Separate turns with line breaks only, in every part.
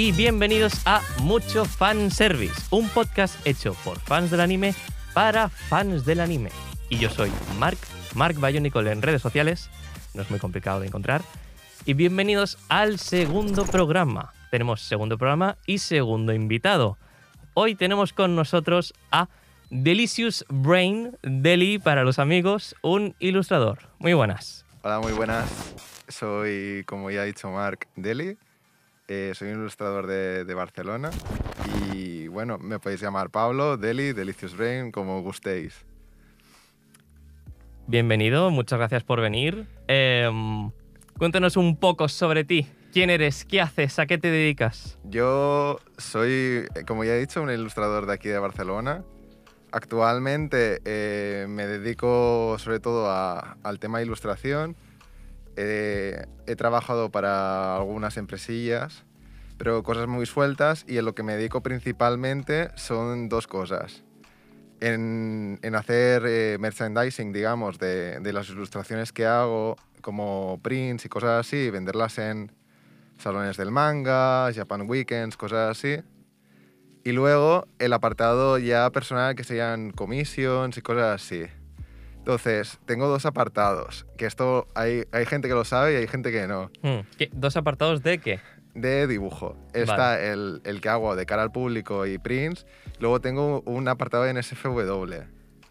Y bienvenidos a Mucho Fan Service, un podcast hecho por fans del anime para fans del anime. Y yo soy Mark, Mark Bionicle en redes sociales, no es muy complicado de encontrar. Y bienvenidos al segundo programa. Tenemos segundo programa y segundo invitado. Hoy tenemos con nosotros a Delicious Brain, Deli para los amigos, un ilustrador. Muy buenas.
Hola, muy buenas. Soy, como ya ha dicho Mark, Deli. Eh, soy un ilustrador de, de Barcelona. Y bueno, me podéis llamar Pablo, Deli, Delicious Brain, como gustéis.
Bienvenido, muchas gracias por venir. Em, cuéntanos un poco sobre ti. ¿Quién eres? ¿Qué haces? ¿A qué te dedicas?
Yo soy, eh, como ya he dicho, un ilustrador de aquí de Barcelona. Actualmente eh, me dedico sobre todo a- al tema de ilustración. He trabajado para algunas empresillas, pero cosas muy sueltas y en lo que me dedico principalmente son dos cosas. En, en hacer eh, merchandising, digamos, de, de las ilustraciones que hago, como prints y cosas así, venderlas en salones del manga, Japan Weekends, cosas así. Y luego el apartado ya personal que serían commissions y cosas así. Entonces, tengo dos apartados, que esto hay, hay gente que lo sabe y hay gente que no.
Hmm, ¿qué- ¿Dos apartados de qué?
De dibujo. Está el, el que hago de cara al público y prints. Luego tengo un apartado en SFW.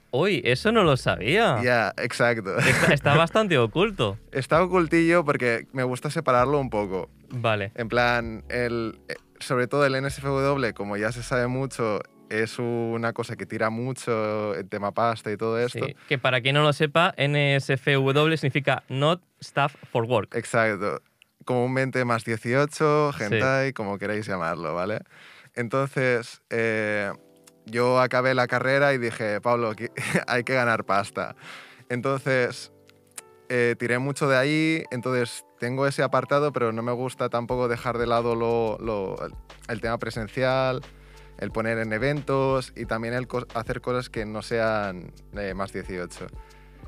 Uy, eso no lo sabía.
Ya, exacto.
Está, está bastante oculto.
Está ocultillo porque me gusta separarlo un poco.
Vale.
En plan, el, eh, sobre todo el NSFW, como ya se sabe mucho, es una cosa que tira mucho el tema pasta y todo esto.
Sí, Que para quien no lo sepa, NSFW significa Not Staff for Work.
Exacto. Comúnmente más 18,
Sí.
hentai, como queráis llamarlo, ¿vale? Entonces, eh, yo acabé la carrera y dije, Pablo, hay que ganar pasta. Entonces, eh, tiré mucho de ahí, entonces tengo ese apartado, pero no me gusta tampoco dejar de lado lo, lo- el tema presencial, el poner en eventos y también el co- hacer cosas que no sean eh, más 18.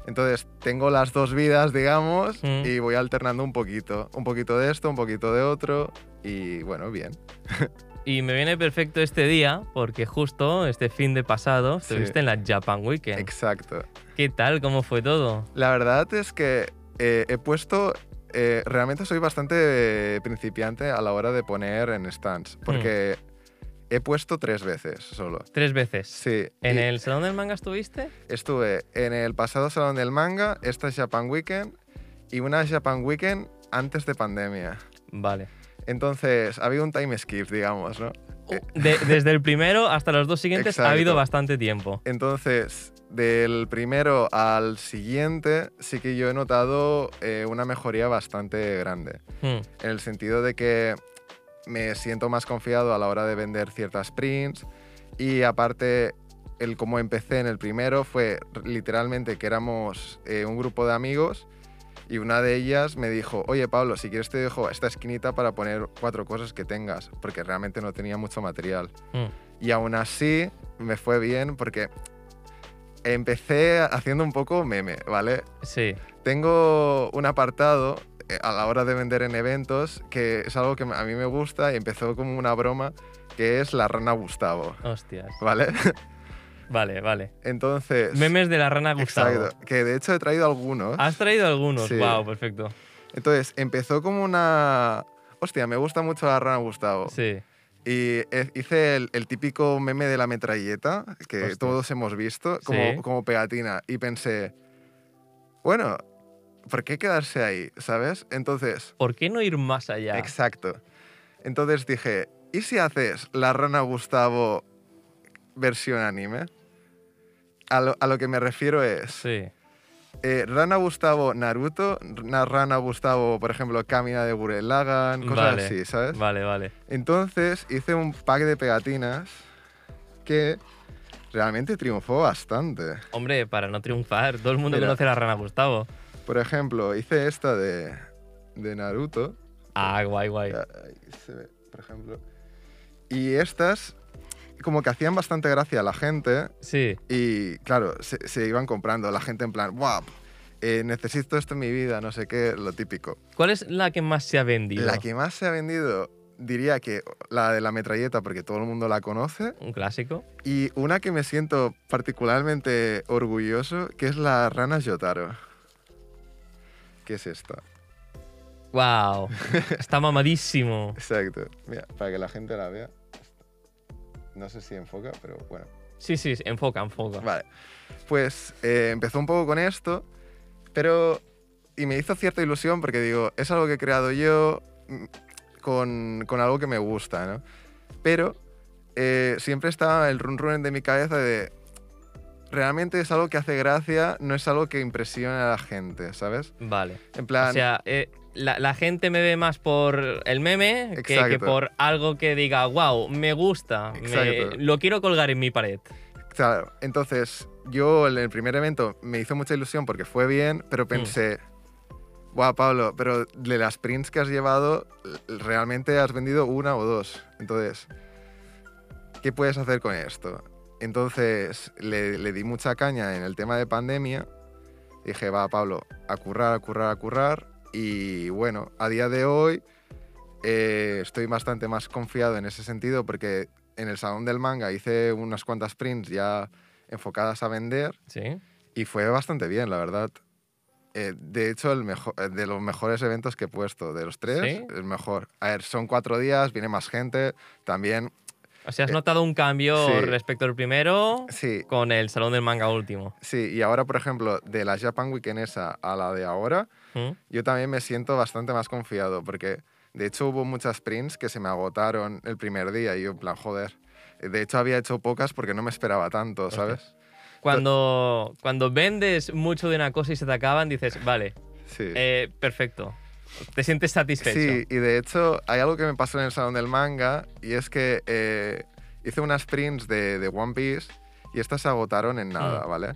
Entonces tengo las dos vidas, digamos,
Mm.
y voy alternando un poquito. Un poquito de esto, un poquito de otro, y bueno, bien.
Y me viene perfecto este día porque justo este fin de pasado
Sí.
estuviste en la Japan Weekend.
Exacto.
¿Qué tal? ¿Cómo fue todo?
La verdad es que eh, he puesto... eh, realmente soy bastante eh, principiante a la hora de poner en stands, porque he puesto tres veces solo.
Tres veces.
Sí.
¿En
y
el Salón del Manga estuviste?
Estuve en el pasado Salón del Manga, esta Japan Weekend y una Japan Weekend antes de pandemia.
Vale.
Entonces, ha habido un time skip, digamos, ¿no?
De- desde el primero hasta los dos siguientes ha habido bastante tiempo.
Entonces, del primero al siguiente, sí que yo he notado eh, una mejoría bastante grande.
Hmm,
En el sentido de que me siento más confiado a la hora de vender ciertas prints. Y aparte, el cómo empecé en el primero fue literalmente que éramos eh, un grupo de amigos. Y una de ellas me dijo, oye Pablo, si quieres te dejo esta esquinita para poner cuatro cosas que tengas, porque realmente no tenía mucho material.
hmm.
Y aún así me fue bien porque empecé haciendo un poco meme, ¿vale?
Sí.
Tengo un apartado a la hora de vender en eventos que es algo que a mí me gusta y empezó como una broma que es la rana Gustavo,
Hostias.
¿vale?
Vale, vale.
Entonces...
Memes de la rana Gustavo.
Exacto, que de hecho he traído algunos.
¿Has traído algunos?
Sí.
Wow, perfecto.
Entonces empezó como una... Hostia, me gusta mucho la rana Gustavo.
Sí.
Y eh, hice el, el típico meme de la metralleta, que
Hostia.
todos hemos visto, como,
Sí.
como pegatina. Y pensé, bueno, ¿por qué quedarse ahí? ¿Sabes? Entonces,
¿Por qué no ir más allá?
exacto. Entonces dije, ¿y si haces la rana Gustavo versión anime? A lo, a lo que me refiero es,
Sí.
eh, Rana Gustavo Naruto, na- Rana Gustavo, por ejemplo, Camina de Gurren Lagann, cosas
Vale.
así, ¿sabes?
Vale, vale.
Entonces hice un pack de pegatinas que realmente triunfó bastante.
Hombre, para no triunfar, todo el mundo
Mira.
conoce a la rana Gustavo.
Por ejemplo, hice esta de, de Naruto.
Ah, guay, guay.
Se ve, por ejemplo. Y estas como que hacían bastante gracia a la gente
Sí.
y claro, se, se iban comprando. La gente en plan, ¡guau! eh, necesito esto en mi vida, no sé qué, lo típico.
¿Cuál es la que más se ha vendido?
La que más se ha vendido, diría que la de la metralleta, porque todo el mundo la conoce.
Un clásico.
Y una que me siento particularmente orgulloso, que es la rana Yotaro. ¿Qué es esta?
¡Wow! Está mamadísimo.
Exacto. Mira, para que la gente la vea. No sé si enfoca, pero bueno.
Sí, sí, enfoca, enfoca.
Vale. Pues eh, empezó un poco con esto, pero. Y me hizo cierta ilusión porque digo, es algo que he creado yo mm, con, con algo que me gusta, ¿no? Pero eh, siempre estaba el run run de mi cabeza de. Realmente es algo que hace gracia, no es algo que impresione a la gente, ¿sabes?
Vale.
En plan.
O sea, eh, la, la gente me ve más por el meme que, por algo que diga, wow, me gusta, me- lo quiero colgar en mi pared.
Claro, entonces yo en el primer evento me hizo mucha ilusión porque fue bien, pero pensé, Buah, Pablo, pero de las prints que has llevado, realmente has vendido una o dos. Entonces, ¿qué puedes hacer con esto? Entonces le, le di mucha caña en el tema de pandemia. Dije, va, Pablo, a currar, a currar, a currar. Y bueno, a día de hoy eh, estoy bastante más confiado en ese sentido porque en el Salón del Manga hice unas cuantas prints ya enfocadas a vender
Sí.
y fue bastante bien, la verdad. Eh, de hecho, el mejor, eh, de los mejores eventos que he puesto, de los tres,
¿Sí?
el mejor. A ver, son cuatro días, viene más gente, también,
O sea, has
Eh,
notado un cambio
sí.
respecto al primero
sí,
con el salón del manga último.
sí. Y ahora, por ejemplo, de la Japan Weekend esa a la de ahora,
¿Mm?
yo también me siento bastante más confiado porque, de hecho, hubo muchas prints que se me agotaron el primer día y yo, en plan, joder. De hecho, había hecho pocas porque no me esperaba tanto, ¿sabes?
Cuando, cuando vendes mucho de una cosa y se te acaban, dices, vale,
Sí.
eh, perfecto. Te sientes satisfecho.
Sí, y de hecho hay algo que me pasó en el salón del manga y es que eh, hice unas prints de, de One Piece y estas se agotaron en nada,
Mm.
¿vale?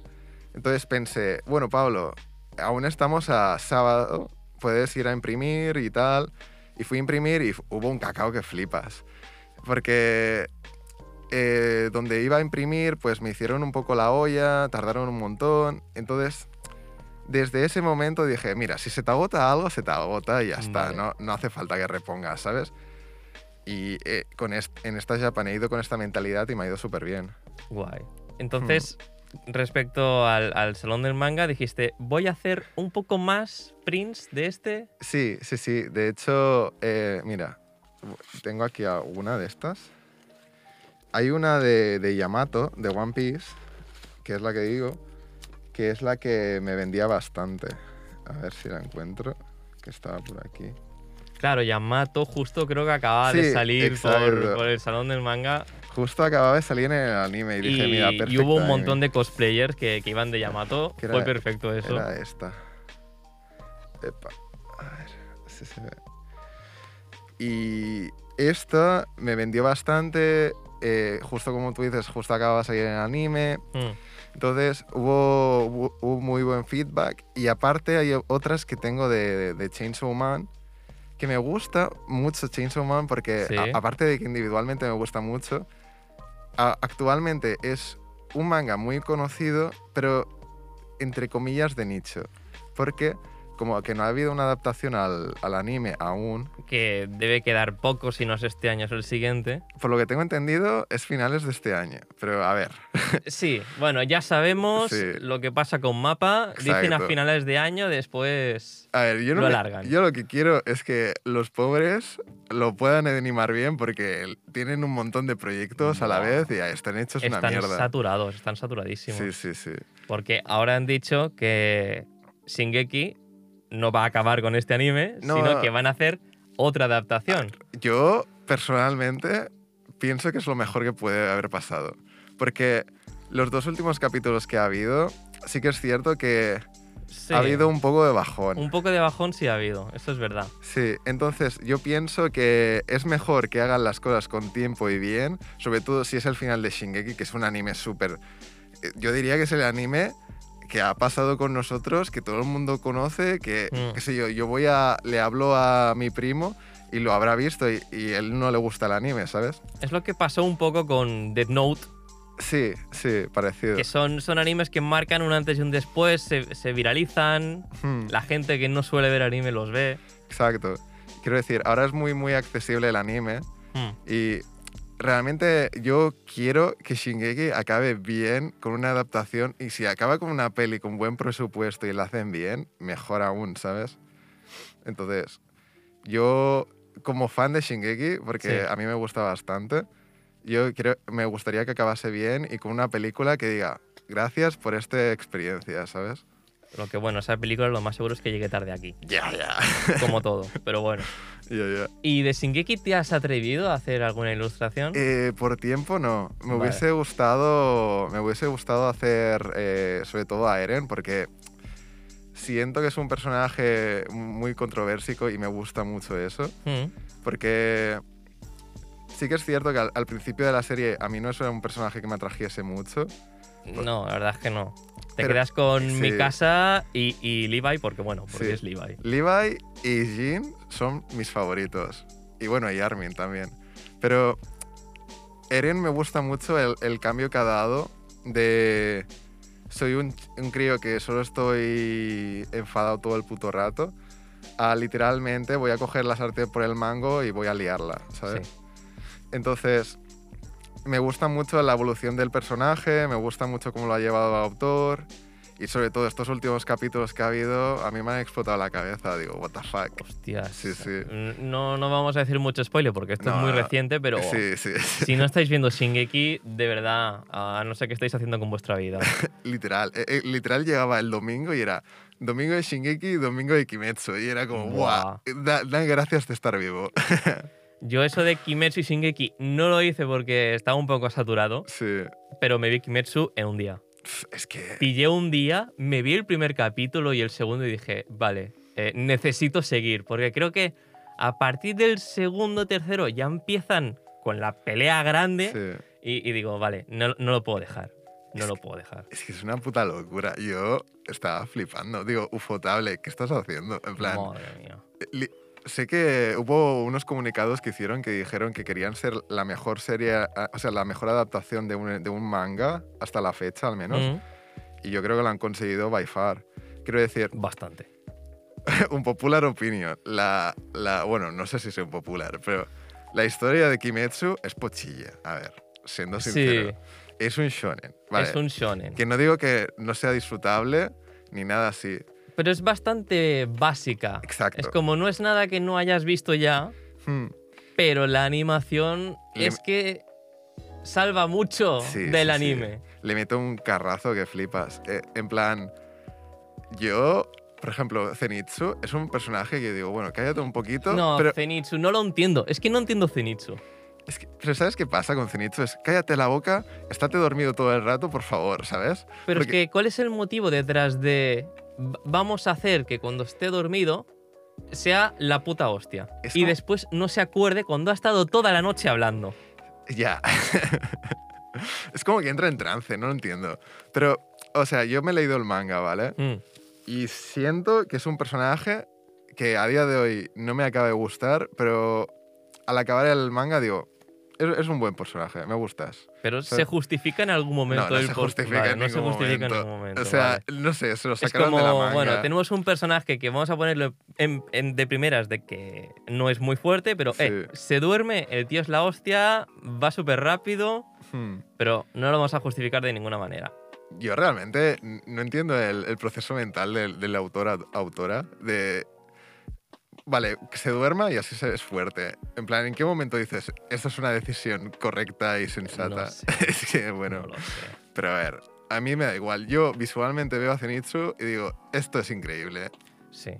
Entonces pensé, bueno, Pablo, aún estamos a sábado, puedes ir a imprimir y tal. Y fui a imprimir y hubo un cacao que flipas. Porque eh, donde iba a imprimir, pues me hicieron un poco la olla, tardaron un montón. Entonces, desde ese momento dije, mira, si se te agota algo, se te agota y ya está.
Vale.
No, no hace falta que repongas, ¿sabes? Y eh, con est- en esta Japan he ido con esta mentalidad y me ha ido súper bien.
Guay. Entonces, respecto al, al salón del manga, dijiste, voy a hacer un poco más prints de este.
Sí, sí, sí. De hecho, eh, mira, tengo aquí alguna de estas. Hay una de, de Yamato, de One Piece, que es la que digo, que es la que me vendía bastante. A ver si la encuentro, que estaba por aquí.
Claro, Yamato justo creo que acababa de salir por, el salón del manga
Justo acababa de salir en el anime y dije,
y,
mira,
y
perfecto.
hubo un montón de cosplayers que, que iban de Yamato.
Era-
Fue perfecto eso.
Era esta. Epa. A ver si se ve. Y esta me vendió bastante. eh, justo como tú dices, justo acababa de salir en el anime.
Mm.
Entonces hubo, hubo, hubo muy buen feedback. Y aparte hay otras que tengo de, de, de Chainsaw Man. Que me gusta mucho Chainsaw Man porque
Sí.
a- aparte de que individualmente me gusta mucho, a- actualmente es un manga muy conocido, pero entre comillas de nicho. Porque como que no ha habido una adaptación al, al anime aún,
Que debe quedar poco si no es este año, es el siguiente.
por lo que tengo entendido es finales de este año. Pero a ver,
Sí, bueno, ya sabemos
Sí.
lo que pasa con Mapa. Dicen a finales de año, después.
a ver, yo, no
Lo
me-
alargan.
yo lo que quiero es que los pobres lo puedan animar bien porque tienen un montón de proyectos a la vez y están hechos una
están
mierda.
saturados, están saturadísimos.
Sí, sí, sí.
Porque ahora han dicho que Shingeki no va a acabar con este anime,
No.
sino que van a hacer otra adaptación.
Yo, personalmente, pienso que es lo mejor que puede haber pasado. Porque los dos últimos capítulos que ha habido, sí que es cierto que
Sí,
ha habido un poco de bajón.
un poco de bajón sí ha habido, eso es verdad.
Sí, entonces yo pienso que es mejor que hagan las cosas con tiempo y bien, sobre todo si es el final de Shingeki, que es un anime súper... eh, Yo diría que es el anime que ha pasado con nosotros, que todo el mundo conoce, que,
Mm.
qué sé yo, yo voy a... le hablo a mi primo y lo habrá visto y, y él no le gusta el anime, ¿sabes?
Es lo que pasó un poco con Death Note,
Sí, sí, parecido.
que son, son animes que marcan un antes y un después, se, se viralizan,
Hmm,
la gente que no suele ver anime los ve.
Exacto. quiero decir, ahora es muy, muy accesible el anime
Hmm.
y realmente yo quiero que Shingeki acabe bien con una adaptación y si acaba con una peli con buen presupuesto y la hacen bien, mejor aún, ¿sabes? Entonces, yo como fan de Shingeki, porque
Sí.
a mí me gusta bastante, yo creo, me gustaría que acabase bien y con una película que diga, gracias por esta experiencia, ¿sabes?
Lo que bueno, esa película lo más seguro es que llegue tarde aquí,
Ya, ya.
como todo, pero bueno.
Ya, ya.
¿Y de Shingeki te has atrevido a hacer alguna ilustración?
Eh, por tiempo no. Me
Vale.
hubiese gustado. Me hubiese gustado hacer eh, sobre todo a Eren, porque siento que es un personaje muy controversico y me gusta mucho eso.
Hmm.
Porque sí que es cierto que al, al principio de la serie a mí no era un personaje que me atrajese mucho.
No, la verdad es que no. Te
Pero-
quedas con
sí.
mi casa y, y Levi, porque bueno, porque
Sí.
es Levi.
Levi y Jin son mis favoritos. Y bueno, y Armin también. Pero Eren me gusta mucho el, el cambio que ha dado de... Soy un, un crío que solo estoy enfadado todo el puto rato. A literalmente voy a coger la sartén por el mango y voy a liarla, ¿sabes?
Sí.
Entonces, me gusta mucho la evolución del personaje, me gusta mucho cómo lo ha llevado el autor. Y sobre todo estos últimos capítulos que ha habido, a mí me han explotado la cabeza. Digo, what the fuck.
Hostias.
Sí, sí.
No, no vamos a decir mucho spoiler porque esto
No,
es muy reciente, pero
Sí,
si no estáis viendo Shingeki, de verdad, a no sé qué estáis haciendo con vuestra vida.
literal. eh, eh, literal llegaba el domingo y era domingo de Shingeki, domingo de Kimetsu. Y era como,
Buah.
guau, da- dan gracias de estar vivo.
Yo eso de Kimetsu y Shingeki no lo hice porque estaba un poco saturado,
sí.
pero me vi Kimetsu en un día.
Es que...
Pillé un día, me vi el primer capítulo y el segundo y dije, vale, eh, necesito seguir, porque creo que a partir del segundo, tercero ya empiezan con la pelea grande
sí.
y, y digo, vale, no, no lo puedo dejar, no lo puedo dejar.
Es que es una puta locura. Yo estaba flipando. Digo, ufotable, ¿qué estás haciendo? En plan,
Madre mía.
li- sé que hubo unos comunicados que hicieron que dijeron que querían ser la mejor serie, a- o sea, la mejor adaptación de un, de un manga hasta la fecha al menos.
Mm,
Y yo creo que lo han conseguido by far. Quiero decir,
bastante.
un popular opinion. La, la, bueno, no sé si es un popular, pero la historia de Kimetsu es pochilla. A ver, siendo sincero.
Sí,
Es un shonen. Vale.
es un shonen.
Que no digo que no sea disfrutable ni nada así.
Pero es bastante básica.
Exacto.
Es como no es nada que no hayas visto ya,
Hmm,
pero la animación
Le-
es que salva mucho
Sí,
del
sí, sí.
anime.
Le meto un carrazo que flipas. Eh, en plan, yo, por ejemplo, Zenitsu es un personaje que digo, bueno, cállate un poquito.
No,
pero,
Zenitsu, no lo entiendo. Es que no entiendo Zenitsu.
es que- pero ¿sabes qué pasa con Zenitsu? Es cállate la boca, estate dormido todo el rato, por favor, ¿sabes?
Pero
Porque-
es que, ¿cuál es el motivo detrás de "V- vamos a hacer que cuando esté dormido sea la puta hostia? Y después no se acuerde cuando ha estado toda la noche hablando.
Ya. es como que entra en trance, no lo entiendo. Pero, o sea, yo me he leído el manga, ¿vale?
Mm,
Y siento que es un personaje que a día de hoy no me acaba de gustar, pero al acabar el manga digo, es, es un buen personaje, me gustas.
Pero
sea,
se justifica en algún momento
no, no
el
se justifica
vale,
en
no se justifica
momento.
en ningún momento.
o sea,
vale.
no sé, se lo
Es
sacaron
como,
de la manga.
bueno, tenemos un personaje que vamos a ponerlo en- en- de primeras de que no es muy fuerte, pero eh, se duerme, el tío es la hostia, va súper rápido,
Hmm.
pero no lo vamos a justificar de ninguna manera.
Yo realmente no entiendo el, el proceso mental del- de, la autora, autora de... Vale, que se duerma y así se es fuerte. En plan, ¿en qué momento dices, esta es una decisión correcta y sensata?
No sé.
es que, bueno,
No
pero a ver, a mí me da igual. Yo visualmente veo a Zenitsu y digo, esto es increíble.
Sí.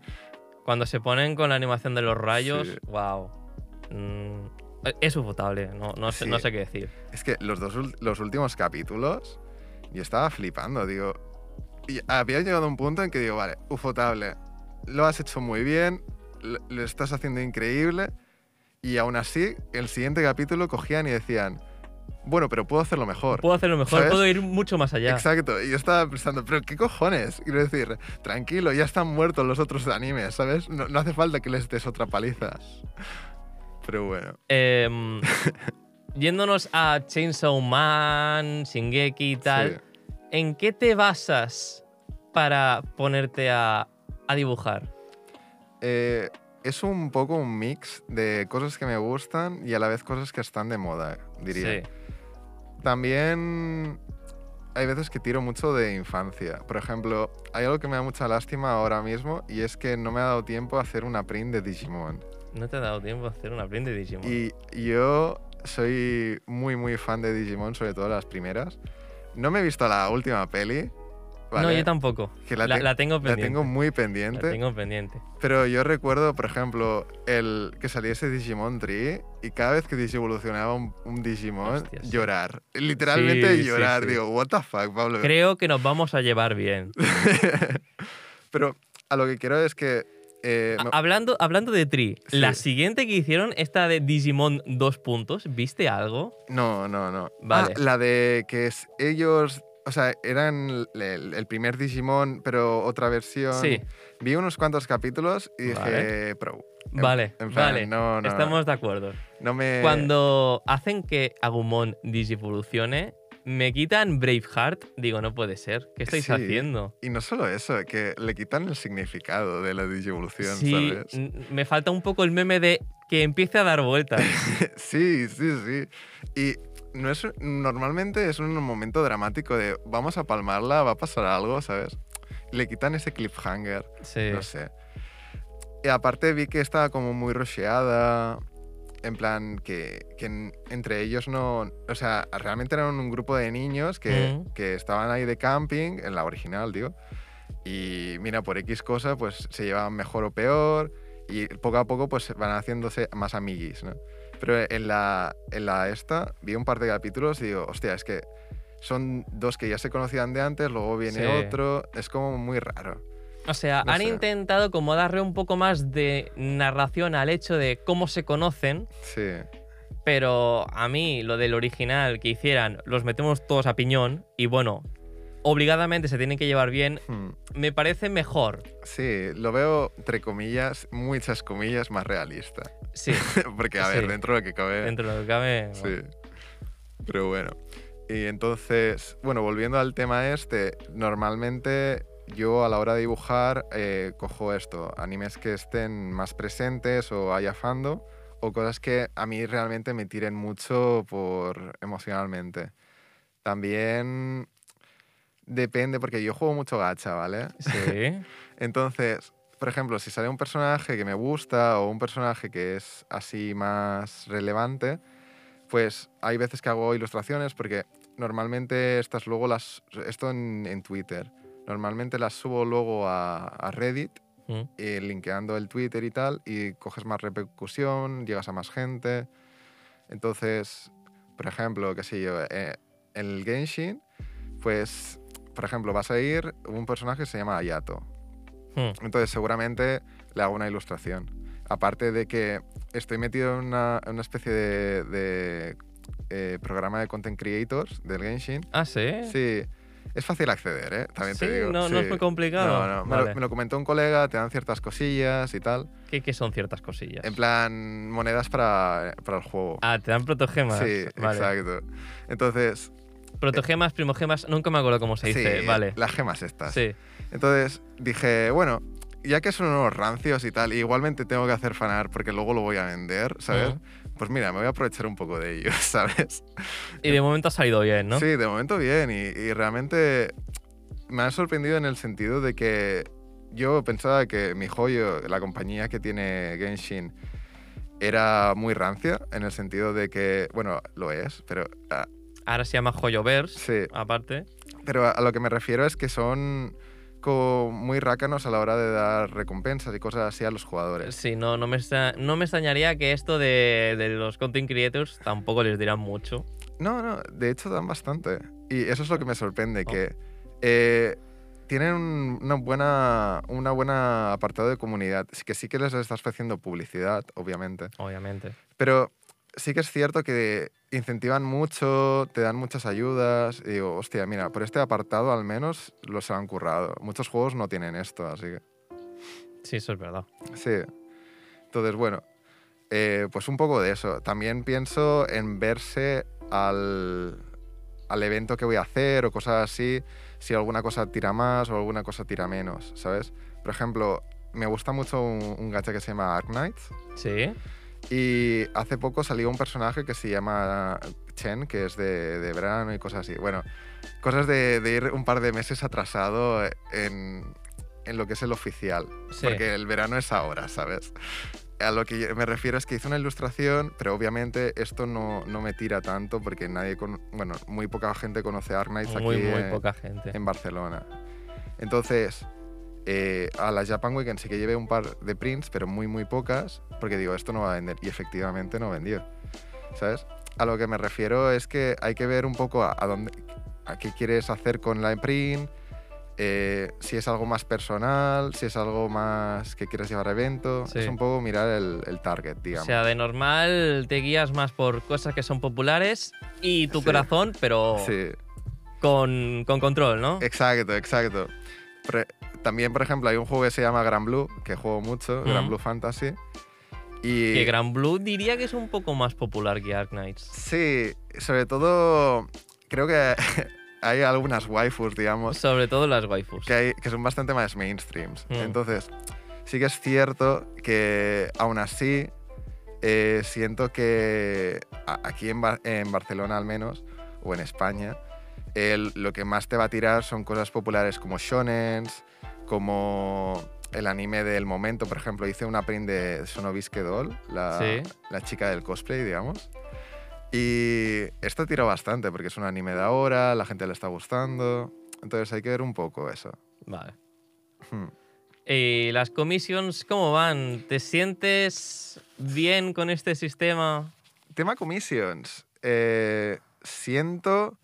Cuando se ponen con la animación de los rayos,
Sí.
wow. Mm, es ufotable, no, no, sé, no sé qué decir.
Es que los dos los últimos capítulos, yo estaba flipando, digo. Y había llegado a un punto en que digo, vale, ufotable, lo has hecho muy bien, lo, estás haciendo increíble, y aún así, el siguiente capítulo cogían y decían, bueno, pero puedo hacerlo mejor.
Puedo hacerlo mejor,
¿Sabes?
puedo ir mucho más allá.
Exacto, y yo estaba pensando, pero ¿qué cojones? Quiero decir, tranquilo, ya están muertos los otros animes, ¿sabes? No, no hace falta que les des otra paliza. Pero bueno,
Em, yéndonos a Chainsaw Man, Shingeki y tal,
sí.
¿en qué te basas para ponerte a, a dibujar?
Eh, es un poco un mix de cosas que me gustan y a la vez cosas que están de moda, diría.
Sí.
También hay veces que tiro mucho de infancia. Por ejemplo, hay algo que me da mucha lástima ahora mismo y es que no me ha dado tiempo a hacer una print de Digimon.
No te ha dado tiempo a hacer una print de Digimon.
Y yo soy muy, muy fan de Digimon, sobre todo las primeras. No me he visto la última peli.
No,
¿vale?
yo tampoco.
Que la,
la,
te-
la tengo
la
pendiente.
tengo muy
La
pendiente.
tengo pendiente.
Pero yo recuerdo, por ejemplo, el que saliese Digimon Tree y cada vez que disevolucionaba un, un Digimon, llorar. Literalmente
Sí,
llorar.
sí.
Digo, what the fuck, Pablo.
Creo que nos vamos a llevar bien.
Pero a lo que quiero es que... eh,
Hablando, hablando de Tree,
Sí.
la siguiente que hicieron, esta de Digimon dos puntos, ¿viste algo?
No, no, no.
Vale.
Ah, la de que es ellos... O sea, eran el, el primer Digimon, pero otra versión.
Sí.
Vi unos cuantos capítulos y dije,
Vale.
pro. En-
Vale,
en plan,
vale.
No, no,
Estamos de acuerdo.
no me...
Cuando hacen que Agumon digivolucione, me quitan Braveheart, digo, no puede ser. ¿Qué estáis
Sí.
haciendo?
Y no solo eso, que le quitan el significado de la digivolución,
Sí, me falta un poco el meme de que empiece a dar vueltas.
Sí, sí, sí. Y no es, normalmente es un momento dramático de vamos a palmarla, va a pasar algo, ¿sabes? Le quitan ese cliffhanger,
Sí.
no sé. Y aparte vi que estaba como muy rusheada, en plan que, que en- entre ellos no... O sea, realmente eran un grupo de niños que,
Mm.
que estaban ahí de camping, en la original, digo. Y mira, por X cosa, pues se llevaban mejor o peor. Y poco a poco, pues van haciéndose más amiguis, ¿no? Pero en la, en la esta, vi un par de capítulos y digo, hostia, es que son dos que ya se conocían de antes, luego viene
Sí.
otro. Es como muy raro.
O sea,
No
han
sé.
intentado como darle un poco más de narración al hecho de cómo se conocen,
Sí.
pero a mí lo del original que hicieran, los metemos todos a piñón y bueno, obligadamente se tienen que llevar bien,
Hmm.
me parece mejor.
Sí, lo veo, entre comillas, muchas comillas, más realista.
Sí,
Porque, a ver,
Sí.
dentro de lo que cabe...
dentro de lo que cabe.
Sí.
bueno.
Pero bueno. Y entonces, bueno, volviendo al tema este, normalmente yo a la hora de dibujar eh, cojo esto, animes que estén más presentes o haya fandom, o cosas que a mí realmente me tiren mucho por emocionalmente. También depende, porque yo juego mucho gacha, ¿vale?
Sí.
Entonces, por ejemplo, si sale un personaje que me gusta o un personaje que es así más relevante, pues hay veces que hago ilustraciones porque normalmente estas luego las... Esto en, en Twitter. Normalmente las subo luego a, a Reddit,
Mm.
eh, linkeando el Twitter y tal, y coges más repercusión, llegas a más gente. Entonces, por ejemplo, qué sé yo, eh, en el Genshin, pues, por ejemplo, vas a ir un personaje que se llama Ayato.
Hmm.
Entonces seguramente le hago una ilustración. Aparte de que estoy metido en una, en una especie de, de, eh, programa de content creators del Genshin.
Ah, sí.
Sí, es fácil acceder, ¿eh? También
Sí,
te digo.
no- no es
sí.
muy complicado.
No, no, me,
Vale.
lo, me lo comentó un colega, te dan ciertas cosillas y tal.
¿Qué, qué son ciertas cosillas?
En plan, monedas para, para el juego.
Ah, te dan protogemas.
sí,
vale.
exacto. Entonces,
Protogemas, primogemas, nunca me acuerdo cómo se dice.
sí,
vale.
las gemas estas.
Sí.
Entonces dije, bueno, ya que son unos rancios y tal, y igualmente tengo que hacer fanar porque luego lo voy a vender, ¿sabes?
Ujú.
Pues mira, me voy a aprovechar un poco de ellos, ¿sabes?
Y de momento ha salido bien, ¿no?
Sí, de momento bien, y, y realmente me ha sorprendido en el sentido de que yo pensaba que mi joyo, la compañía que tiene Genshin, era muy rancia, en el sentido de que, bueno, lo es, pero, ah,
Ahora se llama Joyoverse,
sí,
aparte.
pero a lo que me refiero es que son como muy rácanos a la hora de dar recompensas y cosas así a los jugadores.
Sí, no, no, me, no me extrañaría que esto de, de los content creators tampoco les dirán mucho.
No, no, de hecho dan bastante. Y eso es lo que me sorprende,
Oh.
que eh, tienen un- una buena, una buena apartado de comunidad, Sí que sí que les estás ofreciendo publicidad, obviamente,
Obviamente.
pero sí que es cierto que incentivan mucho, te dan muchas ayudas, y digo, hostia, mira, por este apartado al menos los han currado. Muchos juegos no tienen esto, así que...
Sí, eso es verdad.
Sí. Entonces, bueno, eh, pues un poco de eso. También pienso en verse al, al evento que voy a hacer o cosas así, si alguna cosa tira más o alguna cosa tira menos, ¿sabes? Por ejemplo, me gusta mucho un, un gacha que se llama Ark Knights.
Sí.
Y hace poco salió un personaje que se llama Chen, que es de, de verano y cosas así. Bueno, cosas de, de ir un par de meses atrasado en, en lo que es el oficial.
Sí.
Porque el verano es ahora, ¿sabes? A lo que me refiero es que hizo una ilustración, pero obviamente esto no, no me tira tanto porque nadie, con, bueno, muy poca gente conoce Ark Knights
Muy,
aquí
muy
en-
poca gente.
en Barcelona. Entonces, eh, a la Japan Weekend sí que llevé un par de prints, pero muy, muy pocas, porque digo, esto no va a vender. Y efectivamente no vendió. ¿Sabes? A lo que me refiero es que hay que ver un poco a, a dónde, a qué quieres hacer con la print, eh, si es algo más personal, si es algo más que quieres llevar a evento.
Sí.
Es un poco mirar el, el target,
O
digamos.
sea, de normal te guías más por cosas que son populares y tu
Sí.
corazón, pero
sí.
con, con control, ¿no?
Exacto, exacto. Pre- también, por ejemplo, hay un juego que se llama Gran Blue, que juego mucho, Gran
Mm.
Blue Fantasy. Y
Que Gran Blue diría que es un poco más popular que Ark Knights.
sí, sobre todo creo que hay algunas waifus, digamos,
Sobre todo las waifus.
que, hay, que son bastante más mainstreams.
Mm.
Entonces, sí que es cierto que aún así eh, siento que aquí en, Bar- en Barcelona al menos, o en España, el- lo que más te va a tirar son cosas populares como shonens, como el anime del momento. Por ejemplo, hice una print de Sonobiske Doll, la,
Sí.
la chica del cosplay, digamos. Y esto tiró bastante porque es un anime de ahora, la gente le está gustando. Entonces hay que ver un poco eso.
Vale.
Hmm.
¿Y las commissions cómo van? ¿Te sientes bien con este sistema?
Tema commissions. eh, siento.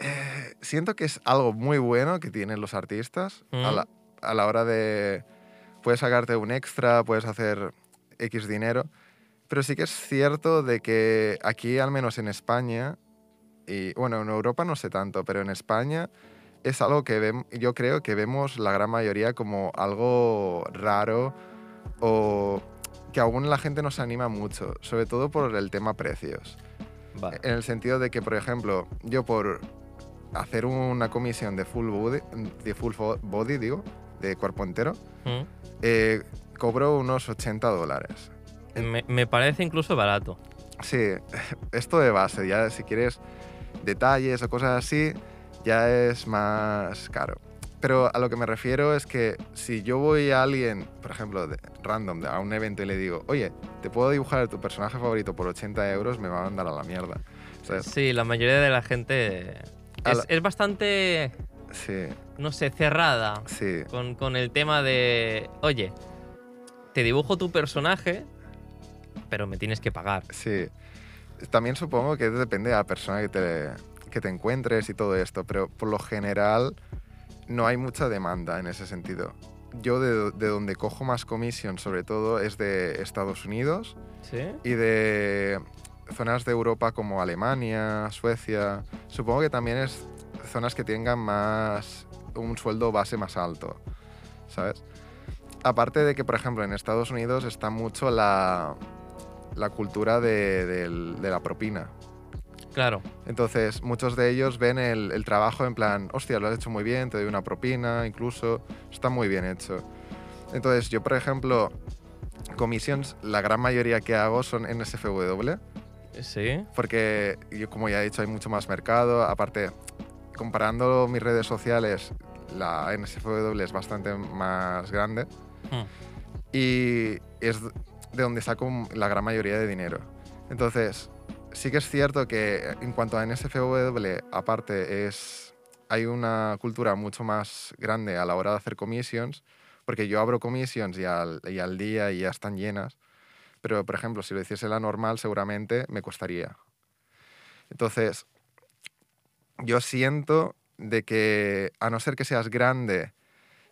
Eh, siento que es algo muy bueno que tienen los artistas a,
Mm.
la, a la hora de. Puedes sacarte un extra, puedes hacer X dinero. Pero sí que es cierto de que aquí, al menos en España, y bueno, en Europa no sé tanto, pero en España es algo que yo creo que vemos la gran mayoría como algo raro o que aún la gente no se anima mucho, sobre todo por el tema precios.
Vale.
En el sentido de que, por ejemplo, yo por hacer una comisión de full body, de full body digo, de cuerpo entero,
Mm.
eh, cobro unos 80 dólares.
Me, me parece incluso barato.
Sí, esto de base, ya si quieres detalles o cosas así, ya es más caro. Pero a lo que me refiero es que si yo voy a alguien, por ejemplo, de- random, a un evento y le digo, oye, te puedo dibujar tu personaje favorito por 80 euros, me va a mandar a la mierda.
Sí, la mayoría de la gente es, bastante,
Sí,
no sé, cerrada
sí,
con, con el tema de, oye, te dibujo tu personaje, pero me tienes que pagar.
sí. También supongo que depende de la persona que te, que te encuentres y todo esto, pero por lo general no hay mucha demanda en ese sentido. Yo de, de donde cojo más comisión, sobre todo, es de Estados Unidos
¿Sí?
y de zonas de Europa como Alemania, Suecia. Supongo que también es zonas que tengan más un sueldo base más alto, ¿sabes? Aparte de que, por ejemplo, en Estados Unidos está mucho la, la cultura de, del- de la propina.
Claro.
Entonces, muchos de ellos ven el, el trabajo en plan, hostia, lo has hecho muy bien, te doy una propina, incluso, está muy bien hecho. Entonces, yo, por ejemplo, commissions, la gran mayoría que hago son NSFW,
Sí.
porque yo, como ya he dicho, hay mucho más mercado. Aparte, comparando mis redes sociales, la NSFW es bastante más grande
Mm.
y es de donde saco la gran mayoría de dinero. Entonces, sí que es cierto que en cuanto a NSFW, aparte, es, hay una cultura mucho más grande a la hora de hacer commissions, porque yo abro commissions y al, y al día y ya están llenas, pero por ejemplo, si lo hiciese la normal, seguramente me costaría. Entonces, yo siento de que a no ser que seas grande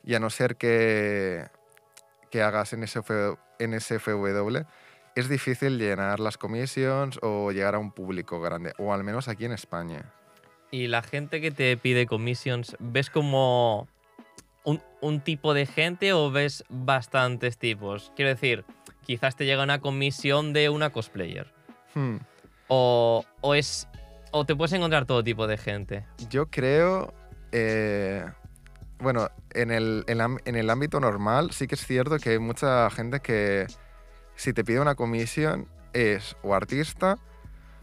y a no ser que, que hagas NSF, NSFW, es difícil llenar las commissions o llegar a un público grande, o al menos aquí en España.
Y la gente que te pide commissions, ¿ves como un, un tipo de gente o ves bastantes tipos? Quiero decir, quizás te llega una comisión de una cosplayer.
Hmm,
O, o es. O te puedes encontrar todo tipo de gente.
Yo creo. eh, bueno, en el, en, la- en el ámbito normal sí que es cierto que hay mucha gente que si te pide una comisión es o artista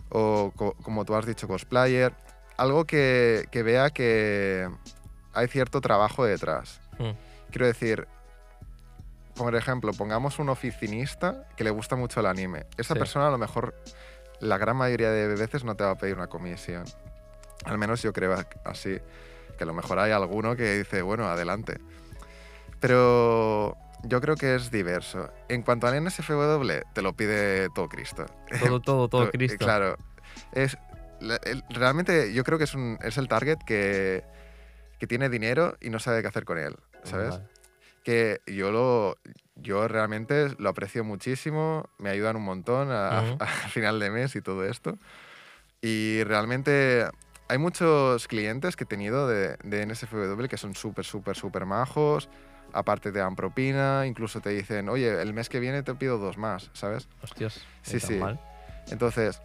o, co- como tú has dicho, cosplayer, algo que, que vea que hay cierto trabajo detrás.
Mm.
Quiero decir, por ejemplo, pongamos un oficinista que le gusta mucho el anime. Esa
Sí.
persona a lo mejor la gran mayoría de veces no te va a pedir una comisión. Al menos yo creo así. Que a lo mejor hay alguno que dice, bueno, adelante. Pero yo creo que es diverso. En cuanto al NSFW, te lo pide todo Cristo.
Todo, todo, todo Cristo.
Claro. Es, realmente yo creo que es, un, es el target que, que tiene dinero y no sabe qué hacer con él, ¿sabes?
Vale.
Que yo lo yo realmente lo aprecio muchísimo, me ayudan un montón a- final de mes y todo esto. Y realmente hay muchos clientes que he tenido de, de NSFW que son súper, súper, súper majos. Aparte te dan propina, incluso te dicen, oye, el mes que viene te pido dos más, ¿sabes?
Hostias,
Sí, sí.
mal.
Entonces,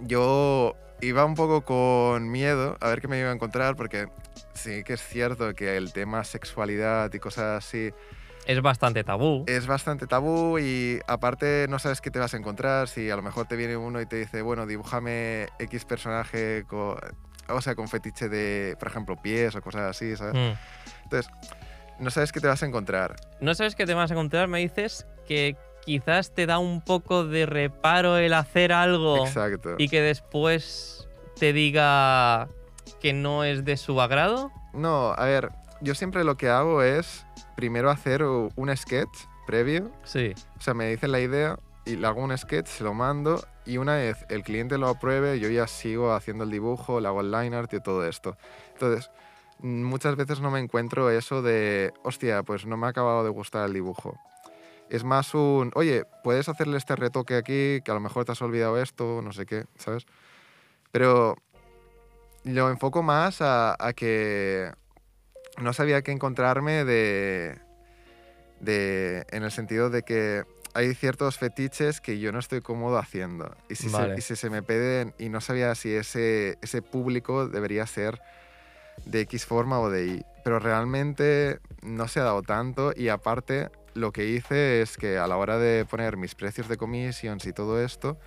yo iba un poco con miedo a ver qué me iba a encontrar, porque sí que es cierto que el tema sexualidad y cosas así
Es bastante tabú.
es bastante tabú y aparte no sabes qué te vas a encontrar. Si a lo mejor te viene uno y te dice, bueno, dibújame X personaje con, o sea, con fetiche de, por ejemplo, pies o cosas así, ¿sabes?
Mm.
Entonces, no sabes qué te vas a encontrar.
No sabes qué te vas a encontrar, me dices que quizás te da un poco de reparo el hacer algo
Exacto.
y que después te diga que no es de su agrado.
No, a ver, yo siempre lo que hago es primero hacer un sketch previo.
Sí.
O sea, me dicen la idea y le hago un sketch, se lo mando y una vez el cliente lo apruebe, yo ya sigo haciendo el dibujo, le hago el line art y todo esto. Entonces, muchas veces no me encuentro eso de, hostia, pues no me ha acabado de gustar el dibujo. Es más un, oye, puedes hacerle este retoque aquí, que a lo mejor te has olvidado esto, no sé qué, ¿sabes? Pero lo enfoco más a, a que no sabía qué encontrarme de, de, en el sentido de que hay ciertos fetiches que yo no estoy cómodo haciendo. Y si,
Vale.
se, y si se me piden y no sabía si ese, ese público debería ser de X forma o de Y. Pero realmente no se ha dado tanto y aparte lo que hice es que a la hora de poner mis precios de commissions y todo esto,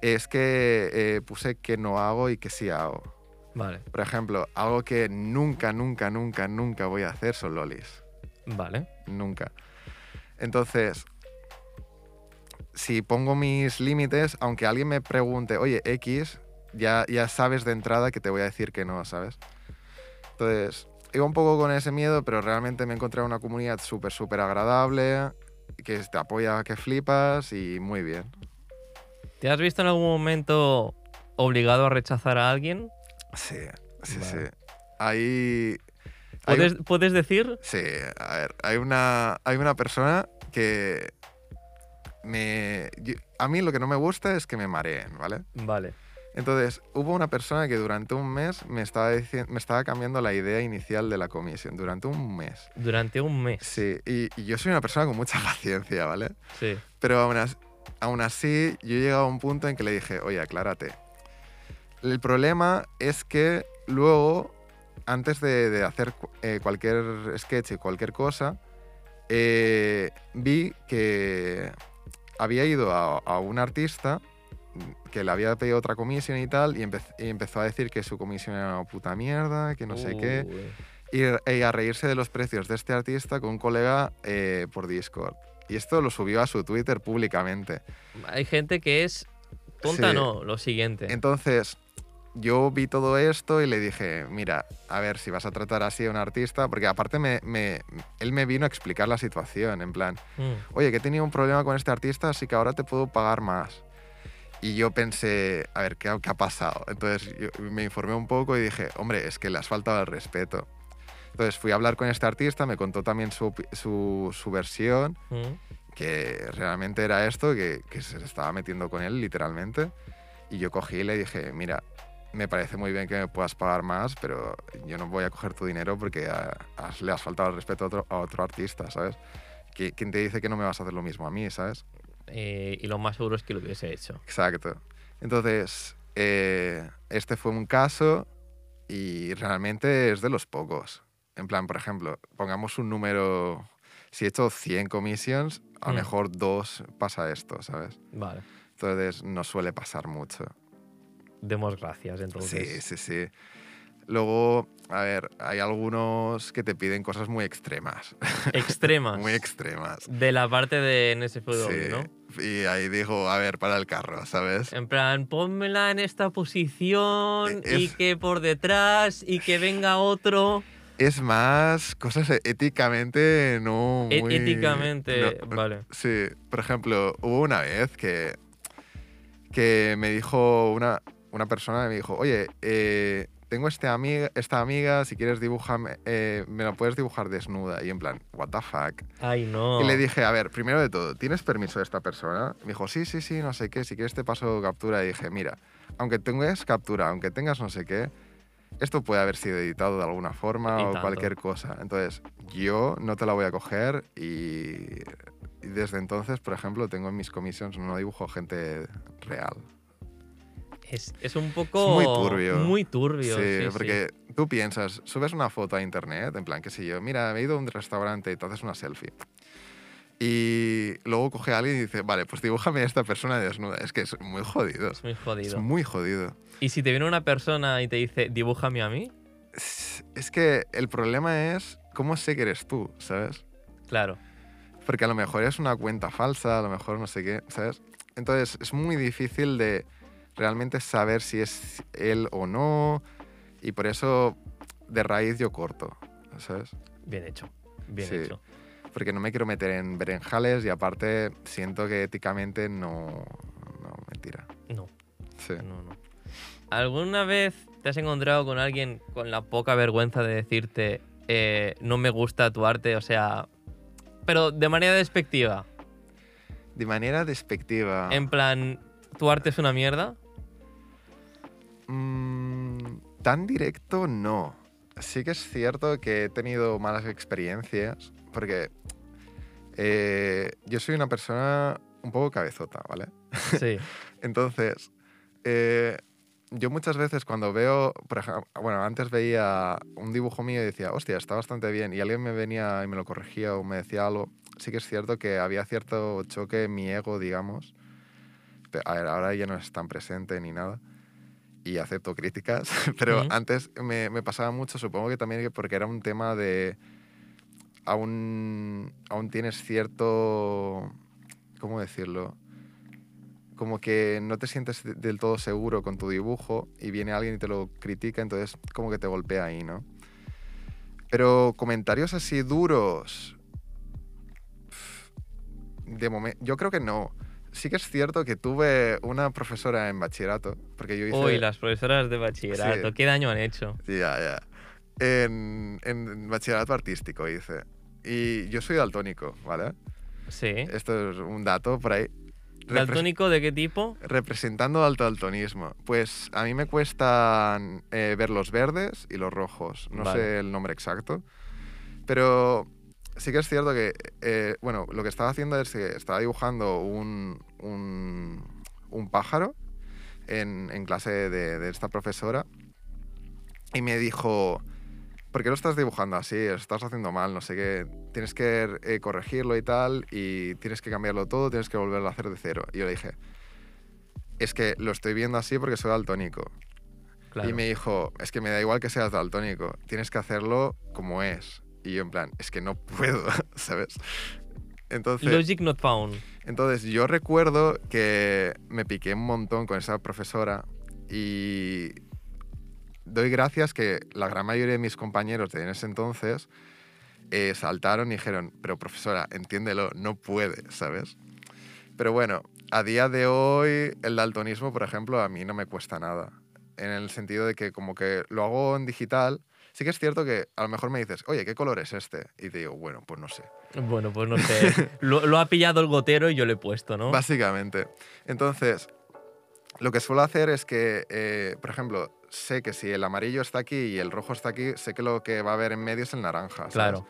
es que eh, puse que no hago y que sí hago.
Vale,
Por ejemplo, algo que nunca, nunca, nunca, nunca voy a hacer son lolis.
vale.
Nunca. Entonces, si pongo mis límites, aunque alguien me pregunte, oye, X, ya, ya sabes de entrada que te voy a decir que no, ¿sabes? Entonces, iba un poco con ese miedo, pero realmente me he encontrado una comunidad súper, súper agradable, que te apoya que flipas y muy bien.
¿Te has visto en algún momento obligado a rechazar a alguien?
Sí, sí,
Vale.
sí. Ahí... hay
¿Puedes, ¿Puedes decir?
Sí, a ver, hay una, hay una persona que me... yo- a mí lo que no me gusta es que me mareen, ¿vale?
Vale.
Entonces, hubo una persona que durante un mes me estaba, me estaba cambiando la idea inicial de la comisión, durante un mes.
Durante un mes.
Sí, y, y yo soy una persona con mucha paciencia, ¿vale?
Sí.
Pero aún as- aún así, yo he llegado a un punto en que le dije, oye, aclárate. El problema es que luego, antes de, de hacer eh, cualquier sketch y cualquier cosa, eh, vi que había ido a, a un artista que le había pedido otra comisión y tal, y, empe- y empezó a decir que su comisión era una puta mierda, que no sé qué y, y a reírse de los precios de este artista con un colega eh, por Discord. Y esto lo subió a su Twitter públicamente.
Hay gente que es tonta,
Sí.
no, lo siguiente.
Entonces, yo vi todo esto y le dije, mira, a ver si vas a tratar así a un artista, porque aparte me, me- él me vino a explicar la situación, en plan,
Mm.
oye, que he tenido un problema con este artista, así que ahora te puedo pagar más. Y yo pensé, a ver, ¿qué, ha- qué ha pasado? Entonces yo me informé un poco y dije, hombre, es que le has faltado el respeto. Entonces fui a hablar con este artista, me contó también su, su versión,
Mm.
que realmente era esto, que, que se estaba metiendo con él literalmente. Y yo cogí y le dije, mira, me parece muy bien que me puedas pagar más, pero yo no voy a coger tu dinero porque le has faltado el respeto a otro, a otro artista, ¿sabes? ¿Qui- ¿Quién te dice que no me vas a hacer lo mismo a mí, ¿sabes?
Eh, y lo más seguro es que lo hubiese hecho.
Exacto. Entonces, eh, este fue un caso y realmente es de los pocos. En plan, por ejemplo, pongamos un número. Si he hecho 100 commissions, a lo
Mm.
mejor dos pasa esto, ¿sabes?
Vale.
Entonces no suele pasar mucho.
Demos gracias,
Sí,
entonces.
sí, sí. Luego, a ver, hay algunos que te piden cosas muy extremas.
Extremas.
muy extremas.
de la parte de NSFW,
Sí.
¿no?
Y ahí digo, a ver, para el carro, ¿sabes?
En plan, pónmela en esta posición
E-
y que por detrás y que venga otro.
Es más cosas éticamente no
E-
muy...
éticamente,
no-
vale.
Sí, por ejemplo, hubo una vez que, que me dijo una, una persona, me dijo, oye, eh, tengo este amiga, esta amiga, si quieres dibújame, eh, me la puedes dibujar desnuda. Y en plan, what the fuck.
Ay, no.
Y le dije, a ver, primero de todo, ¿tienes permiso de esta persona? Me dijo, sí, sí, sí, no sé qué, si quieres te paso captura. Y dije, mira, aunque tengas captura, aunque tengas no sé qué, esto puede haber sido editado de alguna forma
Y
o
tanto.
cualquier cosa. Entonces, yo no te la voy a coger y, y desde entonces, por ejemplo, tengo en mis commissions, no dibujo gente real.
Es, es un poco.
muy turbio.
Muy turbio.
sí,
sí, sí.
porque tú piensas, subes una foto a internet, en plan, qué sé yo, mira, me he ido a un restaurante y te haces una selfie. Y luego coge a alguien y dice, vale, pues dibújame a esta persona desnuda. Es que es muy jodido.
Es muy
Es
jodido.
muy jodido.
Y si te viene una persona y te dice, dibújame a mí,
Es, es que el problema es cómo sé que eres tú, ¿sabes?
claro.
Porque a lo mejor es una cuenta falsa, a lo mejor no sé qué, ¿sabes? Entonces es muy difícil de realmente saber si es él o no. Y por eso de raíz yo corto, ¿sabes?
Bien hecho. Bien
Sí.
hecho.
Porque no me quiero meter en berenjales y aparte siento que éticamente no... No, mentira.
No,
Sí.
no, no. ¿Alguna vez te has encontrado con alguien con la poca vergüenza de decirte, eh, no me gusta tu arte? O sea, pero de manera despectiva.
De manera despectiva.
En plan, ¿tu arte es una mierda?
Mm, tan directo no. Sí que es cierto que he tenido malas experiencias porque eh, yo soy una persona un poco cabezota, ¿vale?
Sí.
Entonces, eh, yo muchas veces cuando veo, por ejemplo, bueno, antes veía un dibujo mío y decía, hostia, está bastante bien, y alguien me venía y me lo corregía o me decía algo, sí que es cierto que había cierto choque en mi ego, digamos. A ver, ahora ya no es tan presente ni nada. Y acepto críticas, pero antes me, me pasaba mucho, supongo que también que porque era un tema de... Aún, aún tienes cierto... ¿Cómo decirlo? como que no te sientes de- del todo seguro con tu dibujo y viene alguien y te lo critica, entonces como que te golpea ahí, ¿no? Pero comentarios así duros, de momento, yo creo que no. Sí que es cierto que tuve una profesora en bachillerato, porque yo hice...
Uy, las profesoras de bachillerato,
Sí.
¿qué daño han hecho?
Ya, ya. En, en bachillerato artístico hice. Y yo soy daltónico, ¿vale?
Sí.
Esto es un dato por ahí.
¿Daltónico de qué tipo?
Representando alto daltonismo. Pues a mí me cuestan eh, ver los verdes y los rojos. No
Vale.
sé el nombre exacto. Pero sí que es cierto que, eh, bueno, lo que estaba haciendo es que estaba dibujando un, un, un pájaro en, en clase de, de esta profesora y me dijo, ¿por qué lo estás dibujando así? Lo estás haciendo mal, no sé qué. Tienes que eh, corregirlo y tal, y tienes que cambiarlo todo, tienes que volverlo a hacer de cero. Y yo le dije, es que lo estoy viendo así porque soy daltónico.
Claro.
Y me dijo, es que me da igual que seas daltónico, tienes que hacerlo como es. Y yo en plan, es que no puedo, ¿sabes? Entonces,
Logic not found.
entonces yo recuerdo que me piqué un montón con esa profesora y doy gracias que la gran mayoría de mis compañeros de en ese entonces eh, saltaron y dijeron, pero profesora, entiéndelo, no puede, ¿sabes? Pero bueno, a día de hoy el daltonismo, por ejemplo, a mí no me cuesta nada. En el sentido de que como que lo hago en digital, sí que es cierto que a lo mejor me dices, oye, ¿qué color es este? Y te digo, bueno, pues no sé.
Bueno, pues no sé. lo, lo ha pillado el gotero y yo le he puesto, ¿no?
Básicamente. Entonces, lo que suelo hacer es que, eh, por ejemplo, sé que si el amarillo está aquí y el rojo está aquí, sé que lo que va a haber en medio es el naranja. ¿sabes?
Claro.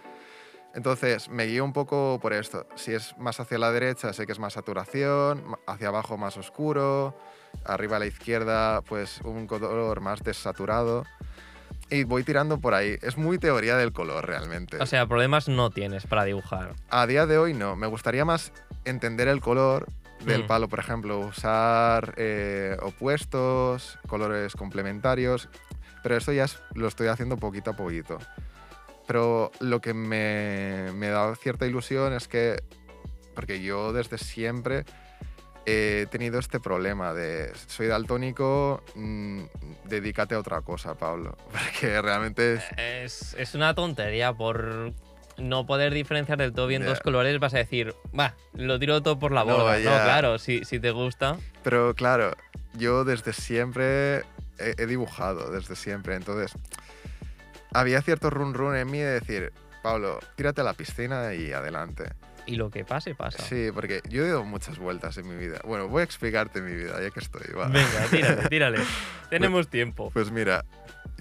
Entonces, me guío un poco por esto. Si es más hacia la derecha, sé que es más saturación, hacia abajo más oscuro, arriba a la izquierda, pues un color más desaturado. Y voy tirando por ahí. Es muy teoría del color realmente.
O sea, problemas no tienes para dibujar.
A día de hoy no. Me gustaría más entender el color del
Mm.
palo, por ejemplo, usar eh, opuestos, colores complementarios, pero eso ya es- lo estoy haciendo poquito a poquito. Pero lo que me, me da cierta ilusión es que, porque yo desde siempre he tenido este problema de soy daltónico, mm, dedícate a otra cosa, Pablo, porque realmente es-
Es, es una tontería por no poder diferenciar del todo bien dos colores. Vas a decir, va, lo tiro todo por la
No,
borda. No, claro, si, si te gusta.
Pero claro, yo desde siempre he, he dibujado, desde siempre. Entonces, había cierto run run en mí de decir, Pablo, tírate a la piscina y adelante.
Y lo que pase, pasa.
Sí, porque yo he dado muchas vueltas en mi vida. Bueno, voy a explicarte mi vida, ya que estoy.
Venga, tírale, tírale. Tenemos tiempo.
Pues mira,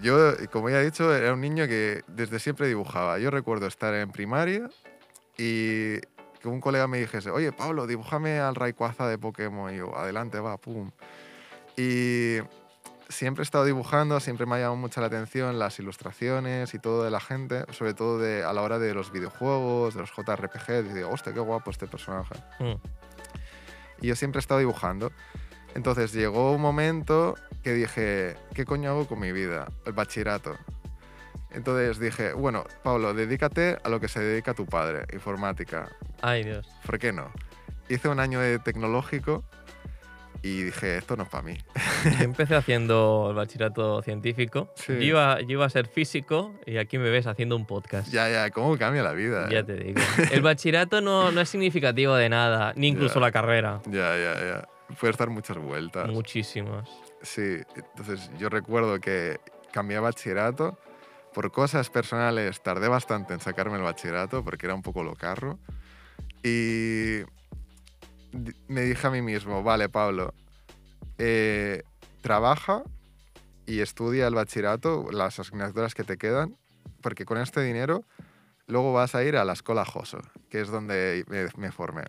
yo, como ya he dicho, era un niño que desde siempre dibujaba. Yo recuerdo estar en primaria y que un colega me dijese, oye, Pablo, dibújame al Rayquaza de Pokémon. Y yo, adelante, va, pum. Y siempre he estado dibujando, siempre me ha llamado mucho la atención las ilustraciones y todo de la gente, sobre todo de, a la hora de los videojuegos, de los JRPG. Digo, hostia, qué guapo este personaje.
Mm.
Y yo siempre he estado dibujando. Entonces llegó un momento que dije, ¿qué coño hago con mi vida? El bachillerato. Entonces dije, bueno, Pablo, dedícate a lo que se dedica tu padre, informática.
Ay, Dios.
¿Por qué no? Hice un año de tecnológico y dije, esto no es para mí.
Yo empecé haciendo el bachillerato científico.
Sí.
Yo, iba, yo iba a ser físico y aquí me ves haciendo un podcast.
ya, ya, ¿cómo cambia la vida?
Ya
eh?
te digo. El bachillerato no, no es significativo de nada, ni incluso
Ya.
la carrera.
Ya, ya, ya. Puede estar muchas vueltas.
Muchísimas.
Sí, entonces yo recuerdo que cambié a bachillerato. Por cosas personales tardé bastante en sacarme el bachillerato porque era un poco locarro. Y me dije a mí mismo, vale, Pablo, eh, trabaja y estudia el bachillerato, las asignaturas que te quedan, porque con este dinero luego vas a ir a la escuela Joso, que es donde me, me formé.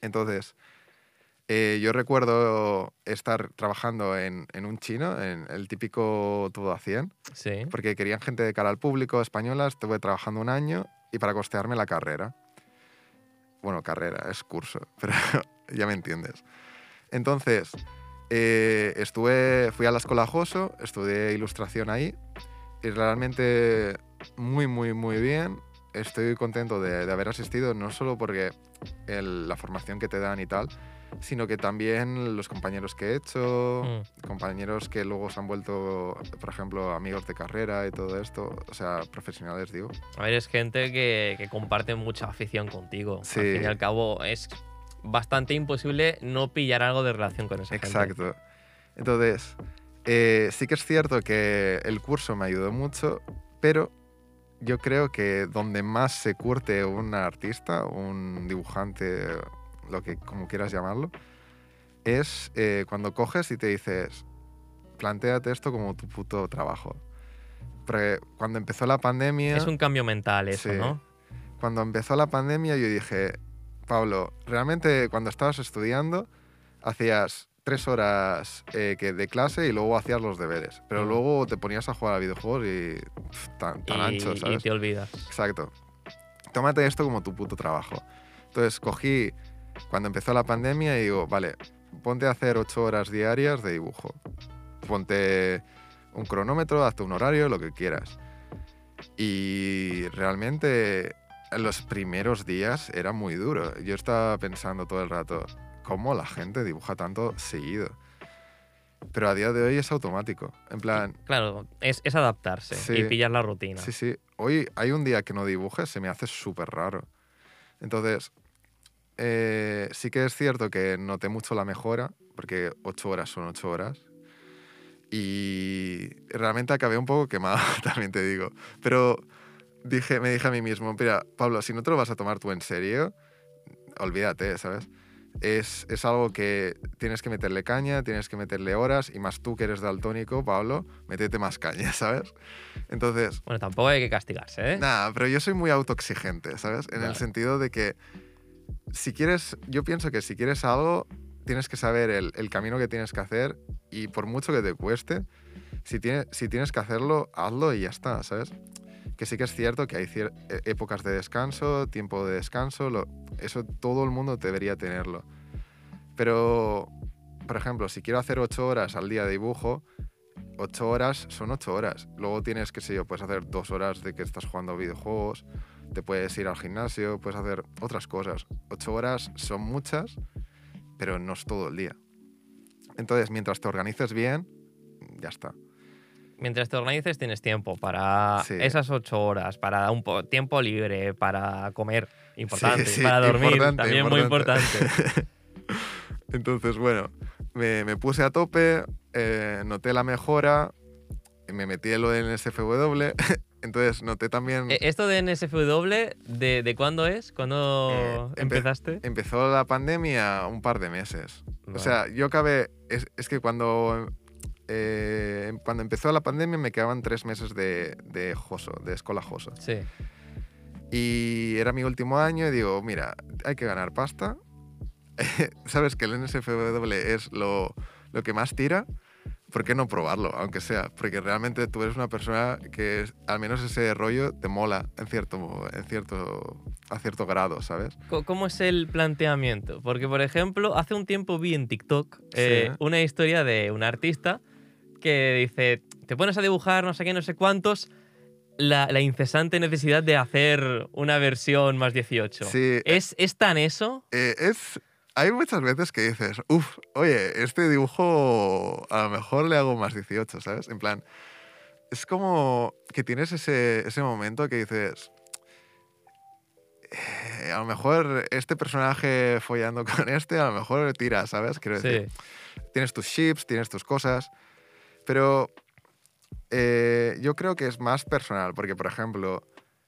Entonces, eh, yo recuerdo estar trabajando en, en un chino, en el típico todo a 100,
Sí.
porque querían gente de cara al público española. Estuve trabajando un año y para costearme la carrera. Bueno, carrera, es curso, pero ya me entiendes. Entonces, eh, estuve, fui a la escuela Joso, estudié ilustración ahí y realmente muy, muy, muy bien. Estoy contento de, de haber asistido, no solo porque el- la formación que te dan y tal, sino que también los compañeros que he hecho,
Mm.
compañeros que luego se han vuelto, por ejemplo, amigos de carrera y todo esto, o sea, profesionales, digo.
A ver, es gente que, que comparte mucha afición contigo.
Sí.
Al fin y al cabo, es bastante imposible no pillar algo de relación con esa gente.
Exacto. Entonces, eh, sí que es cierto que el curso me ayudó mucho, pero yo creo que donde más se curte un artista, un dibujante, lo que como quieras llamarlo, es eh, cuando coges y te dices, planteate esto como tu puto trabajo. Porque cuando empezó la pandemia...
Es un cambio mental eso,
Sí.
¿no?
cuando empezó la pandemia yo dije, Pablo, realmente cuando estabas estudiando hacías tres horas eh, que de clase y luego hacías los deberes, pero
Mm.
luego te ponías a jugar a videojuegos y tan, tan
y,
ancho,
y
¿sabes?
te olvidas.
Exacto. Tómate esto como tu puto trabajo. Entonces cogí cuando empezó la pandemia digo, vale, ponte a hacer ocho horas diarias de dibujo. Ponte un cronómetro, hazte un horario, lo que quieras. Y realmente en los primeros días era muy duro. Yo estaba pensando todo el rato, ¿cómo la gente dibuja tanto seguido? Pero a día de hoy es automático. En plan,
Claro, es, es adaptarse
Sí.
y pillar la rutina.
Sí, sí. Hoy hay un día que no dibuje, se me hace súper raro. Entonces, eh, sí que es cierto que noté mucho la mejora, porque ocho horas son ocho horas. Y realmente acabé un poco quemado, también te digo. Pero dije, me dije a mí mismo, mira, Pablo, si no te lo vas a tomar tú en serio, olvídate, ¿sabes? Es, es algo que tienes que meterle caña, tienes que meterle horas, y más tú que eres daltónico, Pablo, métete más caña, ¿sabes? Entonces,
Bueno, tampoco hay que castigarse, ¿eh?
Nada, pero yo soy muy autoexigente, ¿sabes? En el sentido de que si quieres, yo pienso que si quieres algo, tienes que saber el, camino que tienes que hacer y por mucho que te cueste, Si tienes, si tienes que hacerlo, hazlo y ya está, ¿sabes? Que sí que es cierto que hay e- épocas de descanso, tiempo de descanso, eso todo el mundo debería tenerlo. Pero, por ejemplo, si quiero hacer ocho horas al día de dibujo, ocho horas son ocho horas. Luego tienes, qué sé yo, puedes hacer dos horas de que estás jugando videojuegos, te puedes ir al gimnasio, puedes hacer otras cosas. Ocho horas son muchas, pero no es todo el día. Entonces, mientras te organices bien, ya está.
Mientras te organices tienes tiempo para
Sí.
esas ocho horas, para un po- tiempo libre, para comer, importante,
sí,
para dormir,
importante,
también muy
importante.
importante.
Entonces, bueno, me, me puse a tope, eh, noté la mejora, me metí en lo del SFW, entonces noté también...
Eh, ¿Esto de NSFW, de, de cuándo es? ¿Cuándo
Eh, empe-
empezaste?
Empezó la pandemia un par de meses.
Vale.
O sea, yo acabé. Es, es que cuando. eh, cuando empezó la pandemia me quedaban tres meses de, de Joso, de escuela Joso.
Sí.
Y era mi último año y digo, mira, hay que ganar pasta. Sabes que el NSFW es lo, lo que más tira. ¿Por qué no probarlo, aunque sea? Porque realmente tú eres una persona que al menos ese rollo te mola en cierto, en cierto, a cierto grado, ¿sabes?
¿Cómo es el planteamiento? Porque, por ejemplo, hace un tiempo vi en TikTok eh,
Sí.
una historia de un artista que dice, te pones a dibujar no sé qué, no sé cuántos, la, la incesante necesidad de hacer una versión más 18.
Sí,
¿Es, ¿Es tan eso?
Eh, es, hay muchas veces que dices, uff, oye, este dibujo a lo mejor le hago más 18, ¿sabes? En plan, es como que tienes ese, ese momento que dices, "Eh, a lo mejor este personaje follando con este, a lo mejor tira, ¿sabes? Quiero decir,
Sí.
tienes tus chips, tienes tus cosas, pero eh, yo creo que es más personal, porque por ejemplo,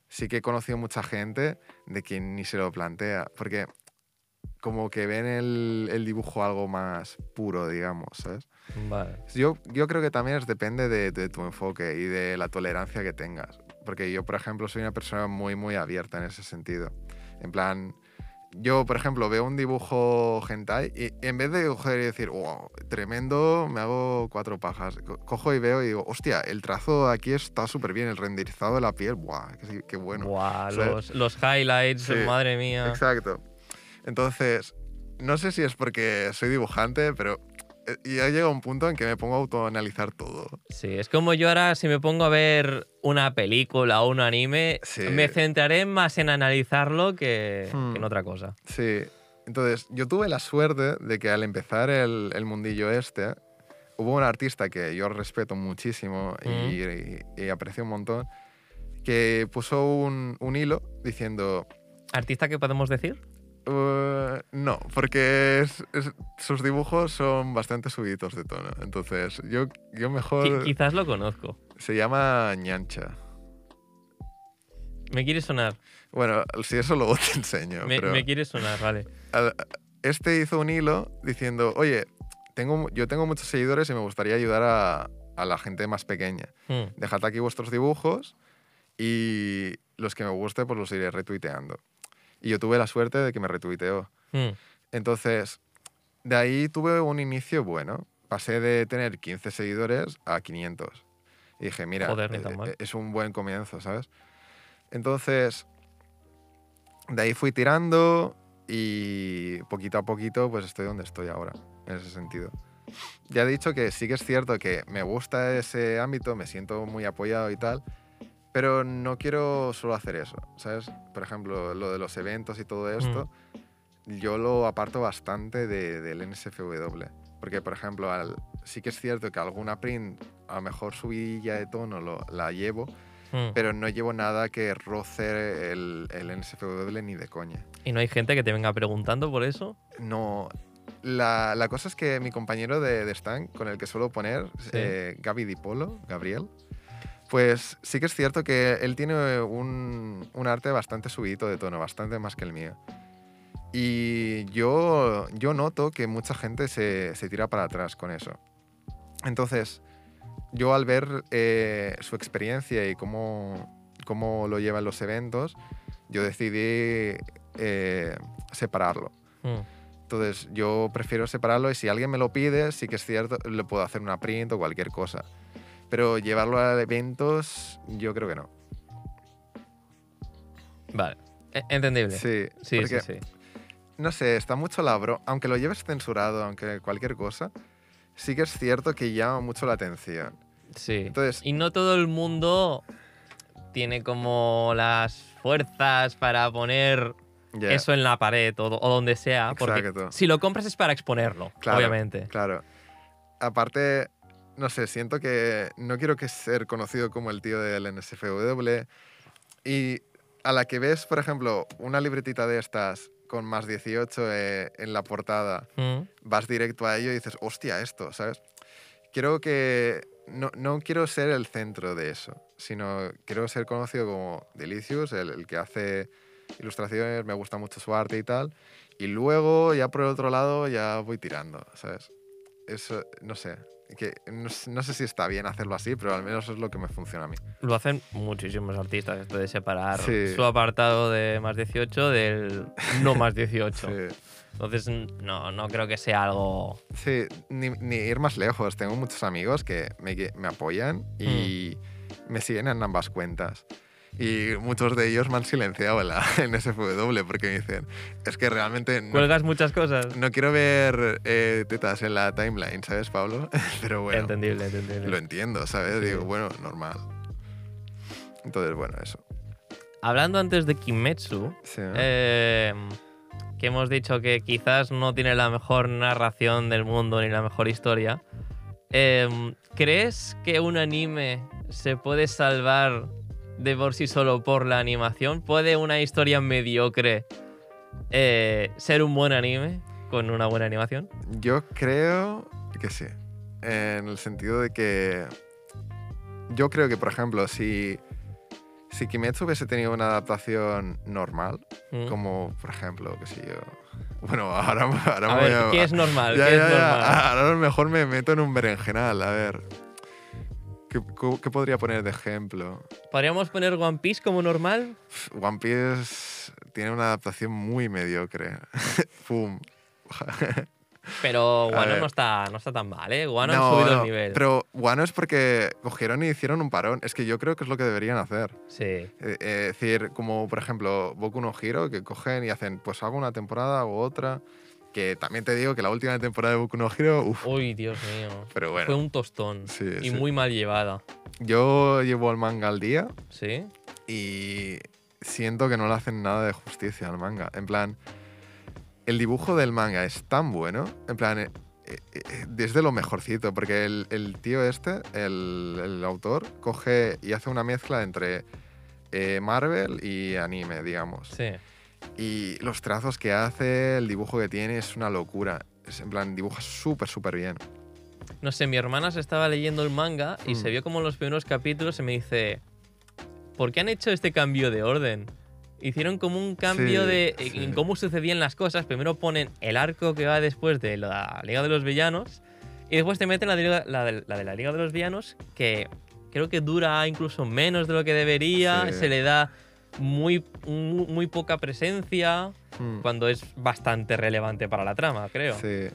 sí que he conocido mucha gente de quien ni se lo plantea, porque como que ven el, el dibujo algo más puro, digamos, ¿sabes?
Vale.
Yo, yo creo que también es, depende de, de tu enfoque y de la tolerancia que tengas, porque yo, por ejemplo, soy una persona muy, muy abierta en ese sentido. En plan, yo, por ejemplo, veo un dibujo hentai y en vez de coger y decir, wow, tremendo, me hago cuatro pajas. Co- Cojo y veo y digo, hostia, el trazo aquí está súper bien, el renderizado de la piel, buah, qué, qué bueno. ¿sabes?
los, los highlights,
Sí,
madre mía.
Exacto. Entonces, no sé si es porque soy dibujante, pero eh, ya llega un punto en que me pongo a autoanalizar todo.
Sí, es como yo ahora si me pongo a ver una película o un anime,
Sí.
me centraré más en analizarlo que,
Hmm.
que en otra cosa.
Sí. Entonces, yo tuve la suerte de que al empezar el, el mundillo este, hubo un artista que yo respeto muchísimo y, y- y aprecio un montón, que puso un, un hilo diciendo,
¿Artista qué podemos decir?
"Uh, no, porque es- es- sus dibujos son bastante subiditos de tono. Entonces, yo, yo mejor...
quizás lo conozco.
Se llama ñancha.
Me quiere sonar.
Bueno, si eso luego te enseño.
Me,
pero
me quiere sonar, vale.
al- este hizo un hilo diciendo, oye, tengo, yo tengo muchos seguidores y me gustaría ayudar a, a la gente más pequeña.
Hmm.
Dejad aquí vuestros dibujos y los que me guste pues los iré retuiteando. Y yo tuve la suerte de que me retuiteó.
Hmm.
Entonces, de ahí tuve un inicio bueno. Pasé de tener 15 seguidores a 500. Y dije, mira,
Joder, ni
eh, eh, es un buen comienzo, ¿sabes? Entonces, de ahí fui tirando y poquito a poquito pues estoy donde estoy ahora, en ese sentido. Ya he dicho que sí que es cierto que me gusta ese ámbito, me siento muy apoyado y tal, pero no quiero solo hacer eso, ¿sabes? Por ejemplo, lo de los eventos y todo esto, yo lo aparto bastante de- del NSFW. Porque, por ejemplo, al- sí que es cierto que alguna print, a lo mejor subidilla de tono lo- la llevo,
Hmm.
pero no llevo nada que roce el, el NSFW ni de coña.
¿Y no hay gente que te venga preguntando por eso?
No. La, la cosa es que mi compañero de, de stand, con el que suelo poner,
Sí.
eh, Gaby Dipolo, Gabriel, pues sí que es cierto que él tiene un, un arte bastante subidito de tono, bastante más que el mío. Y yo, yo noto que mucha gente se, se tira para atrás con eso. Entonces, yo al ver eh, su experiencia y cómo, cómo lo lleva en los eventos, yo decidí eh, separarlo.
Hmm.
Entonces, yo prefiero separarlo y si alguien me lo pide, sí que es cierto, le puedo hacer una print o cualquier cosa. Pero llevarlo a eventos, yo creo que no.
Vale. E- Entendible.
Sí,
sí,
porque,
sí, sí.
no sé, está mucho la bro... Aunque lo lleves censurado, aunque cualquier cosa, sí que es cierto que llama mucho la atención.
Sí.
Entonces-
y no todo el mundo tiene como las fuerzas para poner eso en la pared o, o donde sea. Porque
Exacto.
si lo compras es para exponerlo,
Claro.
obviamente.
Claro. Aparte, no sé, siento que no quiero que ser conocido como el tío del NSFW. Y a la que ves, por ejemplo, una libretita de estas con más 18 eh, en la portada,
Mm.
vas directo a ello y dices, hostia, esto, ¿sabes? Quiero que... No, no quiero ser el centro de eso, sino quiero ser conocido como Delicious, el, el que hace ilustraciones, me gusta mucho su arte y tal. Y luego, ya por el otro lado, ya voy tirando, ¿sabes? Eso, no sé. Que no, no sé si está bien hacerlo así, pero al menos es lo que me funciona a mí.
Lo hacen muchísimos artistas, esto de separar
Sí.
su apartado de más 18 del no más 18.
Sí.
Entonces, no, no creo que sea algo.
Sí, ni, ni ir más lejos. Tengo muchos amigos que me, que me apoyan y me siguen en ambas cuentas. Y muchos de ellos me han silenciado en, la, en SFW porque me dicen, es que realmente no,
Cuelgas muchas cosas.
no quiero ver eh, tetas en la timeline, ¿sabes, Pablo? Pero bueno,
entendible, entendible.
lo entiendo, ¿sabes?
Sí.
Digo, bueno, normal. Entonces, bueno, eso.
Hablando antes de Kimetsu,
Sí.
eh, que hemos dicho que quizás no tiene la mejor narración del mundo ni la mejor historia. eh, ¿Crees que un anime se puede salvar de por sí solo por la animación? ¿Puede una historia mediocre eh, ser un buen anime con una buena animación?
Yo creo que sí. En el sentido de que. Yo creo que, por ejemplo, si. Si Kimetsu hubiese tenido una adaptación normal,
Mm.
como por ejemplo, que sé yo. Bueno, ahora, ahora
A
me voy a-
¿qué es normal?
Ya,
¿Qué
ya,
es
ya.
normal?
Ahora a lo mejor me meto en un berenjenal. A ver. ¿Qué, podría poner de ejemplo?
¿Podríamos poner One Piece como normal?
One Piece tiene una adaptación muy mediocre. Pum.
Pero
ver.
no está, no está tan mal, ¿eh? Wano ha subido el nivel.
Pero Wano es porque cogieron y hicieron un parón. Es que yo creo que es lo que deberían hacer.
Sí.
Eh, eh, es decir, como por ejemplo Boku no Hero, que cogen y hacen, pues hago una temporada u otra. Que también te digo que la última temporada de Boku no Hero, uff,
Uy, Dios mío.
pero
Fue
bueno.
un tostón.
Sí,
y
sí.
muy mal llevada.
Yo llevo el manga al día
¿Sí?
y siento que no le hacen nada de justicia al manga. En plan, el dibujo del manga es tan bueno, en plan, eh, eh, eh, desde lo mejorcito, porque el, el tío este, el, el autor, coge y hace una mezcla entre Marvel y anime, digamos.
Sí.
Y los trazos que hace, el dibujo que tiene, es una locura. Es, en plan, dibuja súper, súper bien.
No sé, mi hermana se estaba leyendo el manga y
Mm.
se vio como en los primeros capítulos y me dice, ¿por qué han hecho este cambio de orden? Hicieron como un cambio
Sí,
de
sí.
en cómo sucedían las cosas. Primero ponen el arco que va después de la Liga de los Villanos y después te meten la de la, la de, la de la Liga de los Villanos que creo que dura incluso menos de lo que debería.
Sí.
Se le da muy, muy, muy poca presencia
Mm.
cuando es bastante relevante para la trama, creo.
Sí. Eh,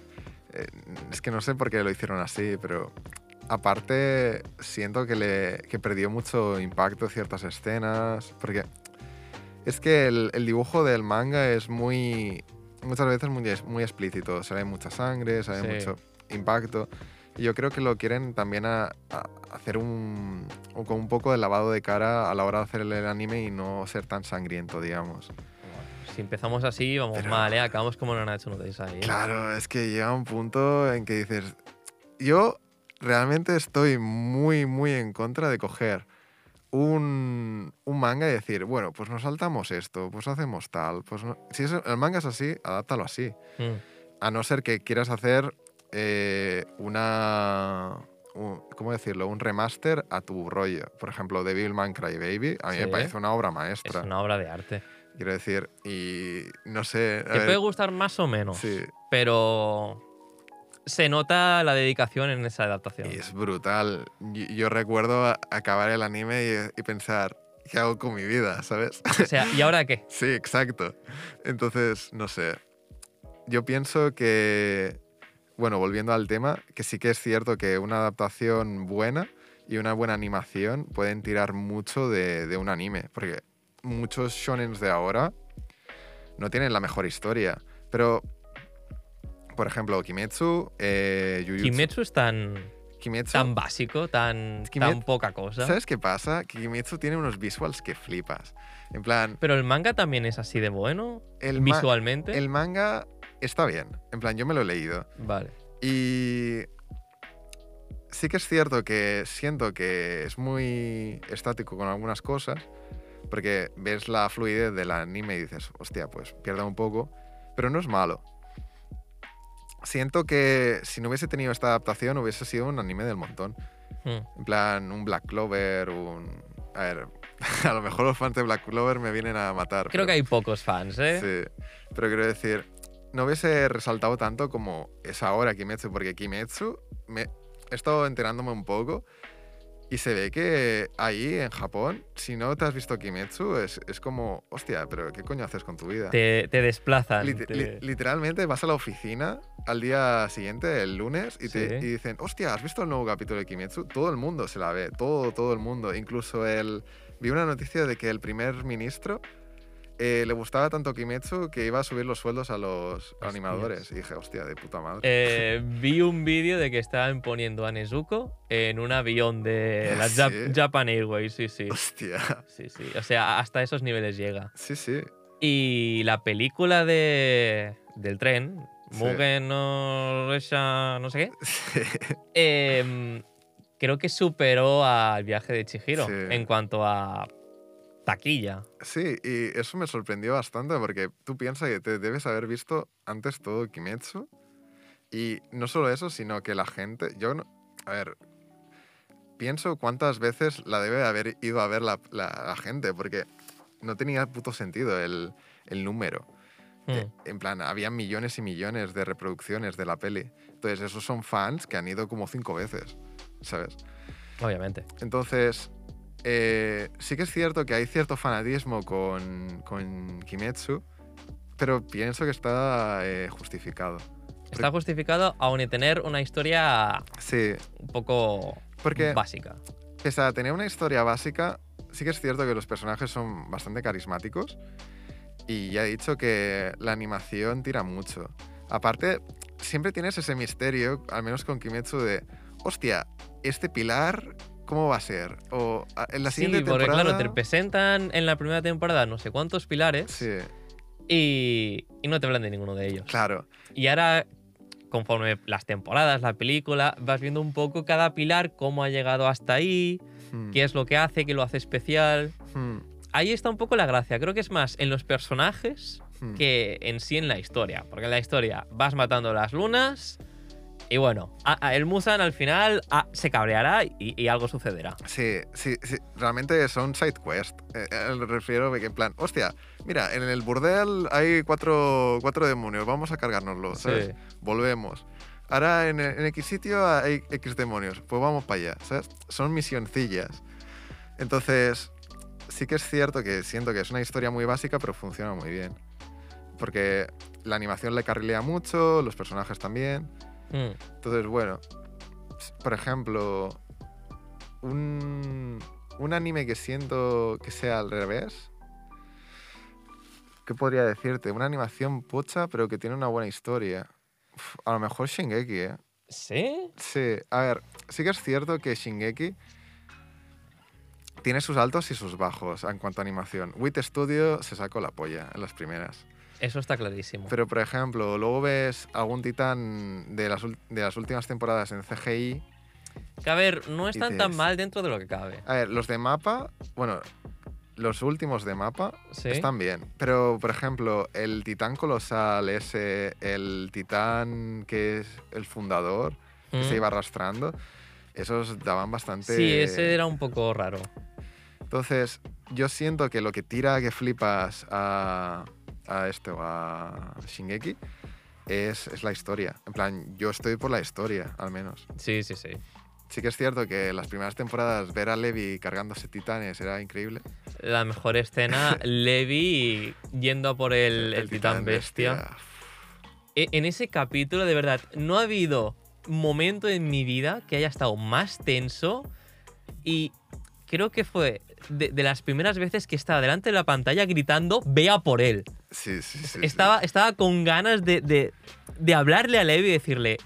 es que no sé por qué lo hicieron así, pero aparte siento que, le, que perdió mucho impacto ciertas escenas, porque es que el, el dibujo del manga es muy, muchas veces muy, muy explícito, se ve mucha sangre, se ve
Sí.
mucho impacto. Y yo creo que lo quieren también a, a hacer un, con un poco de lavado de cara a la hora de hacer el anime y no ser tan sangriento, digamos.
Si empezamos así, vamos
Pero-
mal, ¿eh? Acabamos como Nanatsu no Taizai. ¿eh?
Claro, es que llega un punto en que dices, yo realmente estoy muy, muy en contra de coger un, un manga y decir, bueno, pues nos saltamos esto, pues hacemos tal, pues no- si es- el manga es así, adáptalo así.
Mm.
A no ser que quieras hacer eh, una, un- ¿cómo decirlo? Un remaster a tu rollo. Por ejemplo, Devilman Crybaby, a mí me parece una obra
Es
maestra.
una obra de arte.
Quiero decir, y no sé...
Te puede gustar más o menos,
sí,
pero se nota la dedicación en esa adaptación.
Y es brutal. Yo, yo recuerdo acabar el anime y, y pensar, ¿qué hago con mi vida? ¿Sabes?
O sea, ¿y ahora qué?
sí, exacto. Entonces, no sé. Yo pienso que, bueno, volviendo al tema, que sí que es cierto que una adaptación buena y una buena animación pueden tirar mucho de, de un anime. Porque muchos shonens de ahora no tienen la mejor historia. Pero, por ejemplo, Kimetsu, eh, Jujutsu-
Kimetsu es tan,
Kimetsu-
tan básico, tan, tan poca cosa.
¿Sabes qué pasa? Que Kimetsu tiene unos visuals que flipas. En plan,
Pero el manga también es así de bueno,
el, ma-
visualmente.
el manga está bien. En plan, yo me lo he leído.
Vale.
Y sí que es cierto que siento que es muy estático con algunas cosas, porque ves la fluidez del anime y dices, hostia, pues pierda un poco, pero no es malo. Siento que si no hubiese tenido esta adaptación hubiese sido un anime del montón.
Hmm.
En plan, un Black Clover, un... A ver, a lo mejor los fans de Black Clover me vienen a matar.
Creo
pero-
que hay pocos fans, ¿eh?
Sí, pero quiero decir, no hubiese resaltado tanto como es ahora Kimetsu, porque Kimetsu, me, he estado enterándome un poco y se ve que ahí en Japón, si no te has visto Kimetsu, es, es como, hostia, pero ¿qué coño haces con tu vida?
Te, te desplazan.
Lit-
te-
li- literalmente vas a la oficina al día siguiente, el lunes, y, te,
Sí.
y dicen, hostia, ¿has visto el nuevo capítulo de Kimetsu? Todo el mundo se la ve, todo, todo el mundo. Incluso el... Vi una noticia de que el primer ministro eh, le gustaba tanto Kimetsu que iba a subir los sueldos a los
Hostias.
animadores. Y dije, hostia, de puta madre.
Eh, vi un vídeo de que estaban poniendo a Nezuko en un avión de la Jap-
¿Sí?
Japan Airways, sí, sí.
Hostia.
Sí, sí. O sea, hasta esos niveles llega.
Sí, sí.
Y la película de, del tren,
Sí.
Mugen no Resha, no sé qué,
Sí.
em, creo que superó al viaje de Chihiro en cuanto a taquilla.
Sí, y eso me sorprendió bastante porque tú piensas que te debes haber visto antes todo Kimetsu. Y no solo eso, sino que la gente. Yo, no- a ver, pienso cuántas veces la debe haber ido a ver la, la- la gente, porque no tenía puto sentido el, el número.
Hmm.
Eh, En plan, había millones y millones de reproducciones de la peli. Entonces, esos son fans que han ido como cinco veces, ¿sabes?
Obviamente.
Entonces, eh, sí que es cierto que hay cierto fanatismo con, con Kimetsu, pero pienso que está eh, justificado.
Está justificado aún y tener una historia
Sí,
un poco
porque
básica.
pese a tener una historia básica, sí que es cierto que los personajes son bastante carismáticos y ya he dicho que la animación tira mucho. Aparte, siempre tienes ese misterio, al menos con Kimetsu, de, hostia, este pilar, ¿cómo va a ser? O a- en la
Sí,
siguiente
porque
temporada...
claro, te presentan en la primera temporada no sé cuántos pilares
Sí,
y, y no te hablan de ninguno de ellos.
claro.
Y ahora, conforme las temporadas, la película, vas viendo un poco cada pilar, cómo ha llegado hasta ahí,
Hmm,
qué es lo que hace, qué lo hace especial.
hmm,
Ahí está un poco la gracia. Creo que es más en los personajes
hmm.
que en sí en la historia. Porque en la historia vas matando las lunas y bueno, a- a- el Musan al final se cabreará y, y algo sucederá.
Sí, sí, sí, realmente son side quest. Eh, eh, refiero que en plan, hostia, mira, en el burdel hay cuatro, cuatro demonios, vamos a cargárnoslo, ¿sabes?
Sí.
Volvemos. Ahora en, en X sitio hay X demonios, pues vamos para allá, ¿sabes? Son misioncillas. Entonces, sí que es cierto que siento que es una historia muy básica, pero funciona muy bien. Porque la animación le carrilea mucho, los personajes también.
Mm.
Entonces, bueno, por ejemplo, un, un anime que siento que sea al revés. ¿Qué podría decirte? Una animación pocha, pero que tiene una buena historia. Uf, a lo mejor Shingeki, ¿eh?
¿Sí?
Sí, a ver, sí que es cierto que Shingeki tiene sus altos y sus bajos en cuanto a animación. Wit Studio se sacó la polla en las primeras.
Eso está clarísimo.
Pero, por ejemplo, luego ves algún titán de las, de las últimas temporadas en CGI.
Que a ver, no están tan mal dentro de lo que cabe.
A ver, los de mapa, bueno, los últimos de mapa
Sí.
están bien. Pero, por ejemplo, el titán colosal, ese, el titán que es el fundador, que
Mm.
se iba arrastrando, esos daban bastante.
Sí, ese era un poco raro.
Entonces, yo siento que lo que tira que flipas a, a esto, a Shingeki, es, es la historia. En plan, yo estoy por la historia, al menos.
Sí, sí, sí.
Sí que es cierto que las primeras temporadas ver a Levi cargándose titanes era increíble.
La mejor escena, Levi yendo a por el, el titán bestia. E- En ese capítulo, de verdad, no ha habido momento en mi vida que haya estado más tenso y creo que fue de, de las primeras veces que estaba delante de la pantalla gritando, vea por él.
Sí, sí, sí. sí.
Estaba, estaba con ganas de, de- de hablarle a Levi y decirle,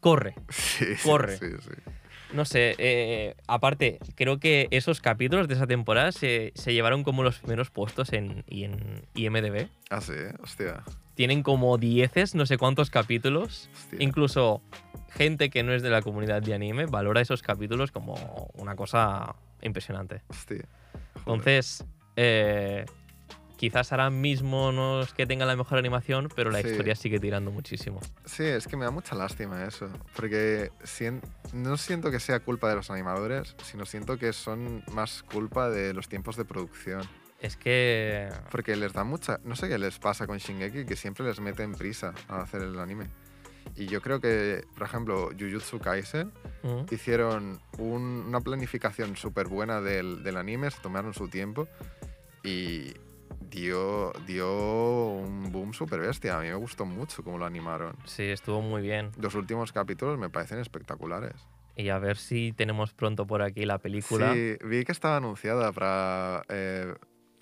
corre.
Sí,
corre.
Sí, sí.
No sé, eh, aparte, creo que esos capítulos de esa temporada se, se llevaron como los primeros puestos en, y en IMDB.
Ah, sí, hostia.
Tienen como dieces, no sé cuántos capítulos.
hostia.
Incluso gente que no es de la comunidad de anime valora esos capítulos como una cosa impresionante.
Hostia.
Entonces, eh, quizás ahora mismo no es que tenga la mejor animación, pero la
Sí.
historia sigue tirando muchísimo.
Sí, es que me da mucha lástima eso. Porque sien- no siento que sea culpa de los animadores, sino siento que son más culpa de los tiempos de producción.
Es que...
Porque les da mucha. No sé qué les pasa con Shingeki, que siempre les meten prisa a hacer el anime. Y yo creo que, por ejemplo, Jujutsu Kaisen
mm,
hicieron un- una planificación súper buena del, del anime, se tomaron su tiempo y dio, dio un boom súper bestia. A mí me gustó mucho cómo lo animaron.
Sí, estuvo muy bien.
Los últimos capítulos me parecen espectaculares.
Y a ver si tenemos pronto por aquí la película.
Sí, vi que estaba anunciada para eh,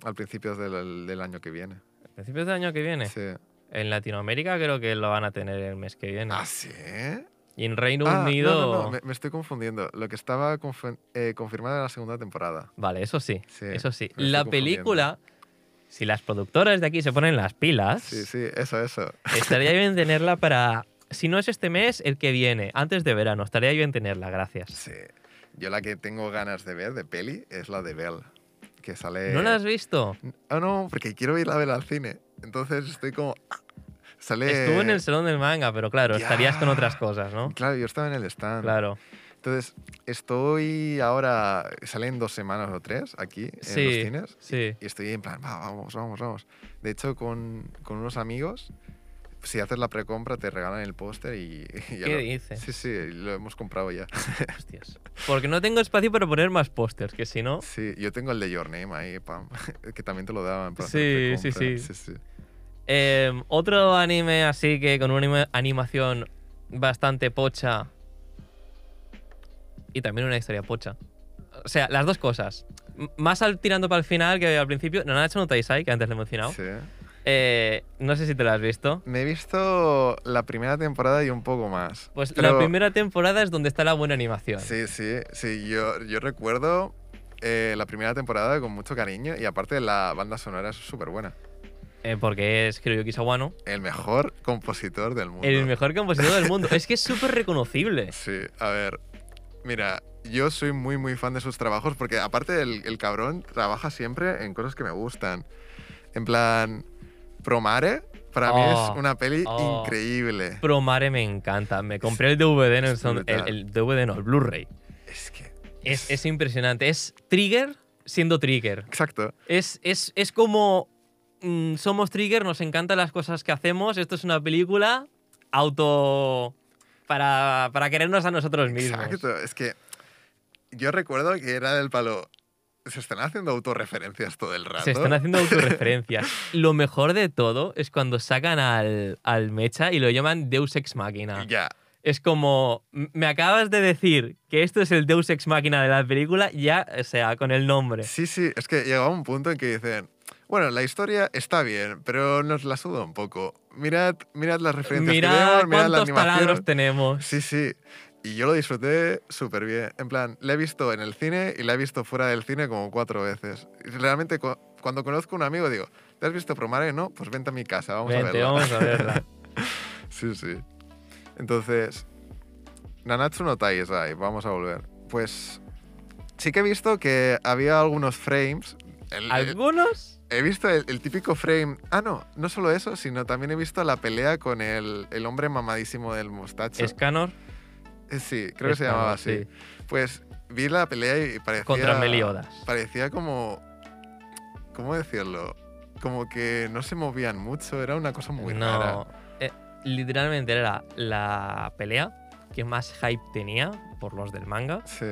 al principio del, del año que viene.
¿A principios del año que viene?
Sí.
En Latinoamérica creo que lo van a tener el mes que viene.
¿Ah, sí?
Y en Reino
Ah,
Unido...
No, no, no, me, me estoy confundiendo. Lo que estaba eh, confirmado era la segunda temporada.
Vale, eso sí.
Sí,
eso sí. La película, si las productoras de aquí se ponen las pilas,
Sí, sí, eso, eso.
estaría bien tenerla para... Si no es este mes, el que viene, antes de verano. Estaría bien tenerla, gracias.
Sí. Yo la que tengo ganas de ver de peli es la de Belle. Que sale.
¿No la has visto?
Ah, no, porque quiero ir a ver al cine. Entonces estoy como. Sale.
Estuvo en el salón del manga, pero claro,
Ya.
estarías con otras cosas, ¿no?
Claro, yo estaba en el stand.
Claro.
Entonces, estoy ahora. Sale en dos semanas o tres aquí en los
Sí,
cines.
sí.
Y estoy en plan, "Va, vamos, vamos, vamos. De hecho, con, con unos amigos, si haces la precompra, te regalan el póster y, y ya
¿Qué
lo-
dices?
Sí, sí, lo hemos comprado ya.
Hostias. Porque no tengo espacio para poner más pósters, que si no...
Sí, yo tengo el de Your Name ahí, pam, que también te lo daban para
Sí,
hacer
sí, sí.
sí, sí.
Eh, otro anime así que con una anima- animación bastante pocha y también una historia pocha. O sea, las dos cosas. M- Más al tirando para el final que al principio. Nanatsu no Taisai, que antes le he mencionado.
Sí.
Eh, no sé si te lo has visto.
Me he visto la primera temporada y un poco más.
Pues
Pero-
la primera temporada es donde está la buena animación.
Sí, sí, sí. Yo, yo recuerdo eh, la primera temporada con mucho cariño y aparte la banda sonora es súper buena.
Eh, porque es Hiroyuki Sawano,
El mejor compositor del mundo.
el mejor compositor del mundo. es que es súper reconocible.
Sí, a ver. Mira, yo soy muy, muy fan de sus trabajos porque aparte el, el cabrón trabaja siempre en cosas que me gustan. En plan, Promare, para mí es una peli
oh.
increíble.
Promare me encanta. Me compré el DVD, en el, el, el DVD no, el Blu-ray.
Es que...
Es, es impresionante. Es Trigger siendo Trigger.
Exacto.
Es, es, es como mm, somos Trigger, nos encantan las cosas que hacemos. Esto es una película auto para, para querernos a nosotros mismos.
Exacto. Es que yo recuerdo que era del palo... Se están haciendo autorreferencias todo el rato.
Se están haciendo autorreferencias. Lo mejor de todo es cuando sacan al, al Mecha y lo llaman Deus Ex Machina.
Ya.
Es como, me acabas de decir que esto es el Deus Ex Machina de la película, ya, o sea, con el nombre.
Sí, sí, es que llegaba un punto en que dicen, bueno, la historia está bien, pero nos la suda un poco. Mirad, mirad las referencias
Mira
que vemos, mirad la
cuántos taladros
animación.
tenemos.
Sí, sí. Y yo lo disfruté súper bien. En plan, la he visto en el cine y la he visto fuera del cine como cuatro veces. Y realmente, cu- cuando conozco a un amigo, digo, ¿te has visto Promare? No, pues vente a mi casa, vamos a
Vente,
verla.
vamos a verla.
Sí, sí. Entonces, Nanatsu no Taizai, vamos a volver. Pues sí que he visto que había algunos frames. el- el-
¿Algunos?
he visto el, el típico frame. Ah, no, no solo eso, sino también he visto la pelea con el, el hombre mamadísimo del mostacho.
Escanor
sí, creo que se llamaba así.
sí.
Pues vi la pelea y parecía.
Contra Meliodas.
Parecía como. ¿Cómo decirlo? Como que no se movían mucho, era una cosa muy rara.
no. eh, literalmente era la pelea que más hype tenía por los del manga.
Sí.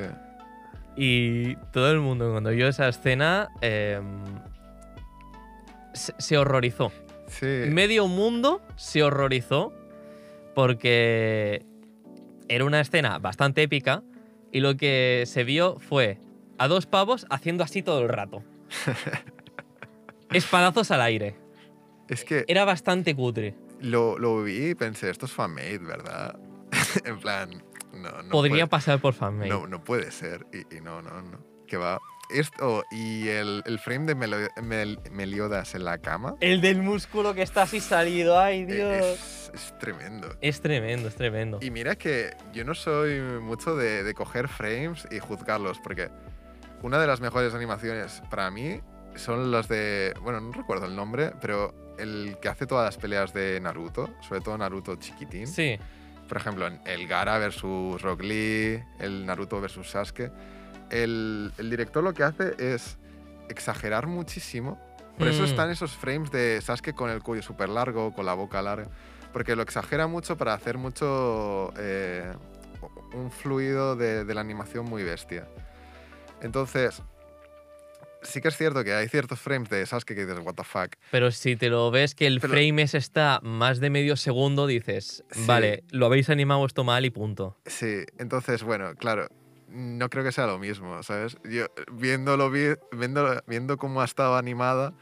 Y todo el mundo cuando vio esa escena em, se, se horrorizó.
Sí.
Medio mundo se horrorizó porque era una escena bastante épica y lo que se vio fue a dos pavos haciendo así todo el rato. Espadazos al aire.
Es que
Era bastante cutre.
lo, lo vi y pensé, esto es fanmade, ¿verdad? en plan, no, no
Podría
puede,
pasar por fanmade.
no, no puede ser. Y, y no, no, no. Que va. Esto y el, el frame de Melo- Mel- Meliodas en la cama
El del músculo que está así salido, ay
eh,
Dios.
es, es tremendo.
Es tremendo, es tremendo.
Y mira que yo no soy mucho de, de coger frames y juzgarlos, porque una de las mejores animaciones para mí son las de. Bueno, no recuerdo el nombre, pero el que hace todas las peleas de Naruto, sobre todo Naruto chiquitín.
Sí,
Por ejemplo, el Gara versus Rock Lee, el Naruto versus Sasuke. El, el director lo que hace es exagerar muchísimo. Por eso
Mm.
están esos frames de Sasuke con el cuello súper largo, con la boca larga. Porque lo exagera mucho para hacer mucho. eh, un fluido de, de la animación muy bestia. Entonces. Sí que es cierto que hay ciertos frames de Sasuke que dices, what the fuck.
pero si te lo ves que el
Pero-
frame ese está más de medio segundo, dices,
Sí.
vale, lo habéis animado esto mal y punto.
Sí, entonces, bueno, claro, no creo que sea lo mismo, ¿sabes? Yo viéndolo, vi- viendo, viendo cómo ha estado animada,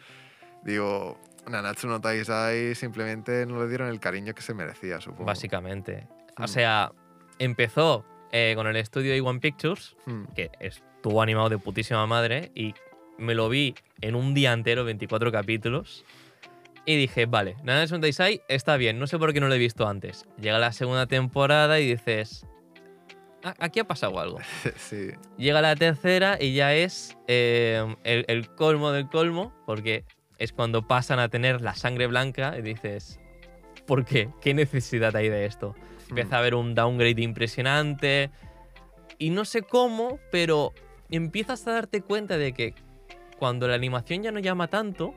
digo, Nanatsu no Taizai simplemente no le dieron el cariño que se merecía, supongo.
Básicamente. O
Mm.
sea, empezó eh, con el estudio A1 Pictures,
Hmm,
que estuvo animado de putísima madre, y me lo vi en un día entero, 24 capítulos. Y dije, vale, Nanatsu no Taizai está bien, no sé por qué no lo he visto antes. Llega la segunda temporada y dices, "Ah, aquí ha pasado algo.
sí,
Llega la tercera y ya es eh, el, el colmo del colmo, porque es cuando pasan a tener la sangre blanca y dices, ¿por qué? ¿Qué necesidad hay de esto? Empieza a haber un downgrade impresionante y no sé cómo, pero empiezas a darte cuenta de que cuando la animación ya no llama tanto,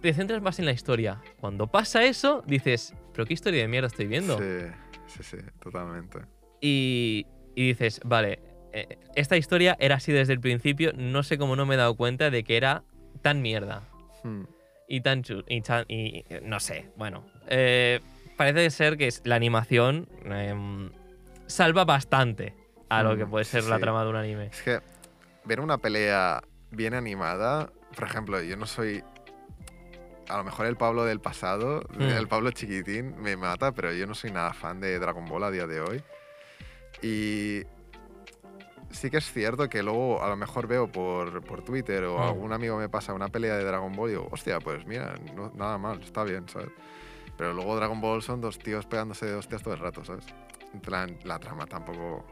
te centras más en la historia. Cuando pasa eso, dices, ¿pero qué historia de mierda estoy viendo?
Sí, sí, sí, totalmente.
y, y dices, vale, eh, esta historia era así desde el principio, no sé cómo no me he dado cuenta de que era tan mierda
Hmm,
y tan y, tan- y- no sé, bueno, eh, parece ser que la animación em, salva bastante a lo que
Mm,
puede ser la trama de un anime.
Es que ver una pelea bien animada, por ejemplo, yo no soy... A lo mejor el Pablo del pasado,
Hmm.
el Pablo chiquitín, me mata, pero yo no soy nada fan de Dragon Ball a día de hoy. Y sí que es cierto que luego a lo mejor veo por, por Twitter o
Mm.
algún amigo me pasa una pelea de Dragon Ball y digo, hostia, pues mira, no- nada mal, está bien, ¿sabes? Pero luego Dragon Ball son dos tíos pegándose de hostias todo el rato, ¿sabes? Plan, la trama tampoco...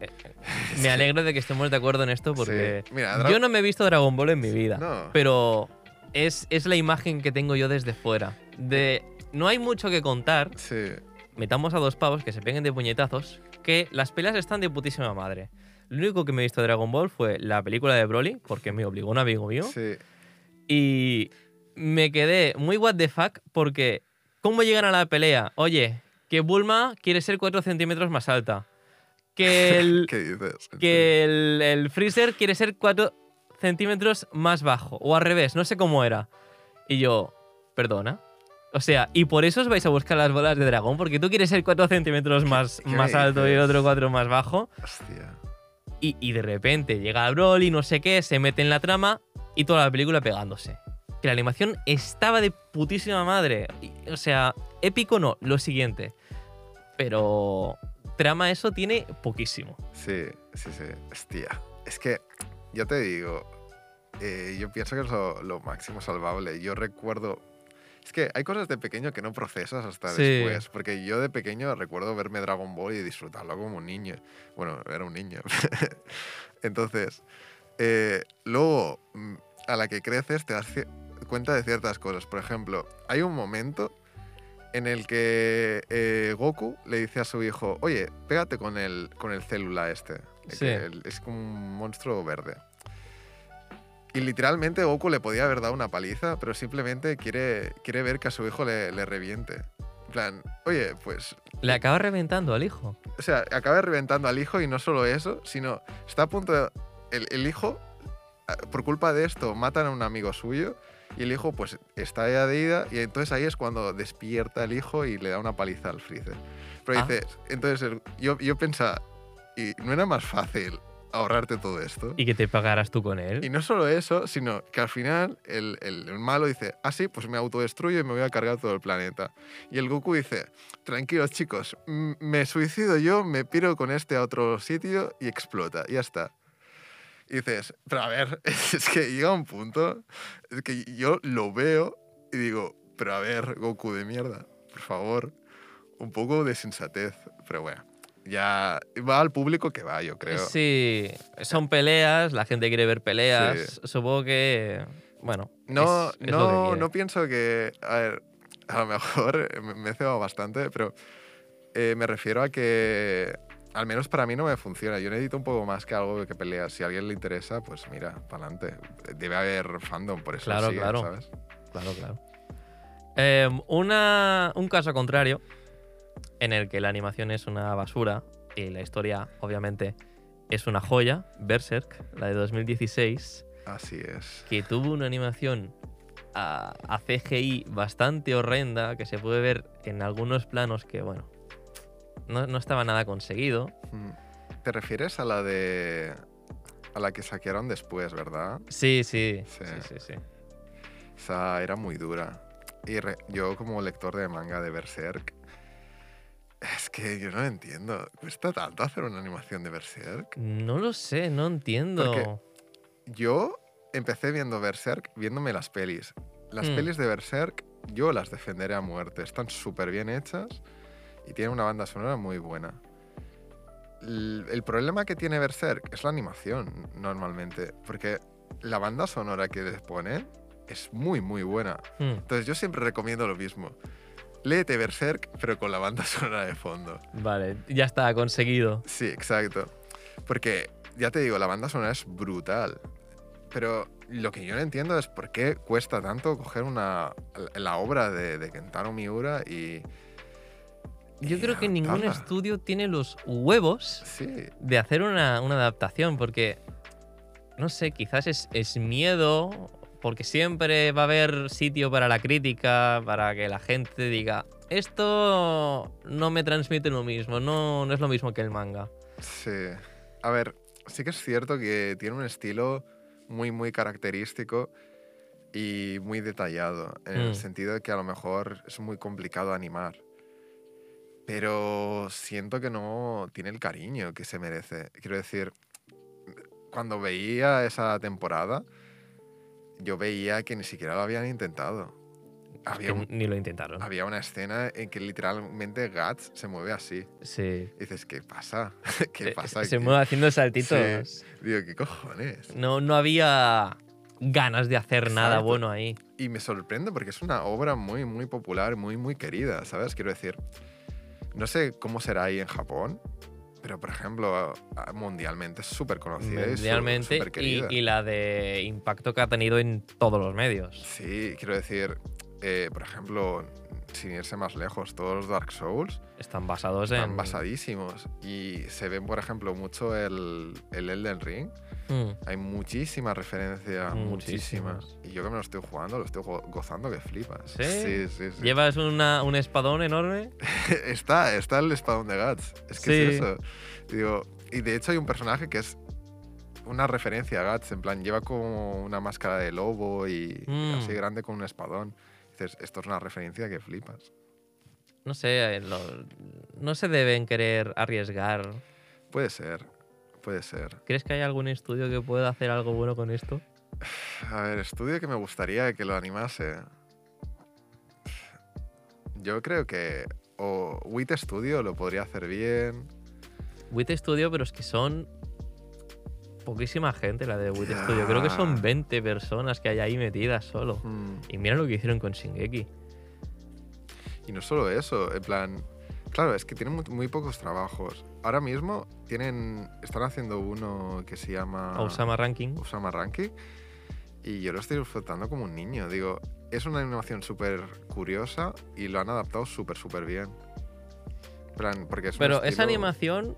Eh, Me alegro de que estemos de acuerdo en esto porque
Sí. Mira,
yo no me he visto Dragon Ball en mi vida,
No.
pero es, es la imagen que tengo yo desde fuera. De no hay mucho que contar,
Sí,
metamos a dos pavos que se peguen de puñetazos, que las peleas están de putísima madre. Lo único que me he visto de Dragon Ball fue la película de Broly, porque me obligó un amigo mío,
sí.
y me quedé muy what the fuck porque ¿cómo llegan a la pelea? Oye, que Bulma quiere ser 4 centímetros más alta, que el,
¿Qué dices?
Que el, el Freezer quiere ser 4 centímetros más bajo, o al revés, no sé cómo era. Y yo, perdona. O sea, y por eso os vais a buscar las bolas de dragón, porque tú quieres ser 4 centímetros más,
qué
más alto y el otro 4 más bajo.
Hostia.
Y, y de repente llega Broly, no sé qué, se mete en la trama y toda la película pegándose. Que la animación estaba de putísima madre. Y, O sea, épico no, lo siguiente. Pero trama eso tiene poquísimo.
Sí, sí, sí. Hostia. Es que, ya te digo, eh, yo pienso que es lo, lo máximo salvable. Yo recuerdo... Es que hay cosas de pequeño que no procesas hasta
Sí.
después. Porque yo de pequeño recuerdo verme Dragon Ball y disfrutarlo como un niño. Bueno, era un niño. Entonces, eh, luego, mm, a la que creces, te das cuenta de ciertas cosas. Por ejemplo, hay un momento en el que eh, Goku le dice a su hijo, oye, pégate con el, con el célula este. eh,
Sí.
que el- es como un monstruo verde. Y literalmente Goku le podía haber dado una paliza, pero simplemente quiere, quiere ver que a su hijo le, le reviente. En plan, oye, pues
Le acaba reventando al hijo.
o sea, acaba reventando al hijo y no solo eso, sino está a punto de... El, el hijo, ah, por culpa de esto, matan a un amigo suyo y el hijo pues está ya de ida y entonces ahí es cuando despierta el hijo y le da una paliza al freezer. Pero
Ah.
dices, entonces yo, yo pensaba, ¿y no era más fácil ahorrarte todo esto.
Y que te pagarás tú con él.
Y no solo eso, sino que al final el, el- el malo dice, ah, sí, pues me autodestruyo y me voy a cargar todo el planeta. Y el Goku dice, tranquilos chicos, me suicido yo, me piro con este a otro sitio y explota, y ya está. Y dices, pero a ver, es que llega un punto, es que yo lo veo y digo, pero a ver, Goku de mierda, por favor, un poco de sensatez. Pero bueno, ya va al público que va, yo creo.
Sí, son peleas, la gente quiere ver peleas. Supongo que, bueno,
No,
es- es
no, no pienso que. A ver, a lo mejor me- he cebado bastante, pero eh, me refiero a que. Al menos para mí no me funciona. Yo necesito un poco más que algo que peleas. Si a alguien le interesa, pues mira, para adelante. Debe haber fandom, por eso
Claro,
sigue,
claro.
¿sabes?
Claro, claro. Em, una, un caso contrario, en el que la animación es una basura y la historia, obviamente, es una joya, Berserk, la de 2016,
Así es.
que tuvo una animación a, a CGI bastante horrenda, que se puede ver en algunos planos que, bueno, no, no estaba nada conseguido.
Mm. ¿Te refieres a la de. a la que saquearon después, verdad?
Sí, sí, sí,
Sí.
sí, sí.
Esa era muy dura. Y re- yo como lector de manga de Berserk, es que yo no entiendo. ¿Cuesta tanto hacer una animación de Berserk?
No lo sé, no entiendo.
Yo empecé viendo Berserk viéndome las pelis. Las
Mm.
pelis de Berserk yo las defenderé a muerte. Están súper bien hechas y tienen una banda sonora muy buena. El problema que tiene Berserk es la animación, normalmente, porque la banda sonora que les pone es muy, muy buena.
Hmm.
Entonces yo siempre recomiendo lo mismo. Léete Berserk, pero con la banda sonora de fondo.
Vale, ya está conseguido.
Sí, exacto. Porque, ya te digo, la banda sonora es brutal. Pero lo que yo no entiendo es por qué cuesta tanto coger una, la obra de, de Kentaro Miura y...
Yo
y
creo que ningún estudio tiene los huevos
Sí,
de hacer una, una adaptación, porque, no sé, quizás es, es miedo, porque siempre va a haber sitio para la crítica, para que la gente diga, esto no me transmite lo mismo, no, no es lo mismo que el manga.
sí. A ver, sí que es cierto que tiene un estilo muy, muy característico y muy detallado, en
Mm.
el sentido de que a lo mejor es muy complicado animar. Pero siento que no tiene el cariño que se merece. Quiero decir, cuando veía esa temporada, yo veía que ni siquiera lo habían intentado. Había, un-
ni lo intentaron.
había una escena en que literalmente Guts se mueve así.
Sí.
Y dices, ¿qué pasa? ¿Qué
Se-
pasa
Se
aquí?
mueve haciendo saltitos.
Digo, ¿qué cojones?
No, no había ganas de hacer nada bueno ahí.
Y me sorprende porque es una obra muy, muy popular, muy, muy querida, ¿sabes? Quiero decir, no sé cómo será ahí en Japón, pero por ejemplo, mundialmente es súper conocida
Mundialmente y,
querida.
y la de impacto que ha tenido en todos los medios.
Sí, quiero decir, eh, por ejemplo, sin irse más lejos, todos los Dark Souls
Están basados
están
en.
basadísimos. Y se ven, por ejemplo, mucho el, el Elden Ring.
Mm.
Hay muchísima referencia, muchísima.
Muchísimas.
Y yo que me lo estoy jugando, lo estoy go- gozando que flipas.
¿Sí?
Sí, sí, sí.
¿Llevas una- un espadón enorme?
está, está el espadón de Guts. Es que
Sí.
es eso. Digo, y de hecho hay un personaje que es una referencia a Guts. En plan, lleva como una máscara de lobo y
Mm.
así grande con un espadón. Dices, esto es una referencia que flipas.
No sé, eh, lo- no se deben querer arriesgar.
Puede ser, puede ser.
¿Crees que hay algún estudio que pueda hacer algo bueno con esto?
A ver, estudio que me gustaría que lo animase. Yo creo que o Wit Studio lo podría hacer bien.
WIT Studio, pero es que son poquísima gente la de WIT. Studio. Creo que son 20 personas que hay ahí metidas solo.
Mm,
Y mira lo que hicieron con Shingeki.
Y no solo eso, en plan, claro, es que tienen muy, muy pocos trabajos. Ahora mismo tienen, están haciendo uno que se llama
Osama Ranking.
Osama Ranking y yo lo estoy disfrutando como un niño. Digo, es una animación súper curiosa y lo han adaptado súper, súper bien. En plan, porque es
Pero esa animación,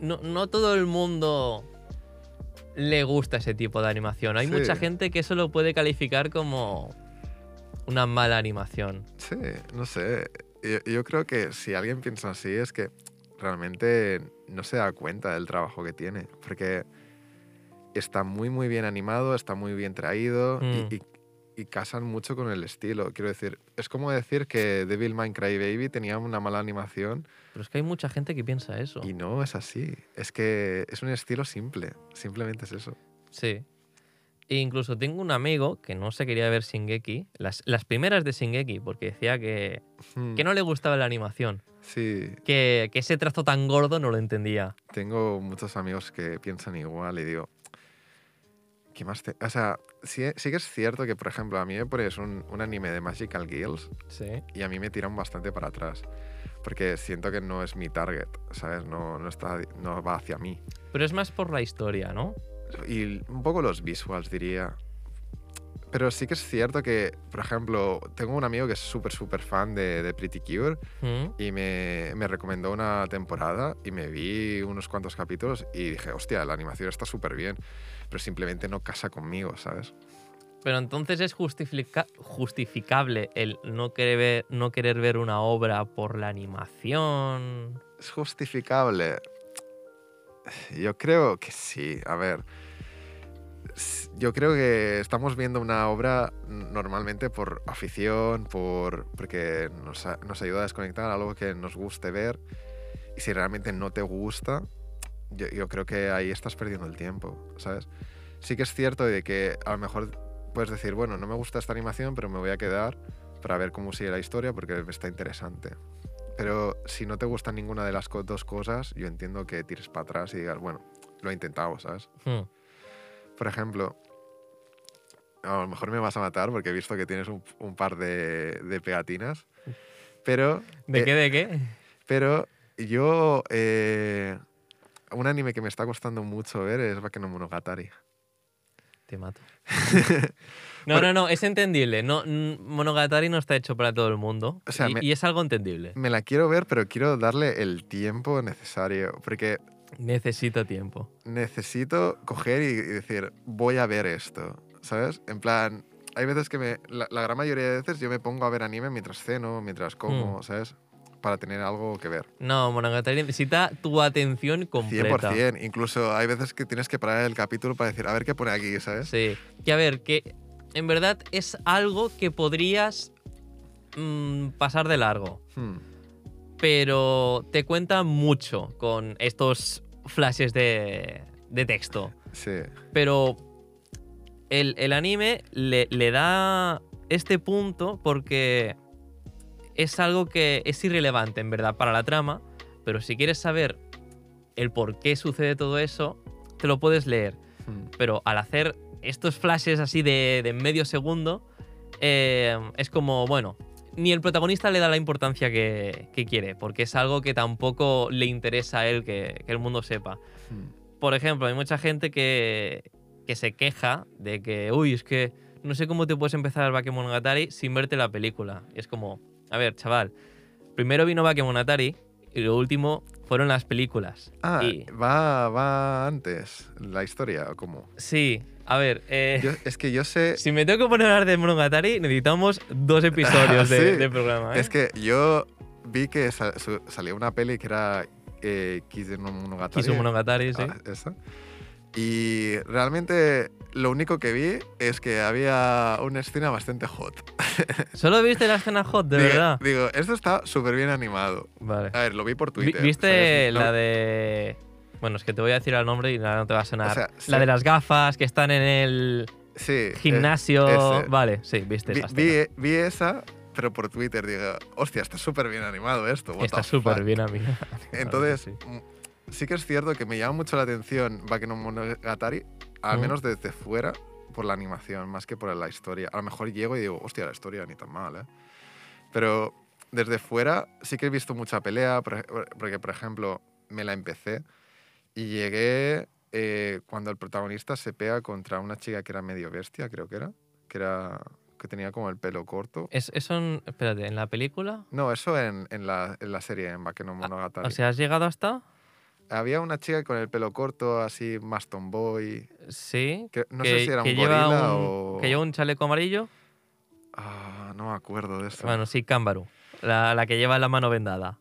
no, no todo el mundo le gusta ese tipo de animación. Hay
Sí.
mucha gente que eso lo puede calificar como una mala animación.
Sí, no sé. Yo, yo creo que si alguien piensa así es que realmente no se da cuenta del trabajo que tiene. Porque está muy, muy bien animado, está muy bien traído y-
Mm.
y, y casan mucho con el estilo. Quiero decir, es como decir que Devil May Cry Baby tenía una mala animación
Pero es que hay mucha gente que piensa eso.
y no es así. Es que es un estilo simple, simplemente es eso.
Sí. E incluso tengo un amigo que no se quería ver Shingeki, las, las primeras de Shingeki, porque decía que,
Hmm,
que no le gustaba la animación,
Sí,
que, que ese trazo tan gordo no lo entendía.
tengo muchos amigos que piensan igual y digo, ¿qué más te...? O sea, sí, sí que es cierto que, por ejemplo, a mí me pones un, un anime de Magical Girls
Sí.
y a mí me tiran bastante para atrás. Porque siento que no es mi target, ¿sabes? No, no, está, no va hacia mí.
Pero es más por la historia, ¿no?
Y un poco los visuals, diría. Pero sí que es cierto que, por ejemplo, tengo un amigo que es súper, súper fan de, de Pretty Cure
Mm.
y me, me recomendó una temporada y me vi unos cuantos capítulos y dije, hostia, la animación está súper bien, pero simplemente no casa conmigo, ¿sabes?
Pero entonces es justifica- justificable el no querer, ver, no querer ver una obra por la animación.
¿Es justificable? Yo creo que sí. A ver, yo creo que estamos viendo una obra normalmente por afición, por, porque nos, ayuda a desconectar algo que nos guste ver. Y si realmente no te gusta, yo, creo que ahí estás perdiendo el tiempo, ¿sabes? Sí que es cierto de que a lo mejor puedes decir, bueno, no me gusta esta animación, pero me voy a quedar para ver cómo sigue la historia porque está interesante. Pero si no te gusta ninguna de las dos cosas, yo entiendo que tires para atrás y digas, bueno, lo he intentado, ¿sabes?
Mm.
Por ejemplo, a lo mejor me vas a matar porque he visto que tienes un, un par de, de pegatinas, pero,
¿De
Eh,
qué? ¿De qué?
pero yo, eh, un anime que me está costando mucho ver es Baken no Monogatari.
Te mato. No, no, no, es entendible. No, Monogatari no está hecho para todo el mundo.
O sea,
y,
me-
y es algo entendible.
Me la quiero ver, pero quiero darle el tiempo necesario, porque
Necesita tiempo.
necesito coger y, decir, voy a ver esto, ¿sabes? En plan, hay veces que me, la, la gran mayoría de veces yo me pongo a ver anime mientras ceno, mientras como,
Hmm.
¿sabes? Para tener algo que ver.
No, Monogatari necesita tu atención completa.
100%. Incluso hay veces que tienes que parar el capítulo para decir, a ver qué pone aquí, ¿sabes?
Sí. Que a ver, que en verdad es algo que podrías mm, pasar de largo.
Hmm,
Pero te cuenta mucho con estos flashes de, de texto.
Sí,
Pero el, el anime le, le da este punto porque es algo que es irrelevante, en verdad, para la trama. Pero si quieres saber el por qué sucede todo eso, te lo puedes leer.
hmm,
Pero al hacer estos flashes así de, de medio segundo, eh, es como, bueno, ni el protagonista le da la importancia que, que quiere, porque es algo que tampoco le interesa a él que, que el mundo sepa.
hmm.
Por ejemplo, hay mucha gente que, que se queja de que, uy, es que no sé cómo te puedes empezar el Bakemonogatari sin verte la película. Y es como, a ver, chaval, primero vino Bakemonogatari y lo último fueron las películas.
Ah,
Y-
va, va antes la historia, ¿o cómo?
sí, a ver, eh,
Yo- es que yo sé...
si me tengo que poner a hablar de Monogatari, necesitamos dos episodios de,
Sí.
de programa. ¿eh?
Es que yo vi que sa- su- salía una peli que era eh, Kiss no Monogatari.
Kisu Monogatari, sí.
Ah, esa. Y realmente lo único que vi es que había una escena bastante hot.
¿Solo viste la escena hot, de
digo,
verdad?
Digo, esto está súper bien animado.
Vale.
A ver, lo vi por Twitter.
¿Viste la de. Bueno, es que te voy a decir el nombre y nada, no te va a sonar.
O sea, sí.
La de las gafas que están en el
Sí. eh,
gimnasio.
ese.
Vale, sí, viste
vi,
esa
vi, esa, pero por Twitter. Digo, hostia, está súper bien animado esto.
Está súper
fuck".
bien, amiga.
Entonces,
sí.
mm, sí que es cierto que me llama mucho la atención Baken no Monogatari, al
Mm.
menos desde fuera, por la animación, más que por la historia. A lo mejor llego y digo, hostia, la historia ni tan mal, ¿eh? Pero desde fuera sí que he visto mucha pelea, porque, por ejemplo, me la empecé y llegué eh, cuando el protagonista se pega contra una chica que era medio bestia, creo que era, que era que tenía como el pelo corto.
Es, eso en- espérate, ¿en la película?
No, eso en, en la, en la serie, en Baken no Monogatari.
O sea, ¿has llegado hasta?
Había una chica con el pelo corto, así más tomboy.
Sí.
Que, no
que,
sé si era
que
un
lleva
gorila
un,
o.
Que lleva un chaleco amarillo.
Ah, no me acuerdo de eso.
Bueno, sí, Cámbaro. La, la que lleva la mano vendada.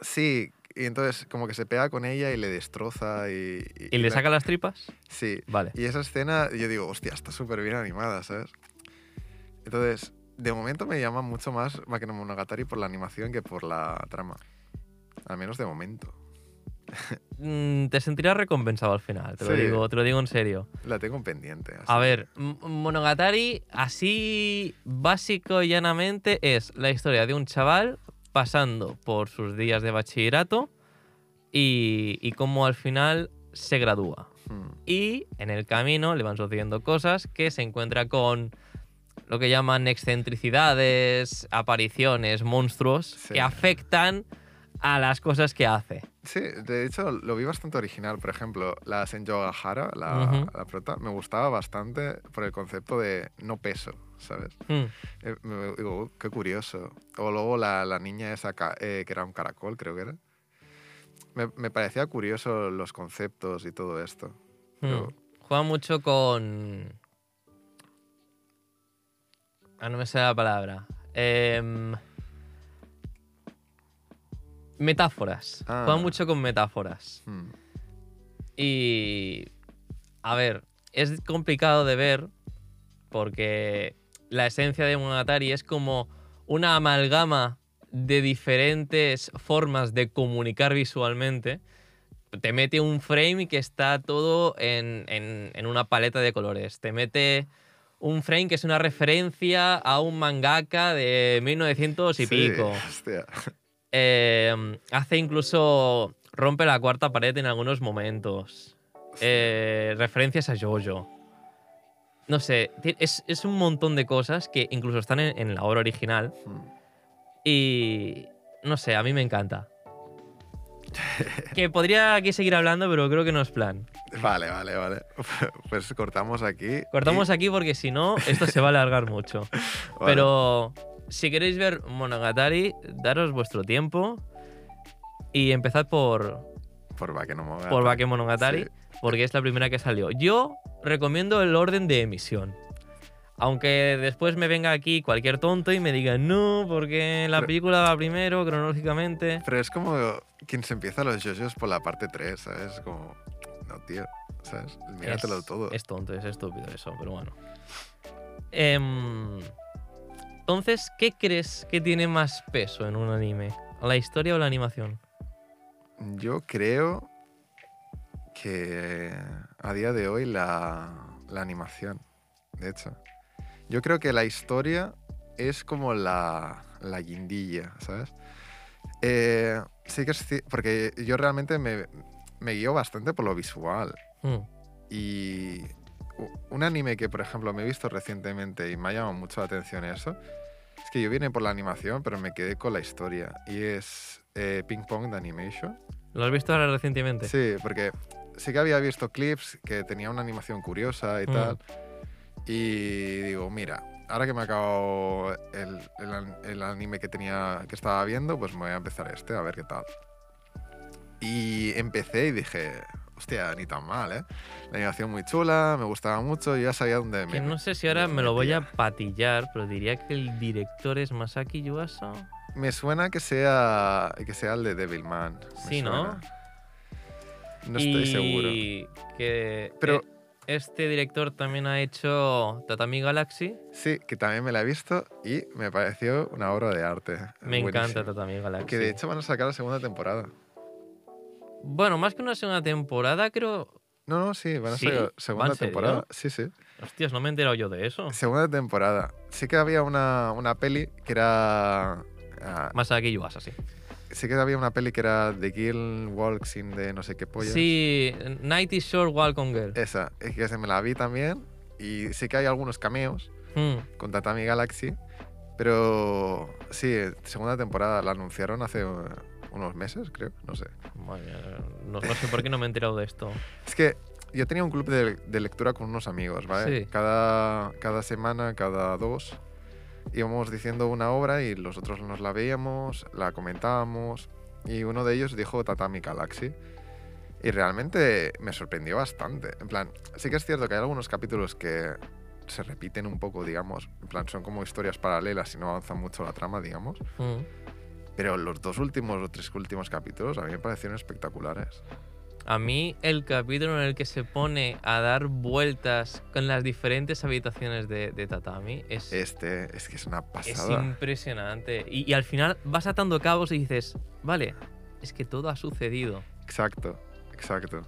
Sí, y entonces como que se pega con ella y le destroza y...
¿Y, le saca las tripas?
Sí.
Vale.
Y esa escena, yo digo, hostia, está súper bien animada, ¿sabes? Entonces, de momento me llama mucho más Makino Monogatari por la animación que por la trama. Al menos de momento.
Mm, te sentirás recompensado al final, te, lo digo, te lo digo en serio.
La tengo en pendiente. así
A ver, Monogatari, así básico y llanamente, es la historia de un chaval pasando por sus días de bachillerato y, y cómo al final se gradúa.
Hmm,
Y en el camino le van sucediendo cosas que se encuentra con lo que llaman excentricidades, apariciones, monstruos
Sí.
que afectan a las cosas que hace.
Sí, de hecho lo vi bastante original. Por ejemplo, la Senjo Gahara, la,
Ujú.
la prota, me gustaba bastante por el concepto de no peso, ¿sabes?
Hmm.
Eh, me digo, "Uh, qué curioso. O luego la, la niña esa eh, que era un caracol, creo que era. Me, me parecía curioso los conceptos y todo esto. Pero-
Hmm. Juega mucho con. Ah, no me sé la palabra. Em, Metáforas.
Ah.
Juega mucho con metáforas.
hmm,
Y. A ver, es complicado de ver porque la esencia de Monogatari es como una amalgama de diferentes formas de comunicar visualmente. Te mete un frame que está todo en, en- en una paleta de colores. Te mete un frame que es una referencia a un mangaka de 1900 y
sí,
pico.
hostia.
Eh, hace incluso. rompe la cuarta pared en algunos momentos. Eh, referencias a Jojo. No sé, es, es un montón de cosas que incluso están en, en la obra original.
Hmm.
Y. No sé, a mí me encanta. que podría aquí seguir hablando, pero creo que no es plan.
Vale, vale, vale. Pues cortamos aquí.
Cortamos
y-
aquí porque si no, esto se va a alargar mucho.
vale.
Pero si queréis ver Monogatari, daros vuestro tiempo y empezad por,
Por Bakemonogatari.
por Bakemonogatari,
Sí.
porque es la primera que salió. Yo recomiendo el orden de emisión. Aunque después me venga aquí cualquier tonto y me diga, no, porque la
Pero-
película va primero, cronológicamente.
Pero es como quien se empieza los JoJo's por la parte 3, ¿sabes? Como, no, tío, ¿sabes? Míratelo
es,
todo.
Es tonto, es estúpido eso, pero bueno. Em, entonces, ¿qué crees que tiene más peso en un anime? ¿La historia o la animación?
Yo creo que a día de hoy la, la animación, de hecho. Yo creo que la historia es como la, la guindilla, ¿sabes? Eh, sí que es porque yo realmente me, me guío bastante por lo visual.
Hmm,
Y un anime que, por ejemplo, me he visto recientemente y me ha llamado mucho la atención eso, es que yo vine por la animación, pero me quedé con la historia. Y es eh, Ping Pong de Animation.
¿Lo has visto ahora recientemente?
Sí, porque sí que había visto clips que tenía una animación curiosa y
Mm.
tal. Y digo, mira, ahora que me ha acabado el, el el anime que, tenía, que estaba viendo, pues me voy a empezar este, a ver qué tal. Y empecé y dije, hostia, ni tan mal, ¿eh? La animación muy chula, me gustaba mucho, yo ya sabía dónde
Que
me...
no sé si ahora me lo voy a patillar, pero diría que el director es Masaki Yuasa.
Me suena que sea, que sea el de Devilman.
Sí, ¿no?
suena. No estoy seguro.
Y que
Pero-
eh, este director también ha hecho Tatami Galaxy.
Sí, que también me la he visto y me pareció una obra de arte.
Me
Buenísima.
encanta Tatami Galaxy.
Que de hecho van a sacar la segunda temporada.
Bueno, más que una segunda temporada, creo.
No, no, sí, van a
¿Sí?
sacar
¿Va
segunda temporada. Sí, sí.
Hostias, no me he enterado yo de eso.
Segunda temporada. Sí que había una, una peli que era. ah,
Masaki Yuasa, sí.
sí que había una peli que era The Girl Walks in de no sé qué pollas.
Sí, Night is Short Walk on Girl.
Esa, es que se me la vi también. Y sí que hay algunos cameos
Hmm.
con Tatami Galaxy. Pero sí, segunda temporada la anunciaron hace uh, unos meses, creo. No sé.
Mía, no, no sé por qué no me he enterado de esto.
Es que yo tenía un club de, de lectura con unos amigos, ¿vale?
Sí.
Cada, cada semana, cada dos, íbamos diciendo una obra y los otros nos la veíamos, la comentábamos. Y uno de ellos dijo Tatami Galaxy. Y realmente me sorprendió bastante. En plan, sí que es cierto que hay algunos capítulos que se repiten un poco, digamos. En plan, son como historias paralelas y no avanzan mucho la trama, digamos.
Hmm.
Pero los dos últimos o tres últimos capítulos a mí me parecieron espectaculares.
A mí el capítulo en el que se pone a dar vueltas con las diferentes habitaciones de, de Tatami es,
Este es que es una
es
pasada.
impresionante. Y, y al final vas atando cabos y dices, vale, es que todo ha sucedido.
Exacto, exacto.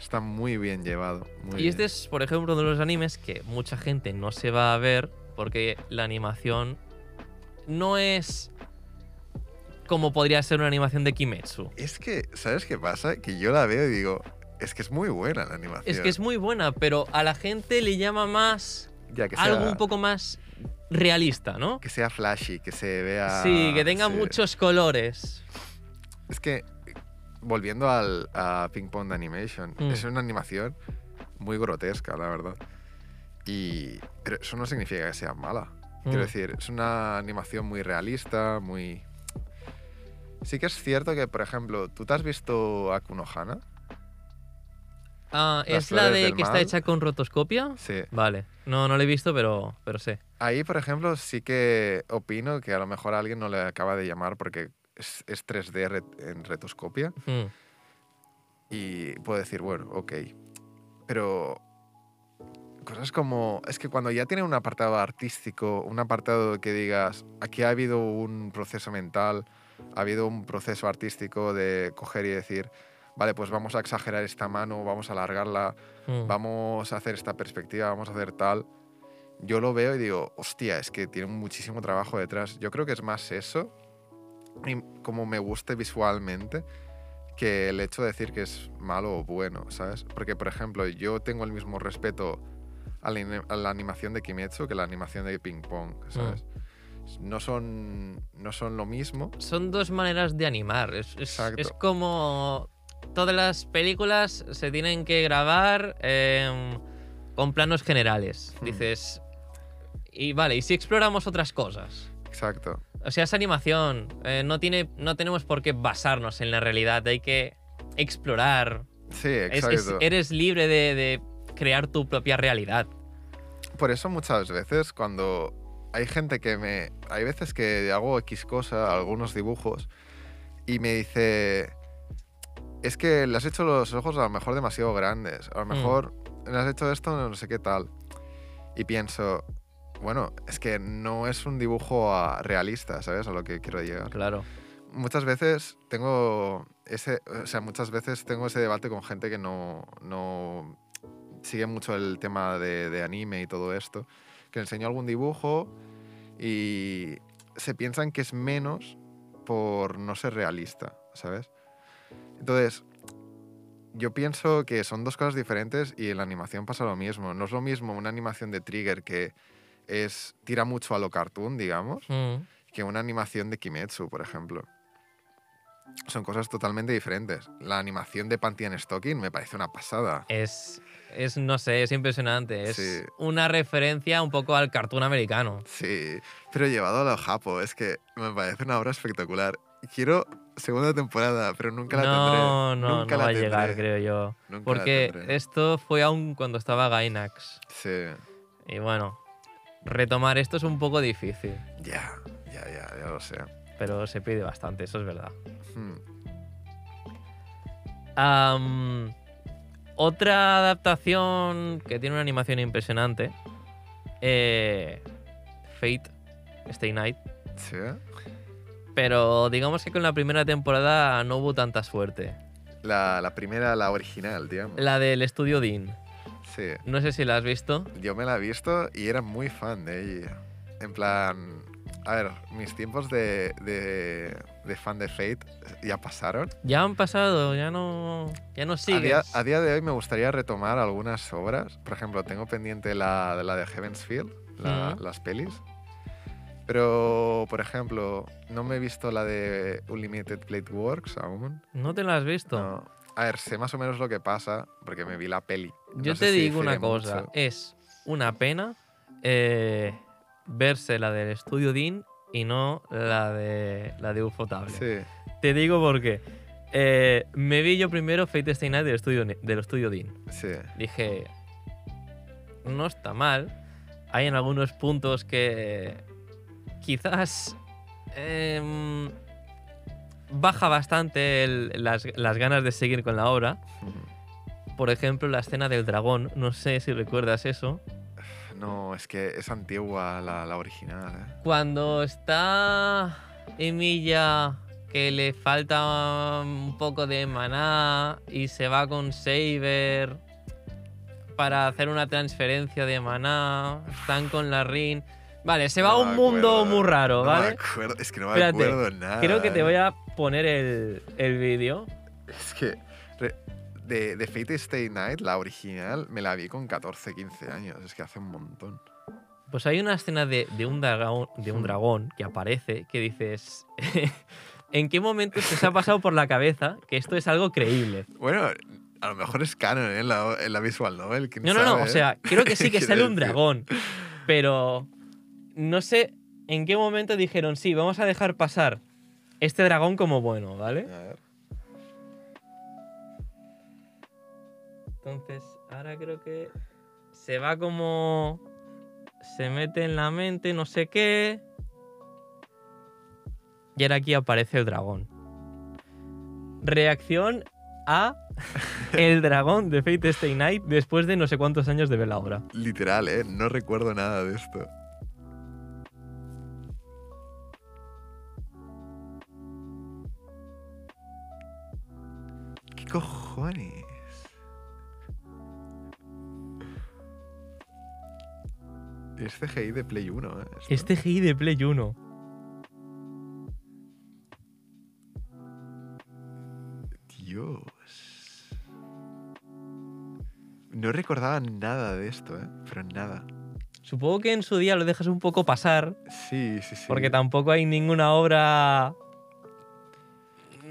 Está muy bien llevado. muy
y este
bien.
es, por ejemplo, uno de los animes que mucha gente no se va a ver porque la animación no es como podría ser una animación de Kimetsu.
Es que, ¿sabes qué pasa? Que yo la veo y digo, es que es muy buena la animación.
Es que es muy buena, pero a la gente le llama más
Ya, que sea,
algo un poco más realista, ¿no?
que sea flashy, que se vea...
Sí, que tenga
sí.
muchos colores.
Es que, volviendo al, a Ping Pong Animation,
Mm.
es una animación muy grotesca, la verdad. Y, pero eso no significa que sea mala. Quiero
Mm.
decir, es una animación muy realista, muy... Sí que es cierto que, por ejemplo, ¿tú te has visto Akuno Hana?
Ah, ¿Es la de que está
mal.
hecha con rotoscopia?
Sí.
Vale. No, no la he visto, pero, pero sé.
Ahí, por ejemplo, sí que opino que a lo mejor a alguien no le acaba de llamar porque es, es 3D re- en retoscopia
Mm.
y puedo decir, bueno, ok. Pero cosas como, es que cuando ya tiene un apartado artístico, un apartado que digas, aquí ha habido un proceso mental, ha habido un proceso artístico de coger y decir, vale, pues vamos a exagerar esta mano, vamos a alargarla,
Mm.
vamos a hacer esta perspectiva, vamos a hacer tal. Yo lo veo y digo, hostia, es que tiene muchísimo trabajo detrás. Yo creo que es más eso, y como me guste visualmente, que el hecho de decir que es malo o bueno, ¿sabes? Porque, por ejemplo, yo tengo el mismo respeto a la, a la animación de Kimetsu que la animación de Ping Pong, ¿sabes? No, son, no son lo mismo.
Son dos maneras de animar. Es, es- como todas las películas se tienen que grabar em, con planos generales.
Hmm.
Dices, y vale, ¿y si exploramos otras cosas?
Exacto.
O sea, es animación. eh, no, tiene, no tenemos por qué basarnos en la realidad. Hay que explorar.
Sí, exacto.
es- eres libre de, de crear tu propia realidad.
Por eso muchas veces cuando hay gente que me... Hay veces que hago X cosa, algunos dibujos, y me dice, es que le has hecho los ojos a lo mejor demasiado grandes, a lo
Mm.
mejor le has hecho esto no sé qué tal. Y pienso, bueno, es que no es un dibujo realista, ¿sabes? A lo que quiero llegar.
Claro.
Muchas veces tengo ese, o sea, muchas veces tengo ese debate con gente que no, no sigue mucho el tema de, de anime y todo esto, que le enseño algún dibujo y se piensan que es menos por no ser realista, ¿sabes? Entonces, yo pienso que son dos cosas diferentes y en la animación pasa lo mismo. No es lo mismo una animación de Trigger que es tira mucho a lo cartoon, digamos,
Mm.
que una animación de Kimetsu, por ejemplo. Son cosas totalmente diferentes. La animación de Panty and Stocking me parece una pasada.
Es, es, no sé, es impresionante. Es
Sí.
una referencia un poco al cartoon americano.
Sí, pero llevado a lo japo, es que me parece una obra espectacular. Quiero segunda temporada, pero nunca la
no,
tendré.
no,
Nunca
no
la
va a llegar, creo yo.
Nunca
Porque esto fue aún cuando estaba Gainax.
Sí,
Y bueno, retomar esto es un poco difícil.
ya, ya, ya, ya lo sé.
Pero se pide bastante, eso es verdad.
Hmm.
Otra adaptación que tiene una animación impresionante. eh, Fate, Stay Night.
¿Sí?
Pero digamos que con la primera temporada no hubo tanta suerte.
La, la primera, la original, digamos.
La del estudio Dean.
Sí,
No sé si la has visto.
yo me la he visto y era muy fan de ella. En plan, a ver, mis tiempos de, de, de fan de Fate ya pasaron.
Ya han pasado, ya no, ya no
A
sigues.
día, a día de hoy me gustaría retomar algunas obras. Por ejemplo, tengo pendiente la, la de Heaven's Field, la- las pelis. Pero, por ejemplo, no me he visto la de Unlimited Blade Works aún.
¿No te la has visto?
No. A ver, sé más o menos lo que pasa porque me vi la peli.
Yo
No
te
si
digo una
difiere
cosa,
mucho.
es una pena eh, verse la del estudio Dean y no la de la de Ufotable.
Sí,
Te digo por qué. Eh, me vi yo primero Fate Stay Night del estudio, del estudio Dean.
sí.
Dije, no está mal. Hay en algunos puntos que quizás em, baja bastante el- las, las ganas de seguir con la obra. Por ejemplo, la escena del dragón, no sé si recuerdas eso.
No, es que es antigua la, la original, ¿eh?
Cuando está Emilia, que le falta un poco de maná y se va con Saber para hacer una transferencia de maná, están con la Rin. Vale, se va a un mundo muy raro,
no me
¿vale?
acuerdo, es que no me
Espérate,
acuerdo nada.
Creo que te
¿eh?
voy a poner el, el vídeo.
Es que re- de, de Fate Stay Night, la original, me la vi con 14, 15 años. Es que hace un montón.
Pues hay una escena de, de un, dragón, de un
Hmm.
dragón que aparece que dices. ¿En qué momento se os ha pasado por la cabeza que esto es algo creíble?
Bueno, a lo mejor es canon ¿eh? en, la, en la visual novel. quién
No, no, no.
sabe,
O
eh?
sea, creo que sí que sale un dragón. Pero no sé en qué momento dijeron, sí, vamos a dejar pasar este dragón como bueno, ¿vale?
A ver.
Entonces, ahora creo que se va como. Se mete en la mente, no sé qué. Y ahora aquí aparece el dragón. Reacción a el dragón de Fate Stay Night después de no sé cuántos años de ver la obra.
Literal, ¿eh? No recuerdo nada de esto. ¿Qué cojones? Es CGI de Play 1, ¿eh? esto.
Este GI de Play 1.
Dios. No recordaba nada de esto, ¿eh? Pero nada.
Supongo que en su día lo dejas un poco pasar,
Sí, sí, sí.
porque tampoco hay ninguna obra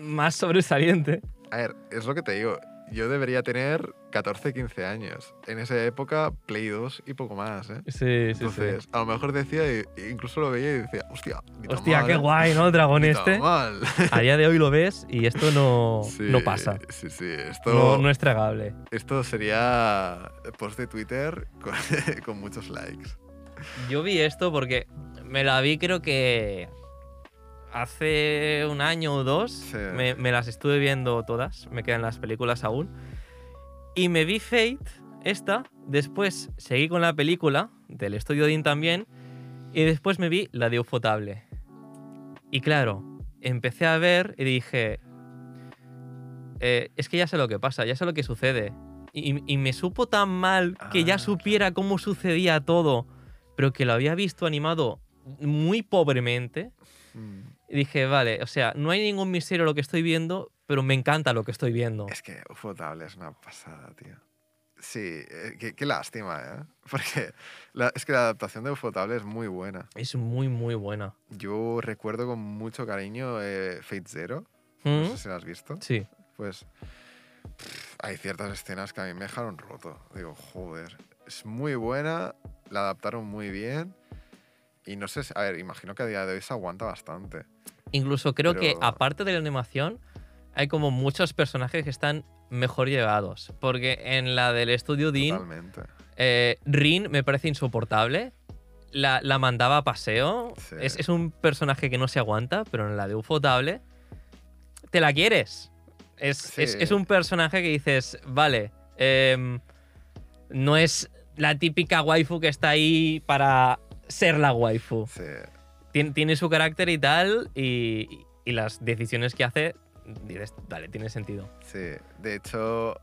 más sobresaliente.
A ver, es lo que te digo. Yo debería tener 14, 15 años. En esa época, Play 2 y poco más, ¿eh?
Sí, sí,
Entonces,
sí.
a lo mejor decía, e incluso lo veía y decía, hostia,
Hostia,
mal,
qué
¿eh?
guay, ¿no? El dragón este.
mal.
A día de hoy lo ves y esto no,
Sí,
no pasa.
Sí, sí. Esto,
No, no es tragable.
esto sería post de Twitter con, con muchos likes.
Yo vi esto porque me la vi creo que hace un año o dos.
Sí.
Me, me las estuve viendo todas, me quedan las películas aún. Y me vi Fate, esta, después seguí con la película del estudio Dean también, y después me vi la de Ufotable. Y claro, empecé a ver y dije, eh, es que ya sé lo que pasa, ya sé lo que sucede. Y, y me supo tan mal que ya
Ah,
supiera cómo sucedía todo, pero que lo había visto animado muy pobremente.
Mm.
Y dije, vale, o sea, no hay ningún misterio lo que estoy viendo, pero me encanta lo que estoy viendo.
Es que Ufotable es una pasada, tío. Sí, eh, qué, qué lástima, ¿eh? Porque la- es que la adaptación de Ufotable es muy buena.
Es muy, muy buena.
Yo recuerdo con mucho cariño eh, Fate Zero.
¿Mm?
No sé si la has visto.
Sí.
Pues pff, hay ciertas escenas que a mí me dejaron roto. Digo, joder, es muy buena, la adaptaron muy bien. Y no sé, a ver, imagino que a día de hoy se aguanta bastante.
Incluso creo que, aparte de la animación, hay como muchos personajes que están mejor llevados. Porque en la del estudio Dean, eh, Rin me parece insoportable. La, la mandaba a paseo.
Sí.
Es, es un personaje que no se aguanta, pero en la de Ufotable te la quieres. Es,
Sí.
es- es un personaje que dices, vale, em, no es la típica waifu que está ahí para ser la waifu.
Sí.
Tien- tiene su carácter y tal, y, y las decisiones que hace, dices, vale, tiene sentido.
Sí, de hecho,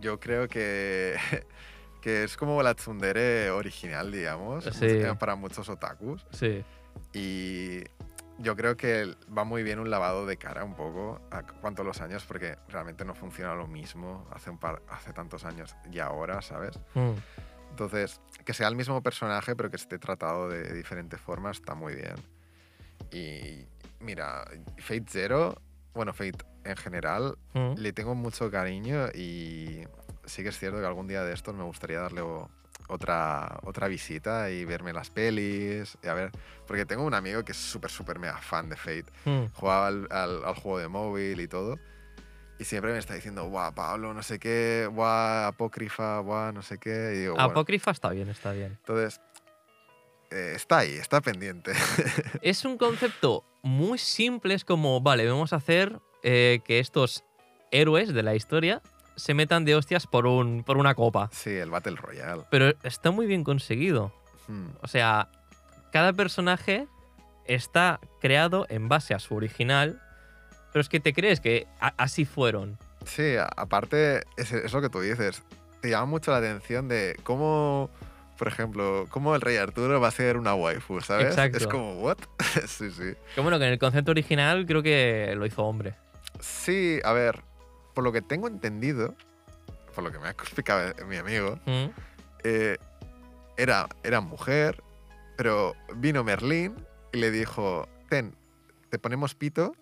yo creo que, que es como la tsundere original, digamos,
Sí.
para muchos otakus.
Sí.
Y yo creo que va muy bien un lavado de cara un poco a cuanto a los años, porque realmente no funciona lo mismo hace, un par, hace tantos años y ahora, ¿sabes?
Mm.
Entonces, que sea el mismo personaje, pero que esté tratado de diferentes formas, está muy bien. Y mira, Fate Zero, bueno, Fate en general,
Mm.
le tengo mucho cariño y sí que es cierto que algún día de estos me gustaría darle otra, otra visita y verme las pelis. Y a ver, porque tengo un amigo que es súper, súper mega fan de Fate.
Mm.
Jugaba al, al- al juego de móvil y todo. Y siempre me está diciendo, guau, Pablo, no sé qué, guau, apócrifa, guau, no sé qué. Y digo, bueno,
Apócrifa está bien, está bien.
entonces, eh, está ahí, está pendiente.
Es un concepto muy simple, es como, vale, vamos a hacer eh, que estos héroes de la historia se metan de hostias por, un, por una copa.
sí, el Battle Royale.
Pero está muy bien conseguido.
Hmm,
O sea, cada personaje está creado en base a su original, pero es que te crees que así fueron.
Sí, aparte, es, es lo que tú dices. Te llama mucho la atención de cómo, por ejemplo, cómo el rey Arturo va a ser una waifu, ¿sabes?
Exacto.
Es como, ¿what? sí, sí.
Que bueno, que en el concepto original creo que lo hizo hombre.
Sí, a ver, por lo que tengo entendido, por lo que me ha explicado mi amigo,
¿Mm?
eh, era, era mujer, pero vino Merlín y le dijo, ten, te ponemos pito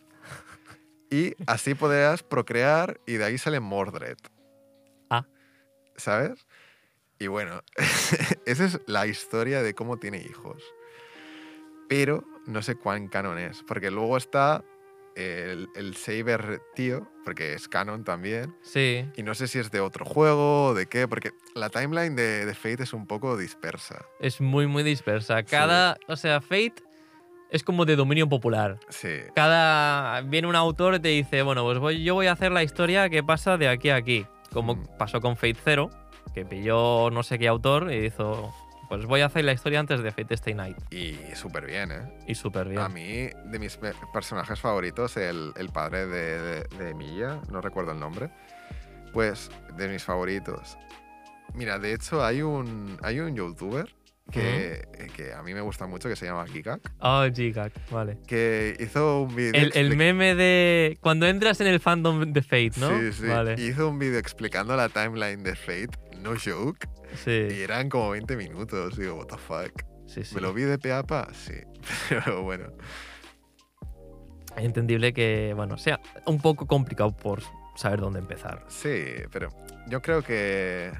y así podrás procrear y de ahí sale Mordred.
Ah.
¿Sabes? Y bueno, esa es la historia de cómo tiene hijos. Pero no sé cuán canon es, porque luego está el, el Saber tío, porque es canon también.
Sí.
Y no sé si es de otro juego o de qué, porque la timeline de, de Fate es un poco dispersa.
Es muy, muy dispersa. Cada. O sea, Fate es como de dominio popular.
Sí,
Cada. Viene un autor y te dice, bueno, pues voy, yo voy a hacer la historia que pasa de aquí a aquí. Como
Mm.
pasó con Fate Zero, que pilló no sé qué autor y hizo. Pues voy a hacer la historia antes de Fate Stay Night.
y súper bien, ¿eh?
Y súper bien.
A mí, de mis pe- personajes favoritos, el, el padre de, de, de Emilia, no recuerdo el nombre, pues de mis favoritos. Mira, de hecho hay un, hay un youtuber que, que a mí me gusta mucho que se llama Gigak,
Oh, Gigak, vale.
que hizo un vídeo...
El, meme de. Cuando entras en el fandom de Fate, ¿no?
Sí, sí.
Vale.
Hizo un vídeo explicando la timeline de Fate, no joke, y
Sí,
eran como 20 minutos. Digo, what the fuck.
sí, sí.
¿Me lo vi de peapa? Sí. Pero bueno.
Entendible que, bueno, sea un poco complicado por saber dónde empezar.
Sí, pero yo creo que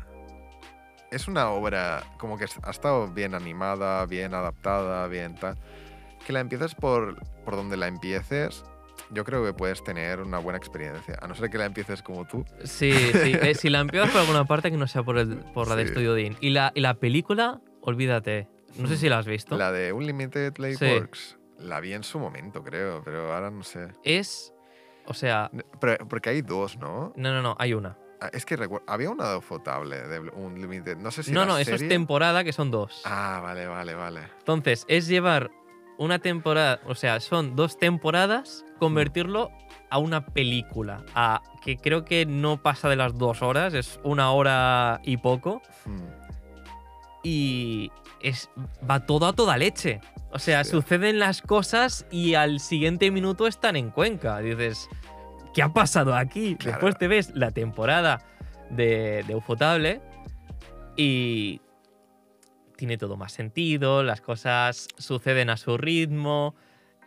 es una obra como que ha estado bien animada, bien adaptada, bien tal. Que la empieces por, por donde la empieces, yo creo que puedes tener una buena experiencia. A no ser que la empieces como tú.
Sí, sí. eh, si la empiezas por alguna parte que no sea por, el, por la de. Studio Dean. Y la, y la película, olvídate. No sé si la has visto.
La de Unlimited
Sí.
Works, la vi en su momento, creo, pero ahora no sé.
Es. O sea.
Pero, porque hay dos, ¿no?
No, no, no, hay una.
Ah, Es que había una de Ufotable de Unlimited. No sé si
no, no, eso es temporada que son dos.
Ah, vale, vale, vale.
Entonces, es llevar una temporada, o sea, son dos temporadas, convertirlo a una película. A, que creo que no pasa de las dos horas, es una hora y poco.
Hmm.
Y es, va todo a toda leche. O sea,
Sí.
suceden las cosas y al siguiente minuto están en Cuenca. Dices, ¿qué ha pasado aquí?
Claro.
Después te ves la temporada de, de Ufotable y tiene todo más sentido, las cosas suceden a su ritmo.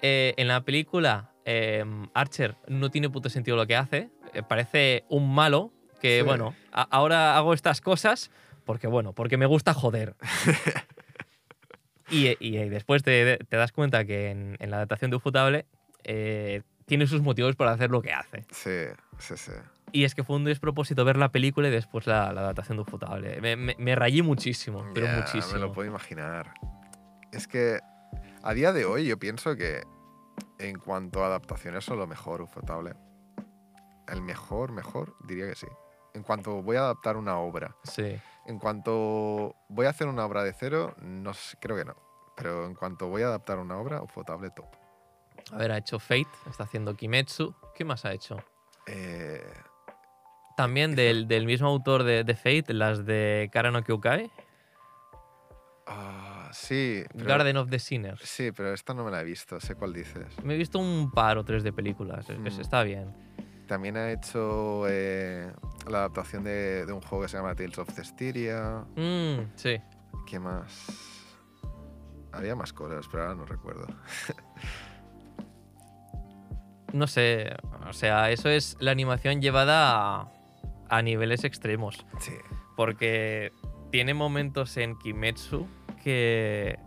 Eh, en la película, eh, Archer no tiene puto sentido lo que hace. eh, parece un malo que,
Sí.
bueno, a- ahora hago estas cosas porque, bueno, porque me gusta joder. y, y, y después te, te das cuenta que en, en la adaptación de Ufotable eh, tiene sus motivos para hacer lo que hace.
Sí, sí, sí.
Y es que fue un despropósito ver la película y después la, la adaptación de Ufotable. Me, me, me rayé muchísimo, pero muchísimo.
Me lo puedo imaginar. Es que a día de hoy yo pienso que en cuanto a adaptaciones son lo mejor Ufotable. El mejor, mejor, diría que sí. En cuanto voy a adaptar una obra.
Sí.
En cuanto voy a hacer una obra de cero, no sé, creo que no. Pero en cuanto voy a adaptar una obra, Ufotable top.
A ver, ha hecho Fate, está haciendo Kimetsu. ¿Qué más ha hecho?
Eh,
También del, del mismo autor de, de Fate, las de Kara no Kyukai,
ah, sí, pero,
Garden of the Sinners.
sí, pero esta no me la he visto, sé cuál dices.
Me he visto un par o tres de películas, es que
Mm.
está bien.
También ha hecho eh, la adaptación de, de un juego que se llama Tales of Cestiria.
Mm, sí.
¿Qué más? Había más cosas, pero ahora no recuerdo.
No sé, o sea, eso es la animación llevada a, a niveles extremos.
Sí.
Porque tiene momentos en Kimetsu que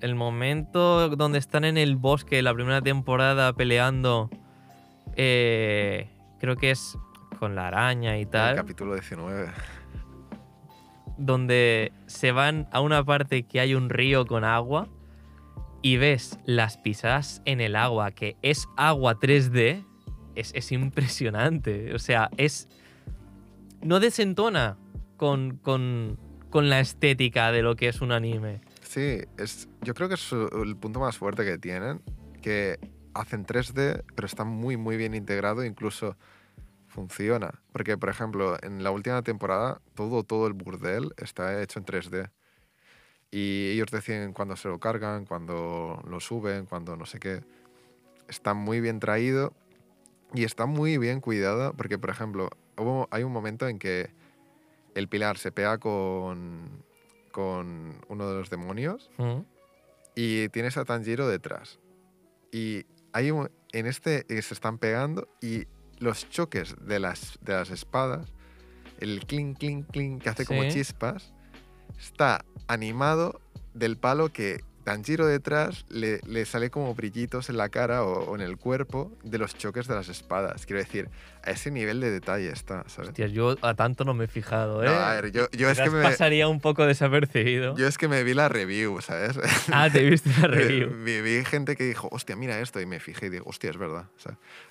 el momento donde están en el bosque la primera temporada peleando, eh, creo que es con la araña y
El
tal.
capítulo 19.
donde se van a una parte que hay un río con agua y ves las pisadas en el agua, que es agua 3D, es, es impresionante. O sea, es. No desentona con, con, con la estética de lo que es un anime.
Sí, es, yo creo que es el punto más fuerte que tienen, que hacen 3D, pero está muy, muy bien integrado, incluso funciona. Porque, por ejemplo, en la última temporada, todo, todo el burdel está hecho en 3D. Y ellos deciden cuándo se lo cargan, cuándo lo suben, cuándo no sé qué. Está muy bien traído y está muy bien cuidado, porque, por ejemplo, hubo- hay un momento en que el pilar se pega con, con uno de los demonios
¿Mm?
y tienes a Tanjiro detrás. Y hay un- en este eh, se están pegando y los choques de las, de las espadas, el clink, clink, clink que hace como
Sí.
chispas, está animado del palo que Tanjiro detrás le, le sale como brillitos en la cara o, o en el cuerpo de los choques de las espadas. Quiero decir, a ese nivel de detalle está, ¿sabes?
Hostias, yo a tanto no me he fijado, ¿eh?
No, a ver, yo, yo es que me,
pasaría un poco desapercibido.
yo es que me vi la review, ¿sabes?
Ah, te viste la review.
Vi, vi gente que dijo, hostia, mira esto, y me fijé y digo, hostia, es verdad.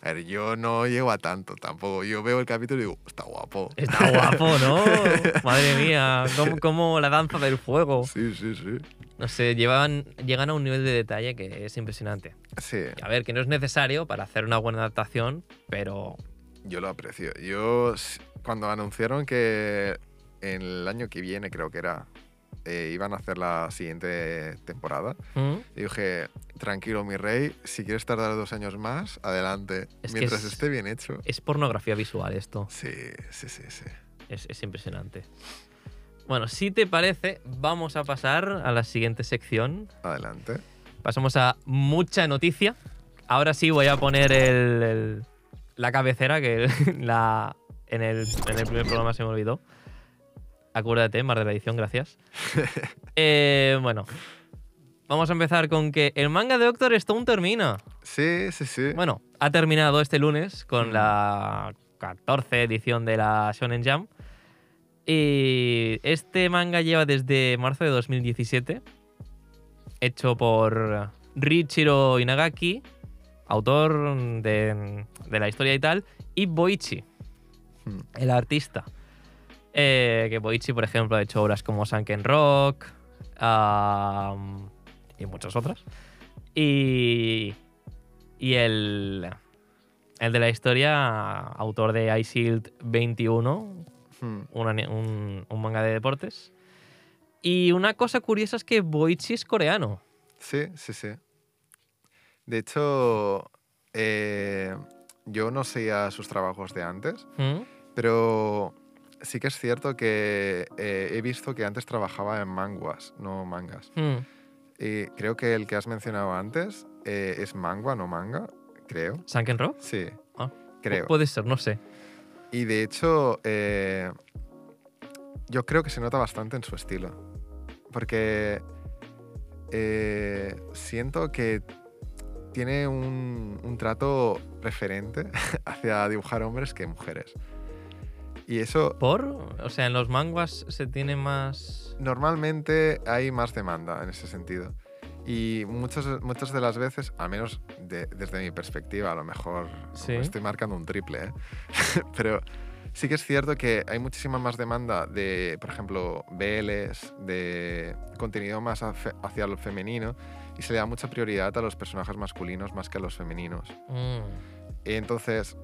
A ver, yo no llego a tanto tampoco. Yo veo el capítulo y digo, está guapo.
Está guapo, ¿no? Madre mía, como, como la danza del fuego.
Sí, sí, sí.
No sé, llevan, llegan a un nivel de detalle que es impresionante.
Sí,
A ver, que no es necesario para hacer una buena adaptación, pero
yo lo aprecio. Yo, cuando anunciaron que en el año que viene, creo que era, eh, iban a hacer la siguiente temporada,
¿Mm?
dije, tranquilo, mi rey, si quieres tardar dos años más, adelante.
Es
Mientras
es-
esté bien hecho.
es pornografía visual esto.
Sí, sí, sí, sí.
Es, es impresionante. Bueno, si te parece, vamos a pasar a la siguiente sección.
Adelante.
Pasamos a mucha noticia. Ahora sí voy a poner el- el- la cabecera que la, en, el, en el primer programa se me olvidó. Acuérdate, más de la edición, gracias. Eh, bueno, vamos a empezar con que el manga de Doctor Stone termina.
Sí, sí, sí.
Bueno, ha terminado este lunes con
Mm.
la 14 edición de la Shonen Jump. Y este manga lleva desde marzo de 2017, hecho por Richiro Inagaki, autor de, de la historia y tal, y Boichi,
Hmm.
el artista. Eh, que Boichi, por ejemplo, ha hecho obras como Sunken Rock y muchas otras. Y, y el, el de la historia, autor de Ice Shield 21,
Hmm.
un- un manga de deportes. Y una cosa curiosa es que Boichi es coreano.
Sí, sí, sí. De hecho, eh, yo no seguía sus trabajos de antes,
¿Mm?
pero sí que es cierto que eh, he visto que antes trabajaba en manguas, no mangas.
Mm.
Y creo que el que has mencionado antes eh, es mangua, no manga, creo.
¿Sunken Rock?
Sí,
Ah,
creo.
Puede ser, no sé.
Y de hecho, eh, yo creo que se nota bastante en su estilo. Porque eh, siento que tiene un, un trato preferente hacia dibujar hombres que mujeres. Y eso
¿Por? O sea, en los manguas se tiene más...
normalmente hay más demanda en ese sentido. Y muchas, muchas de las veces, al menos de- desde mi perspectiva, a lo mejor
Sí.
estoy marcando un triple, ¿eh? pero sí que es cierto que hay muchísima más demanda de, por ejemplo, BLs, de contenido más hacia lo femenino, y se le da mucha prioridad a los personajes masculinos más que a los femeninos.
Mm.
Entonces,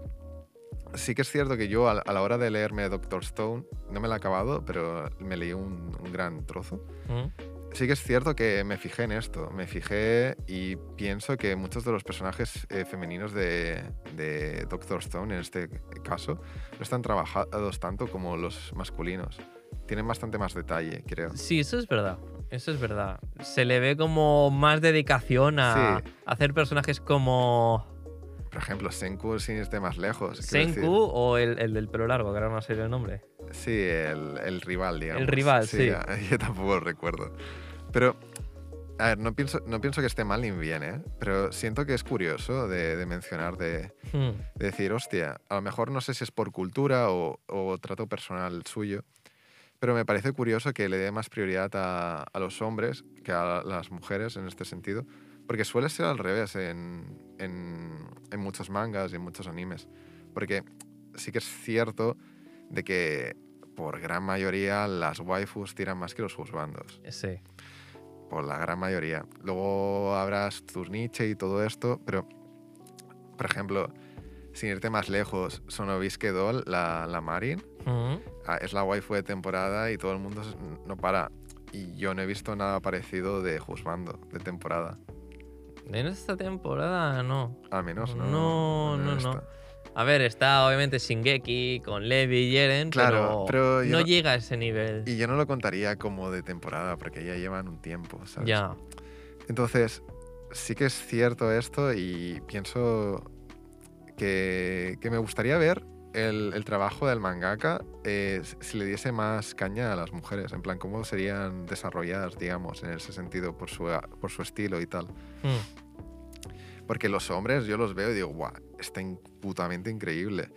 sí que es cierto que yo a, la hora de leerme Doctor Stone, no me la he acabado, pero me leí un, un gran trozo.
Mm.
Sí que es cierto que me fijé en esto, me fijé y pienso que muchos de los personajes eh, femeninos de, de Doctor Stone, en este caso, no están trabajados tanto como los masculinos. Tienen bastante más detalle, creo.
Sí, eso es verdad. Eso es verdad. Se le ve como más dedicación a
Sí.
hacer personajes como
Por ejemplo, Senku sin irte más lejos.
Senku
decir.
o el, el del pelo largo, que ahora no sé el nombre.
Sí, el, el rival, digamos.
rival, sí.
Yo tampoco lo recuerdo. Pero, a ver, no pienso, no pienso que esté mal ni bien, ¿eh? Pero siento que es curioso de, de mencionar, de,
Hmm.
de decir, hostia, a lo mejor no sé si es por cultura o, o trato personal suyo, pero me parece curioso que le dé más prioridad a, a los hombres que a las mujeres en este sentido, porque suele ser al revés en, en, en muchos mangas y en muchos animes. Porque sí que es cierto de que por gran mayoría las waifus tiran más que los juzgandos.
Sí.
Por la gran mayoría. Luego habrás tus niche y todo esto, pero, por ejemplo, sin irte más lejos, Sonobiske Doll, la, la Marin,
Ujú.
ah, es la waifu de temporada y todo el mundo no para. Y yo no he visto nada parecido de juzgando de temporada.
En esta temporada no.
Al menos no.
No, no, no. A ver, está obviamente Shingeki con Levi y Eren,
Claro, pero yo
no,
no-
llega a ese nivel.
Y yo no lo contaría como de temporada porque ya llevan un tiempo, ¿sabes?
Ya.
Entonces, sí que es cierto esto y pienso que, que me gustaría ver el, el trabajo del mangaka eh, si le diese más caña a las mujeres, en plan, cómo serían desarrolladas, digamos, en ese sentido, por su, por su estilo y tal.
Mm.
Porque los hombres yo los veo y digo, guau, está in- putamente increíble.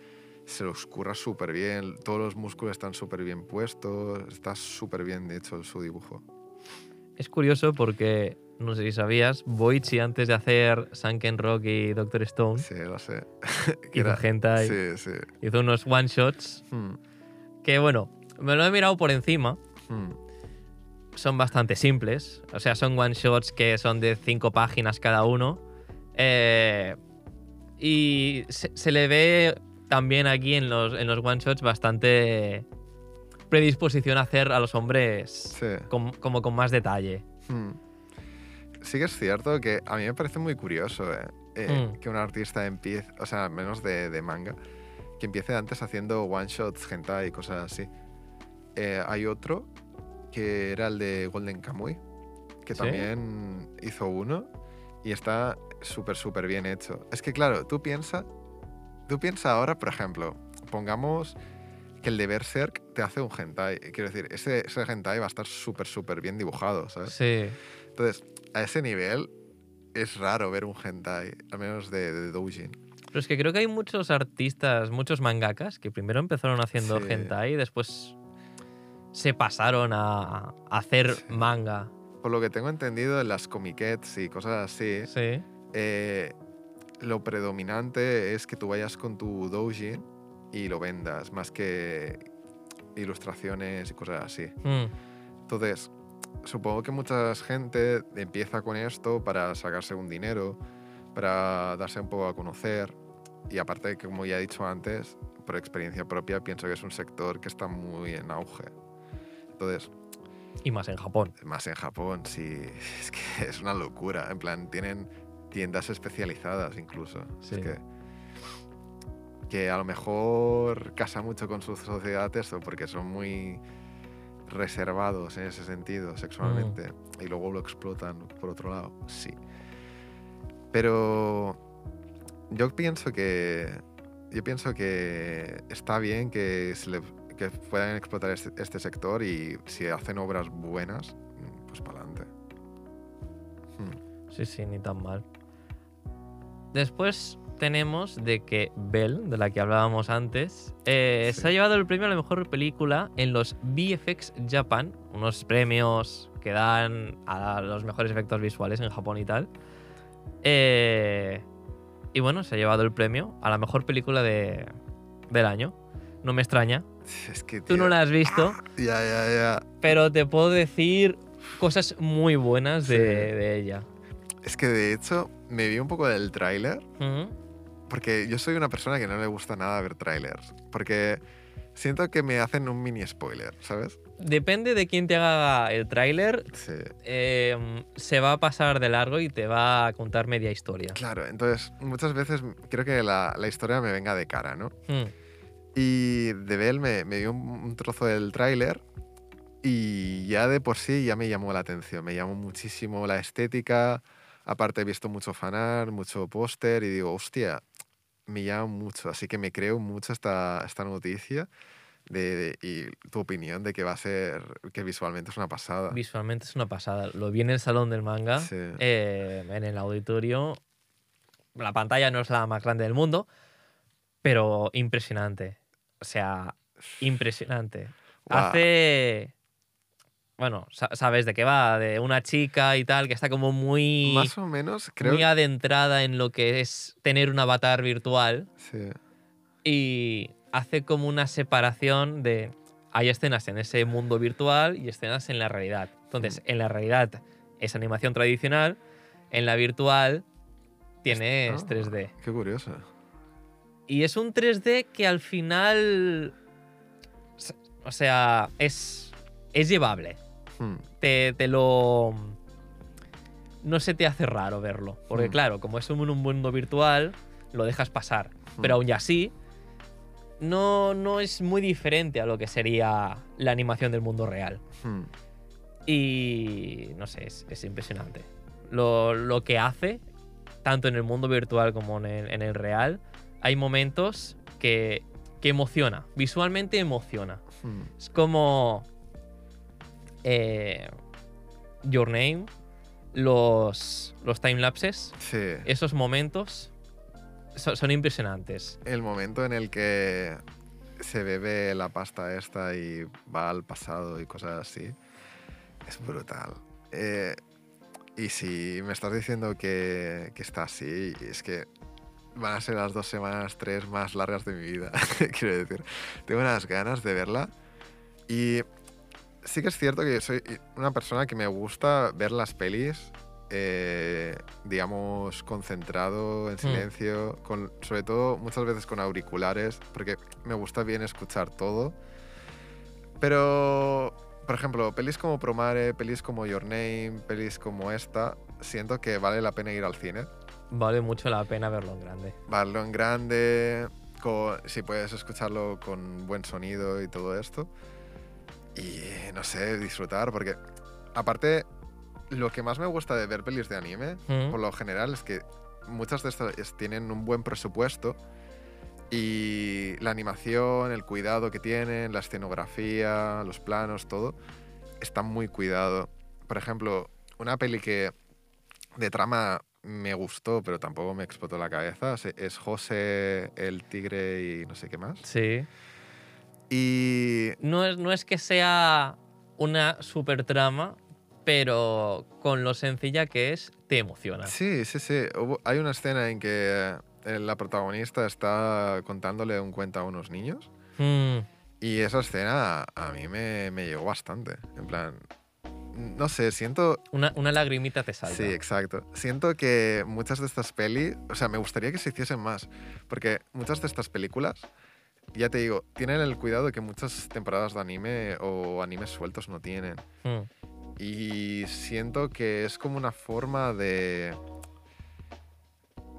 Se los curra súper bien, todos los músculos están súper bien puestos, está súper bien hecho su dibujo.
Es curioso porque, no sé si sabías, Boichi antes de hacer Sunken Rock y Doctor Stone,
Sí, lo sé.
Hizo hentai,
Sí, sí.
hizo unos one-shots
Hmm,
que, bueno, me lo he mirado por encima,
hmm.
son bastante simples. O sea, son one-shots que son de cinco páginas cada uno. Eh, y se, se le ve también aquí en los, en los one-shots bastante predisposición a hacer a los hombres
Sí.
como con más detalle.
Hmm. Sí que es cierto que a mí me parece muy curioso eh, eh,
Mm.
que un artista empiece, o sea, menos de, de manga, que empiece antes haciendo one-shots, hentai y cosas así. Eh, hay otro que era el de Golden Kamuy, que
¿Sí?
también hizo uno y está súper, súper bien hecho. Es que claro, tú piensa, tú piensa ahora, por ejemplo, pongamos que el de Berserk te hace un hentai. Quiero decir, ese, ese hentai va a estar súper, súper bien dibujado, ¿sabes?
Sí.
Entonces, a ese nivel es raro ver un hentai, al menos de, de doujin.
Pero es que creo que hay muchos artistas, muchos mangakas que primero empezaron haciendo
Sí.
hentai y después se pasaron a, a hacer
Sí.
manga.
Por lo que tengo entendido, en las comiquets y cosas así,
Sí.
eh, lo predominante es que tú vayas con tu doujin y lo vendas, más que ilustraciones y cosas así.
Mm.
Entonces, supongo que mucha gente empieza con esto para sacarse un dinero, para darse un poco a conocer. Y aparte, como ya he dicho antes, por experiencia propia, pienso que es un sector que está muy en auge. Entonces,
Y más en Japón.
más en Japón, sí, es que es una locura. En plan, tienen tiendas especializadas incluso.
Sí.
Es que, que a lo mejor casa mucho con su sociedad esto, porque son muy reservados en ese sentido sexualmente y luego lo explotan por otro lado. Sí. Pero yo pienso que yo pienso que está bien que, se le- que puedan explotar este, este sector y si hacen obras buenas, pues para adelante.
Sí, sí, ni tan mal. Después tenemos de que Belle, de la que hablábamos antes, eh,
Sí.
se ha llevado el premio a la mejor película en los VFX Japan, unos premios que dan a los mejores efectos visuales en Japón y tal. Eh, y bueno, se ha llevado el premio a la mejor película de, del año. No me extraña.
Es que
Tú no la has visto,
Ya, ya, ya.
pero te puedo decir cosas muy buenas de,
Sí.
de ella.
Es que de hecho me vi un poco del tráiler
Ujú.
Porque yo soy una persona que no le gusta nada ver trailers. Porque siento que me hacen un mini spoiler, ¿sabes?
Depende de quién te haga el tráiler,
Sí.
eh, se va a pasar de largo y te va a contar media historia.
Claro, entonces muchas veces creo que la, la historia me venga de cara, ¿no?
Mm,
Y de Bell me, me dio un, un trozo del tráiler y ya de por sí ya me llamó la atención. Me llamó muchísimo la estética. Aparte he visto mucho fanar, mucho póster y digo, hostia, me llama mucho. Así que me creo mucho esta, esta noticia de, de- y tu opinión de que va a ser, que visualmente es una pasada.
Visualmente es una pasada. Lo vi en el salón del manga,
Sí.
eh, en el auditorio. La pantalla no es la más grande del mundo, pero impresionante. O sea, impresionante.
Guau.
Hace. Bueno, sa- sabes de qué va, de una chica y tal, que está como muy,
Más o menos, creo.
muy adentrada en lo que es tener un avatar virtual
Sí.
y hace como una separación de. Hay escenas en ese mundo virtual y escenas en la realidad. Entonces, en la realidad es animación tradicional, en la virtual tienes
Ah.
3D.
Qué curioso.
Y es un 3D que al final. O sea, es. Es llevable.
Hmm,
Te, te lo. No se te hace raro verlo. Porque,
Hmm.
claro, como es un, un mundo virtual, lo dejas pasar.
hmm.
Pero aún así. No, no es muy diferente a lo que sería la animación del mundo real. Y. No sé, es, es impresionante. Lo, lo que hace, tanto en el mundo virtual como en el, en el real, hay momentos que, que emociona. Visualmente emociona.
hmm.
Es como. Eh, Your Name, los, los timelapses,
Sí.
esos momentos son, son impresionantes.
El momento en el que se bebe la pasta esta y va al pasado y cosas así es brutal. Eh, y si me estás diciendo que, que está así, es que van a ser las dos semanas, tres más largas de mi vida. Quiero decir, tengo unas ganas de verla. Y sí que es cierto que soy una persona que me gusta ver las pelis, eh, digamos, concentrado, en silencio, con, sobre todo muchas veces con auriculares, porque me gusta bien escuchar todo. Pero, por ejemplo, pelis como Promare, pelis como Your Name, pelis como esta, siento que vale la pena ir al cine.
Vale mucho la pena verlo en grande.
Verlo en grande, con- si puedes escucharlo con buen sonido y todo esto. Y no sé, disfrutar, porque aparte, lo que más me gusta de ver pelis de anime,
Mm.
por lo general, es que muchas de estas es- tienen un buen presupuesto y la animación, el cuidado que tienen, la escenografía, los planos, todo, está muy cuidado. Por ejemplo, una peli que de trama me gustó, pero tampoco me explotó la cabeza, es José, el tigre y no sé qué más.
Sí.
Y
No es, no es que sea una super trama, pero con lo sencilla que es, te emociona.
Sí, sí, sí. Hubo- hay una escena en que eh, la protagonista está contándole un cuento a unos niños
Mm,
y esa escena a mí me, me llegó bastante. En plan, no sé, siento...
una, una lagrimita te salta.
Sí, exacto. Siento que muchas de estas pelis, o sea, me gustaría que se hiciesen más, porque muchas de estas películas, ya te digo, tienen el cuidado que muchas temporadas de anime o animes sueltos no tienen.
Mm,
Y siento que es como una forma de.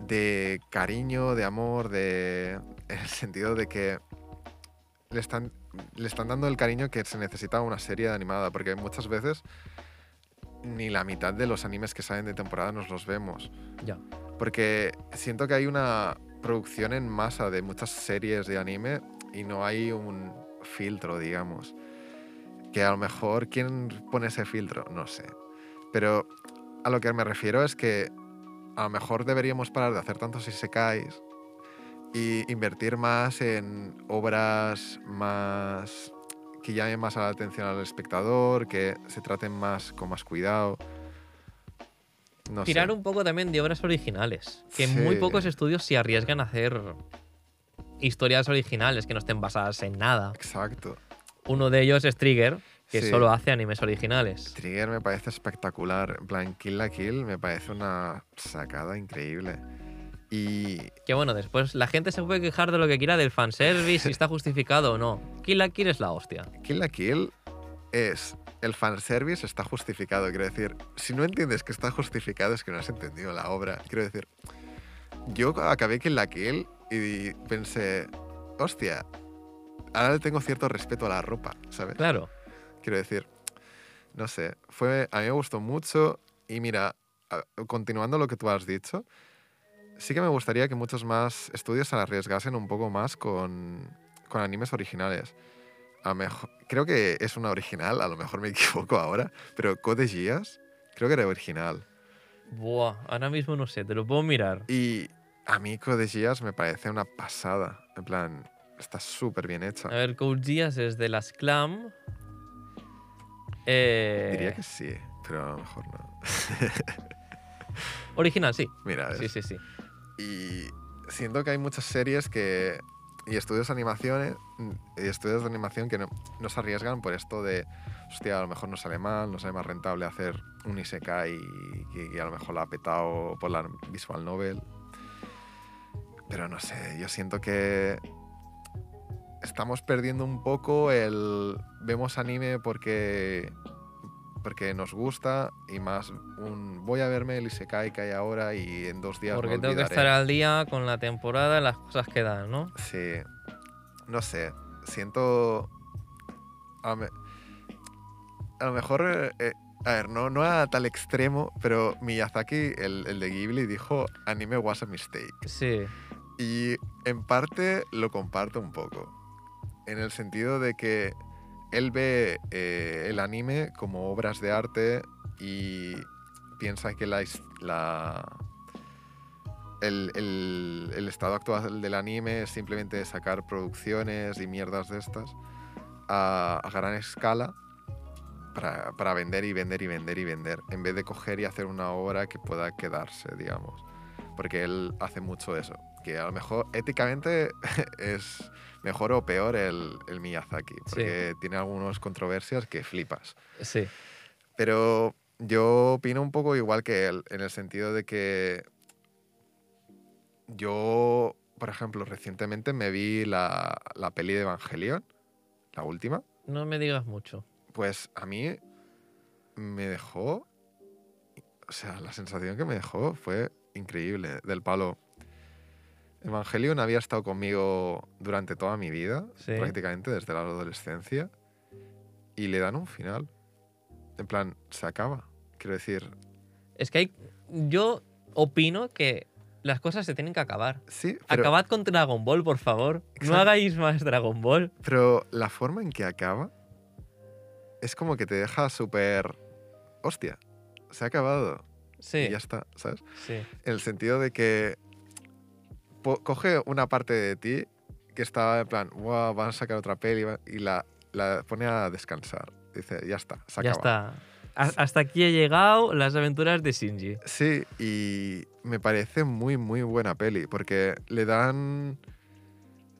de cariño, de amor, de. en el sentido de que le están, le están dando el cariño que se necesita a una serie animada, porque muchas veces ni la mitad de los animes que salen de temporada nos los vemos.
ya.
Porque siento que hay una producción en masa de muchas series de anime y no hay un filtro, digamos. Que a lo mejor, ¿quién pone ese filtro? No sé. Pero a lo que me refiero es que a lo mejor deberíamos parar de hacer tantos isekais y invertir más en obras más que llamen más a la atención al espectador, que se traten más con más cuidado. No
Tirar
sé.
un poco también de obras originales. Que
Sí.
muy pocos estudios se arriesgan a hacer historias originales que no estén basadas en nada.
Exacto.
Uno de ellos es Trigger, que
Sí.
solo hace animes originales.
Trigger me parece espectacular. En plan, Kill la Kill me parece una sacada increíble. Y
Que bueno, después la gente se puede quejar de lo que quiera del fanservice, si está justificado o no. Kill la Kill es la hostia.
Kill la Kill es. El fanservice está justificado. Quiero decir, si no entiendes que está justificado, es que no has entendido la obra. Quiero decir, yo acabé Kill la Kill y pensé, hostia, ahora le tengo cierto respeto a la ropa, ¿sabes?
Claro.
Quiero decir, no sé, fue, a mí me gustó mucho y mira, continuando lo que tú has dicho, sí que me gustaría que muchos más estudios se arriesgasen un poco más con, con animes originales. A mejor, creo que es una original, a lo mejor me equivoco ahora, pero Code Geass creo que era original.
Buah, ahora mismo no sé, te lo puedo mirar.
Y a mí Code Geass me parece una pasada. En plan, está súper bien hecha.
A ver, Code Geass es de las Clam. Eh,
Diría que sí, pero a lo mejor no.
Original, sí.
Mira,
Sí,
es-
sí, sí.
y siento que hay muchas series que y estudios de animaciones y estudios de animación que no, se arriesgan por esto de hostia a lo mejor no sale mal no sale más rentable hacer un isekai que, que a lo mejor la ha petado por la visual novel pero no sé yo siento que estamos perdiendo un poco el vemos anime porque porque nos gusta y más un voy a verme el isekai que hay ahora y en dos días me
Porque tengo que
olvidaré".
estar al día con la temporada, las cosas que dan, ¿no?
Sí, no sé, siento... A, me- a lo mejor, eh, eh, a ver, no, no a tal extremo, pero Miyazaki, el, el de Ghibli, dijo anime was a mistake.
Sí.
Y en parte lo comparto un poco, en el sentido de que él ve eh, el anime como obras de arte y piensa que el- el estado actual del anime es simplemente sacar producciones y mierdas de estas a, a gran escala para, para vender y vender y vender y vender, en vez de coger y hacer una obra que pueda quedarse, digamos. Porque él hace mucho eso, que a lo mejor éticamente es mejor o peor el, el Miyazaki, porque tiene algunas controversias que flipas.
Sí.
Pero yo opino un poco igual que él, en el sentido de que yo, por ejemplo, recientemente me vi la, la peli de Evangelion, la última,
No me digas mucho.
pues a mí me dejó, o sea, la sensación que me dejó fue increíble, del palo. Evangelion había estado conmigo durante toda mi vida,
Sí.
prácticamente desde la adolescencia, y le dan un final. En plan, se acaba. Quiero decir,
Es que hay. Yo opino que las cosas se tienen que acabar.
sí, pero,
Acabad con Dragon Ball, por favor. No hagáis más Dragon Ball.
pero la forma en que acaba es como que te deja súper... Hostia, se ha acabado.
Sí.
Y ya está, ¿sabes?
Sí.
En el sentido de que coge una parte de ti que estaba en plan, wow, van a sacar otra peli va-", y la, la pone a descansar. Dice, ya está, se
Ya
acaba.
está. Hasta aquí he llegado las aventuras de Shinji.
Sí, y me parece muy, muy buena peli, porque le dan.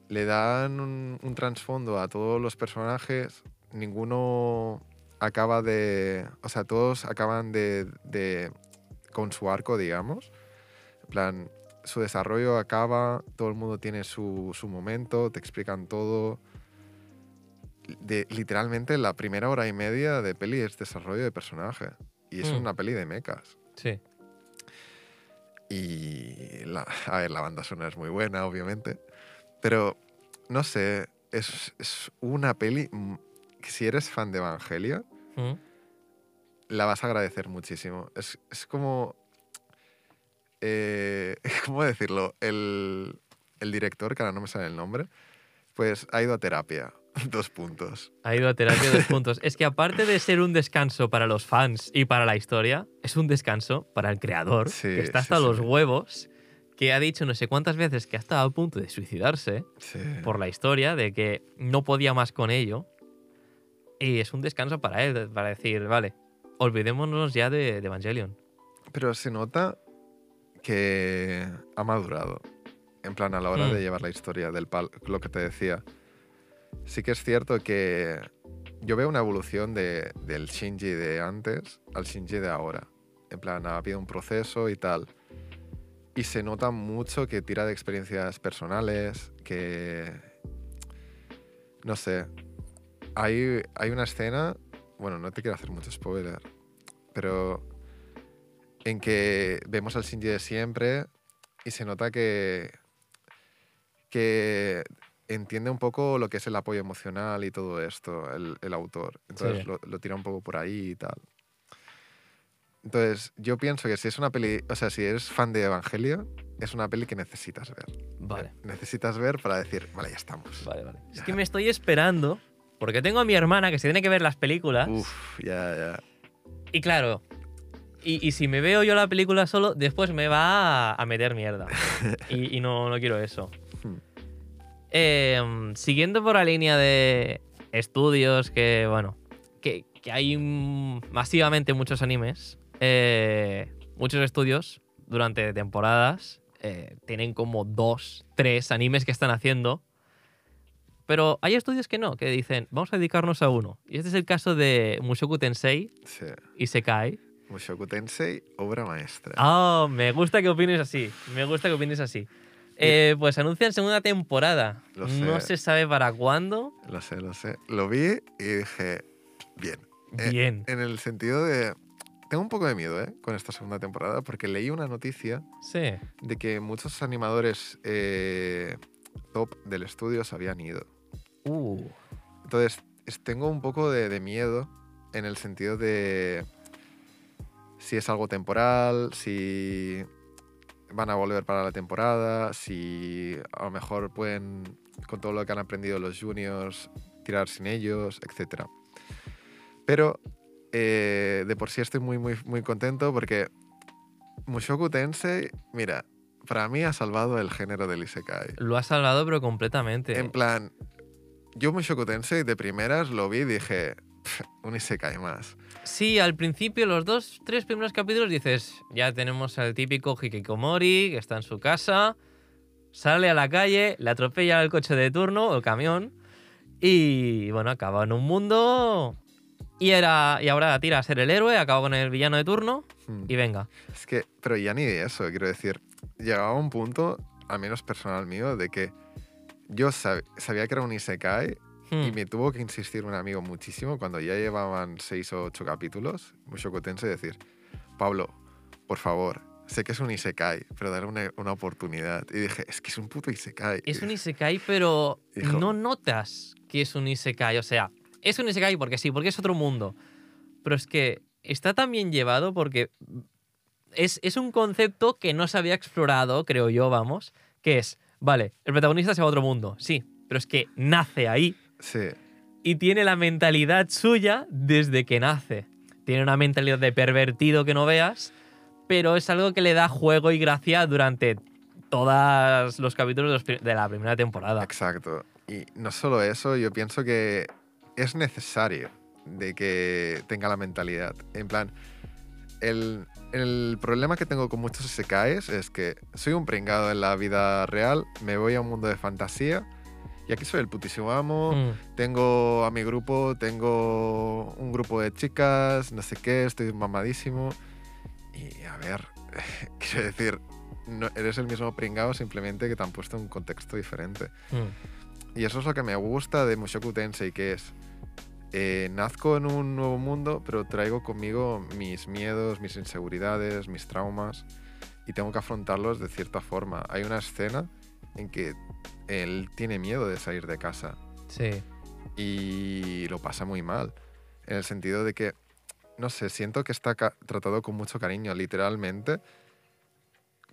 Le dan un, un trasfondo a todos los personajes. Ninguno acaba de. O sea, todos acaban de. de- con su arco, digamos. En plan, su desarrollo acaba, todo el mundo tiene su, su momento, te explican todo. De, literalmente, la primera hora y media de peli es desarrollo de personaje. Y es
Mm.
una peli de mechas.
Sí.
Y la, a ver, la banda sonora es muy buena, obviamente. Pero, no sé, es, es una peli mm, que si eres fan de Evangelion,
Mm.
la vas a agradecer muchísimo. Es, es como... eh, ¿Cómo decirlo? El, el director, que ahora no me sale el nombre, pues ha ido a terapia. Dos puntos.
Ha ido a terapia dos puntos. Es que aparte de ser un descanso para los fans y para la historia, es un descanso para el creador,
Sí,
que está
sí,
hasta
sí.
los huevos, que ha dicho no sé cuántas veces que ha estado a punto de suicidarse
Sí.
por la historia, de que no podía más con ello. Y es un descanso para él, para decir, vale, olvidémonos ya de, de Evangelion.
Pero se nota que ha madurado. En plan, a la hora
Mm.
de llevar la historia del pal, lo que te decía. Sí que es cierto que yo veo una evolución de, del Shinji de antes al Shinji de ahora. En plan, ha habido un proceso y tal. Y se nota mucho que tira de experiencias personales, que... No sé. Hay, hay una escena, bueno, no te quiero hacer mucho spoiler, pero en que vemos al Shinji de siempre y se nota que, que entiende un poco lo que es el apoyo emocional y todo esto, el, el autor. Entonces
Sí.
lo, lo tira un poco por ahí y tal. Entonces, yo pienso que si es una peli, o sea, si eres fan de Evangelio, es una peli que necesitas ver.
Vale,
Necesitas ver para decir, vale, ya estamos.
vale, vale. Es que me estoy esperando, porque tengo a mi hermana que se tiene que ver las películas.
Uf, ya, ya.
Y claro, y, y si me veo yo la película solo, después me va a, meter mierda. y y no, no quiero eso.
Hmm.
Eh, siguiendo por la línea de estudios que, bueno, que, que hay masivamente muchos animes, eh, muchos estudios durante temporadas eh, tienen como dos, tres animes que están haciendo. Pero hay estudios que no, que dicen, vamos a dedicarnos a uno. Y este es el caso de Mushoku Tensei
Sí.
y Sekai.
Mushoku Tensei, obra maestra.
Ah, me gusta que opines así. Me gusta que opines así. Eh, pues anuncian segunda temporada.
Lo
No
sé.
se sabe para cuándo.
Lo sé, lo sé. Lo vi y dije, bien. Eh,
Bien.
En el sentido de... Tengo un poco de miedo ¿eh? con esta segunda temporada porque leí una noticia
Sí.
de que muchos animadores eh, top del estudio se habían ido.
Uh.
Entonces, es- tengo un poco de, de miedo en el sentido de si es algo temporal, si van a volver para la temporada, si a lo mejor pueden, con todo lo que han aprendido los juniors, tirar sin ellos, etc. Pero eh, de por sí estoy muy, muy, muy contento porque Mushoku Tensei, mira, para mí ha salvado el género del Isekai.
Lo ha salvado, pero completamente.
En plan, yo Mushoku Tensei de primeras lo vi y dije, "Pff, un Isekai más.
Sí, al principio, los dos, tres primeros capítulos dices, ya tenemos al típico Hikikomori que está en su casa, sale a la calle, le atropella el coche de turno o el camión y bueno, acaba en un mundo y, era, y ahora tira a ser el héroe, acaba con el villano de turno
Hmm.
y venga.
Es que, pero ya ni de eso, quiero decir, llegaba a un punto, al menos personal mío, de que yo sab- sabía que era un Isekai
Hmm.
y me tuvo que insistir un amigo muchísimo cuando ya llevaban seis o ocho capítulos, Mushoku Tensei, decir, Pablo, por favor, sé que es un Isekai, pero dale una, una oportunidad. Y dije, es que es un puto Isekai.
Es un Isekai, pero
Hijo.
no notas que es un Isekai. O sea, es un Isekai porque sí, porque es otro mundo. Pero es que está tan bien llevado porque es, es un concepto que no se había explorado, creo yo, vamos, que es, vale, el protagonista se va a otro mundo, sí, pero es que nace ahí
Sí,
y tiene la mentalidad suya desde que nace. Tiene una mentalidad de pervertido que no veas, pero es algo que le da juego y gracia durante todos los capítulos de la primera temporada.
Exacto. Y no solo eso, yo pienso que es necesario de que tenga la mentalidad. En plan, el, el problema que tengo con muchos isekais es que soy un pringado en la vida real, me voy a un mundo de fantasía y aquí soy el putísimo amo,
Mm,
tengo a mi grupo, tengo un grupo de chicas, no sé qué, estoy mamadísimo. Y a ver, quiero decir, no, eres el mismo pringado simplemente que te han puesto en un contexto diferente.
mm.
Y eso es lo que me gusta de Mushoku Tensei, que es, eh, nazco en un nuevo mundo, pero traigo conmigo mis miedos, mis inseguridades, mis traumas, y tengo que afrontarlos de cierta forma. Hay una escena en que él tiene miedo de salir de casa
Sí.
y lo pasa muy mal, en el sentido de que, no sé, siento que está tratado con mucho cariño, literalmente.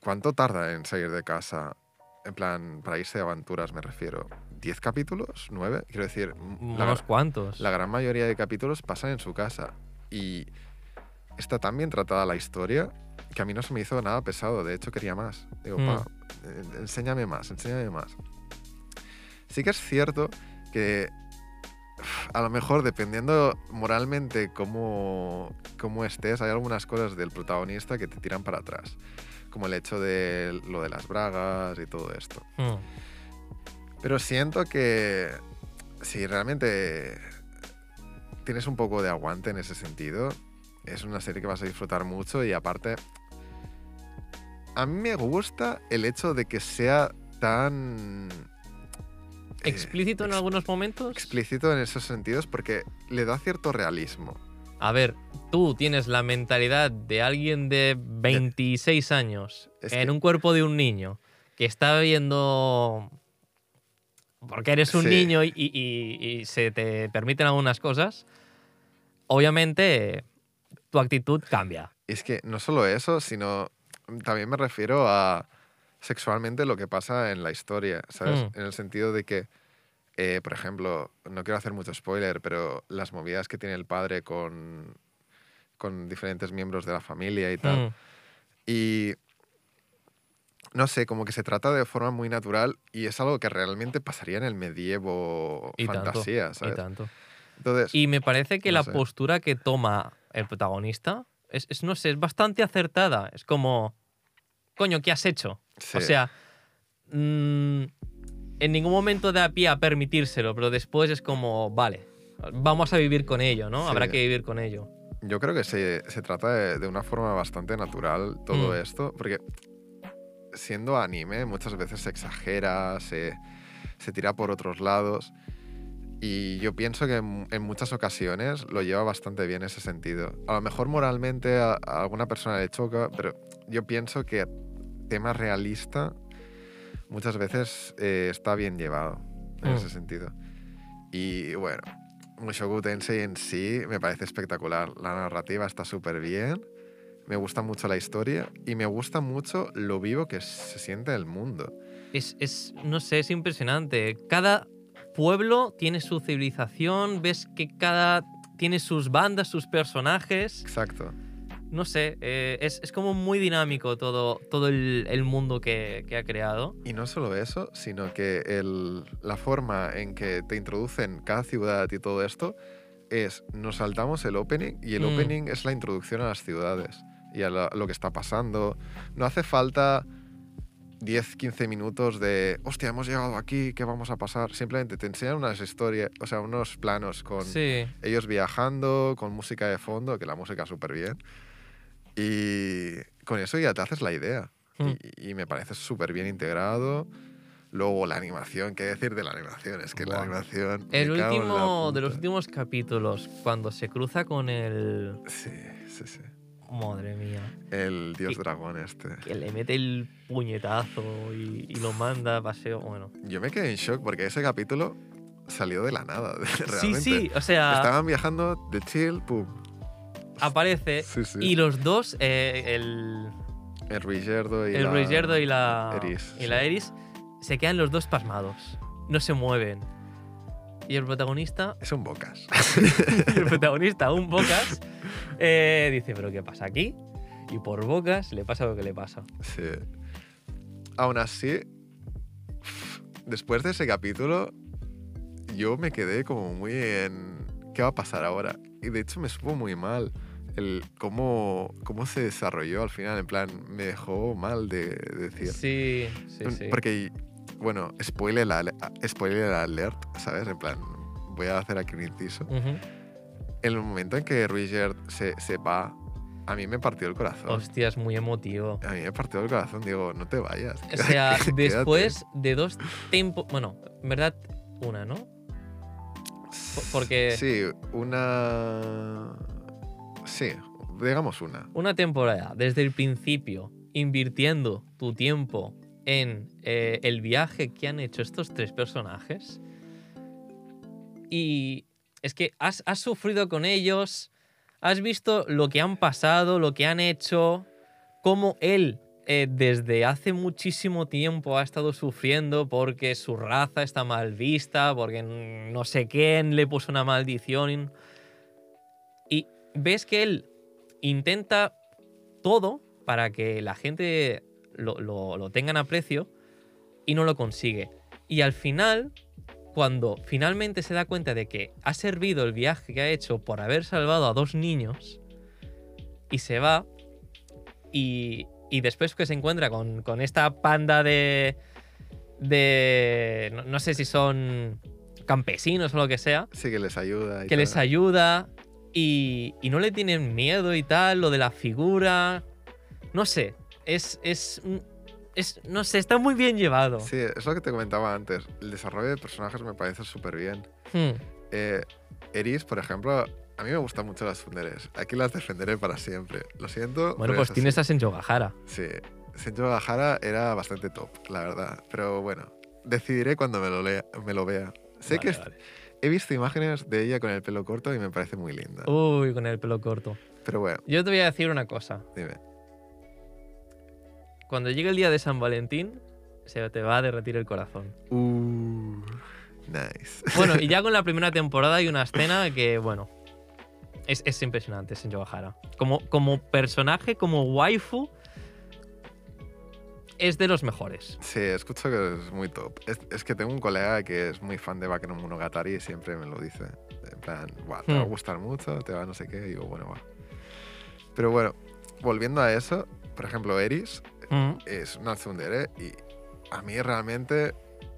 ¿Cuánto tarda en salir de casa? En plan, para irse de aventuras me refiero. ¿10 capítulos? ¿9? Quiero decir, la,
Unos cuantos.
la gran mayoría de capítulos pasan en su casa. Y está tan bien tratada la historia que a mí no se me hizo nada pesado. De hecho, quería más. Digo,
Mm.
pa, eh, enséñame más, enséñame más. Sí que es cierto que a lo mejor dependiendo moralmente cómo, cómo estés, hay algunas cosas del protagonista que te tiran para atrás. Como el hecho de lo de las bragas y todo esto.
Mm.
Pero siento que si realmente tienes un poco de aguante en ese sentido, es una serie que vas a disfrutar mucho y aparte, a mí me gusta el hecho de que sea tan... eh,
¿Explícito en
ex-
algunos momentos?
Explícito en esos sentidos porque le da cierto realismo.
A ver, tú tienes la mentalidad de alguien de 26 años
Es
en
que-
un cuerpo de un niño que está viendo. Porque eres un
Sí.
niño y, y- y- y se te permiten algunas cosas. Obviamente, tu actitud cambia.
Y es que no solo eso, sino también me refiero a sexualmente lo que pasa en la historia, ¿sabes?
Mm.
En el sentido de que, eh, por ejemplo, no quiero hacer mucho spoiler, pero las movidas que tiene el padre con, con diferentes miembros de la familia y tal.
Mm,
Y no sé, como que se trata de forma muy natural y es algo que realmente pasaría en el medievo
Y tanto,
fantasía,
Y
¿sabes?
tanto.
Entonces,
Y me parece que
no
la
sé.
postura que toma el protagonista es, es, no sé, es bastante acertada. Es como, coño, ¿qué has hecho?
sí,
O sea, mm, en ningún momento da pie a permitírselo, pero después es como, vale, vamos a vivir con ello, ¿no?
Sí.
Habrá que vivir con ello.
yo creo que se, se trata de, de una forma bastante natural todo
Mm.
esto, porque siendo anime muchas veces se exagera, se, se tira por otros lados. Y yo pienso que en, en muchas ocasiones lo lleva bastante bien ese sentido. A lo mejor moralmente a, a alguna persona le choca, pero yo pienso que tema realista muchas veces eh, está bien llevado en
Mm.
ese sentido. Y bueno, Mushoku Tensei en sí me parece espectacular. La narrativa está súper bien, me gusta mucho la historia y me gusta mucho lo vivo que se siente el mundo.
Es, es, no sé, es impresionante. Cada pueblo tiene su civilización, ves que cada tiene sus bandas, sus personajes.
Exacto.
No sé, eh, es, es como muy dinámico todo, todo el, el mundo que, que ha creado.
Y no solo eso, sino que el- la forma en que te introducen cada ciudad y todo esto es, nos saltamos el opening y el
Mm.
opening es la introducción a las ciudades y a lo que está pasando. No hace falta 10, 15 minutos de, hostia, hemos llegado aquí, ¿qué vamos a pasar? Simplemente te enseñan unas historias, o sea, unos planos con
Sí,
ellos viajando, con música de fondo, que la música súper bien. Y con eso ya te haces la idea.
Mm.
Y, y me parece súper bien integrado. Luego la animación, ¿qué decir de la animación? Es que la animación...
el último de los últimos capítulos, cuando se cruza con el...
Sí, sí, sí.
Madre mía.
El dios dragón este.
Que le mete el puñetazo y, y lo manda a paseo. Bueno.
Yo me quedé en shock porque ese capítulo salió de la nada, realmente.
Sí, sí, o sea,
Estaban viajando de chill, pum.
aparece
Sí, sí.
y los dos, eh, el,
el Rigerdo y
el
la...
Y la
Eris,
y la. Eris se quedan los dos pasmados. No se mueven. Y el protagonista,
Es un bocas.
el protagonista, un Bocas, eh, dice, ¿pero qué pasa aquí? Y por Bocas le pasa lo que le pasa.
Sí. Aún así, después de ese capítulo, yo me quedé como muy en qué va a pasar ahora. Y de hecho me supo muy mal el cómo, cómo se desarrolló al final. En plan, me dejó mal de, de decir.
Sí, sí, sí.
Porque, bueno, spoiler, spoiler alert, ¿sabes? En plan, voy a hacer aquí un inciso.
Ujú.
En el momento en que Richard se, se va, a mí me partió el corazón.
Hostia, es muy emotivo.
A mí me partió el corazón, digo, no te vayas.
O sea,
quédate.
después de dos tiempos. Bueno, en verdad, una, ¿no? Po- porque-
Sí, una... Sí, digamos una.
Una temporada, desde el principio, invirtiendo tu tiempo en eh, el viaje que han hecho estos tres personajes. Y es que has, sufrido con ellos, has visto lo que han pasado, lo que han hecho, cómo él eh, desde hace muchísimo tiempo ha estado sufriendo porque su raza está mal vista, porque no sé quién le puso una maldición. Y ves que él intenta todo para que la gente lo, lo, lo tenga en aprecio y no lo consigue. Y al final, cuando finalmente se da cuenta de que ha servido el viaje que ha hecho por haber salvado a dos niños y se va y, y después que se encuentra con, con esta panda de... de no, no sé si son campesinos o lo que sea,
Sí, que les ayuda. y
que les ayuda y, y no le tienen miedo y tal, lo de la figura. No sé, es, es, es. No sé, está muy bien llevado.
Sí, es lo que te comentaba antes. El desarrollo de personajes me parece súper bien.
Hmm,
Eh, Eris, por ejemplo, a mí me gustan mucho las funderes. Aquí las defenderé para siempre. Lo siento.
Bueno, pues
es
tienes
así.
a Senjogahara.
Sí. Senjo Gahara era bastante top, la verdad. Pero bueno, decidiré cuando me lo, lea, me lo vea. Sé
Vale,
que
vale.
he visto imágenes de ella con el pelo corto y me parece muy linda.
Uy, con el pelo corto.
Pero bueno,
Yo te voy a decir una cosa.
dime.
Cuando llegue el día de San Valentín, se te va a derretir el corazón.
Uh, nice.
Bueno, y ya con la primera temporada hay una escena que, bueno, es, es impresionante, Senjogahara. Como, como personaje, como waifu, es de los mejores.
Sí, escucho que es muy top. Es, es que tengo un colega que es muy fan de Baken no Monogatari y siempre me lo dice. En plan, "Buah, te va a
Hmm.
gustar mucho, te va no sé qué. Y digo, bueno, va. Pero bueno, volviendo a eso, por ejemplo, Eris
Mm,
es una tsundere y a mí realmente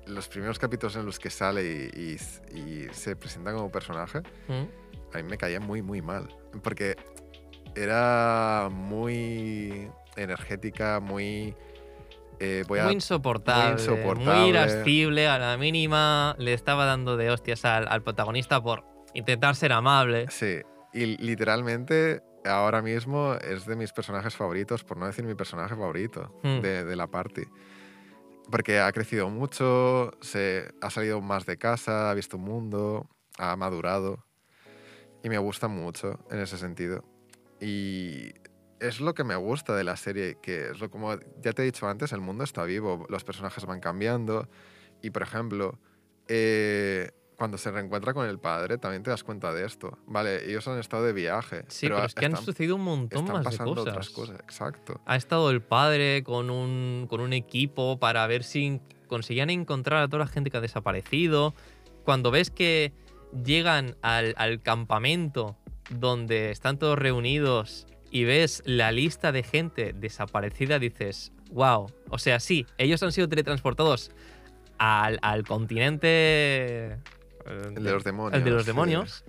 los primeros capítulos en los que sale y, y- y se presenta como personaje,
mm.
a mí me caía muy, muy mal. Porque era muy energética, muy... eh, voy a-
muy insoportable, muy
insoportable.
irascible, a la mínima le estaba dando de hostias al, al protagonista por intentar ser amable.
Sí, y literalmente ahora mismo es de mis personajes favoritos, por no decir mi personaje favorito
Hmm.
de, de la party. Porque ha crecido mucho, se, ha salido más de casa, ha visto un mundo, ha madurado. Y me gusta mucho en ese sentido. Y es lo que me gusta de la serie, que es lo como ya te he dicho antes, el mundo está vivo, los personajes van cambiando. Y por ejemplo, eh, cuando se reencuentra con el padre, también te das cuenta de esto. Vale, ellos han estado de viaje.
Sí, pero, es que han sucedido un montón
están
más de
pasando
cosas.
otras cosas. Exacto.
Ha estado el padre con un, con un equipo para ver si conseguían encontrar a toda la gente que ha desaparecido. Cuando ves que llegan al, al campamento donde están todos reunidos y ves la lista de gente desaparecida, dices, wow. O sea, sí, ellos han sido teletransportados al, al continente... eh,
El de los demonios.
el de los demonios.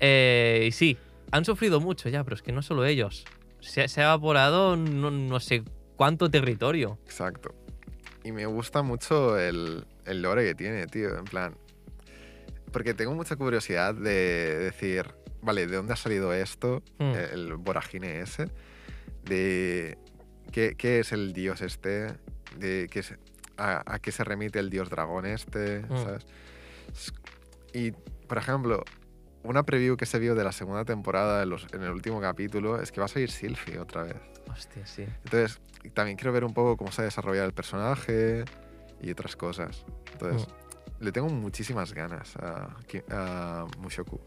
Eh, y sí, han sufrido mucho ya, pero es que no solo ellos. Se, se ha evaporado no, no sé cuánto territorio.
Exacto. Y me gusta mucho el, el lore que tiene, tío. En plan. Porque tengo mucha curiosidad de decir, vale, ¿de dónde ha salido esto?
Hmm.
El voragine ese. De qué, qué es el dios este. De qué es- a, a qué se remite el dios dragón este,
Hmm.
¿sabes? Y, por ejemplo, una preview que se vio de la segunda temporada en, los- en el último capítulo es que va a salir Sylvie otra vez.
Hostia, sí.
Entonces, también quiero ver un poco cómo se ha desarrollado el personaje y otras cosas. Entonces, le tengo muchísimas ganas a, Mushoku.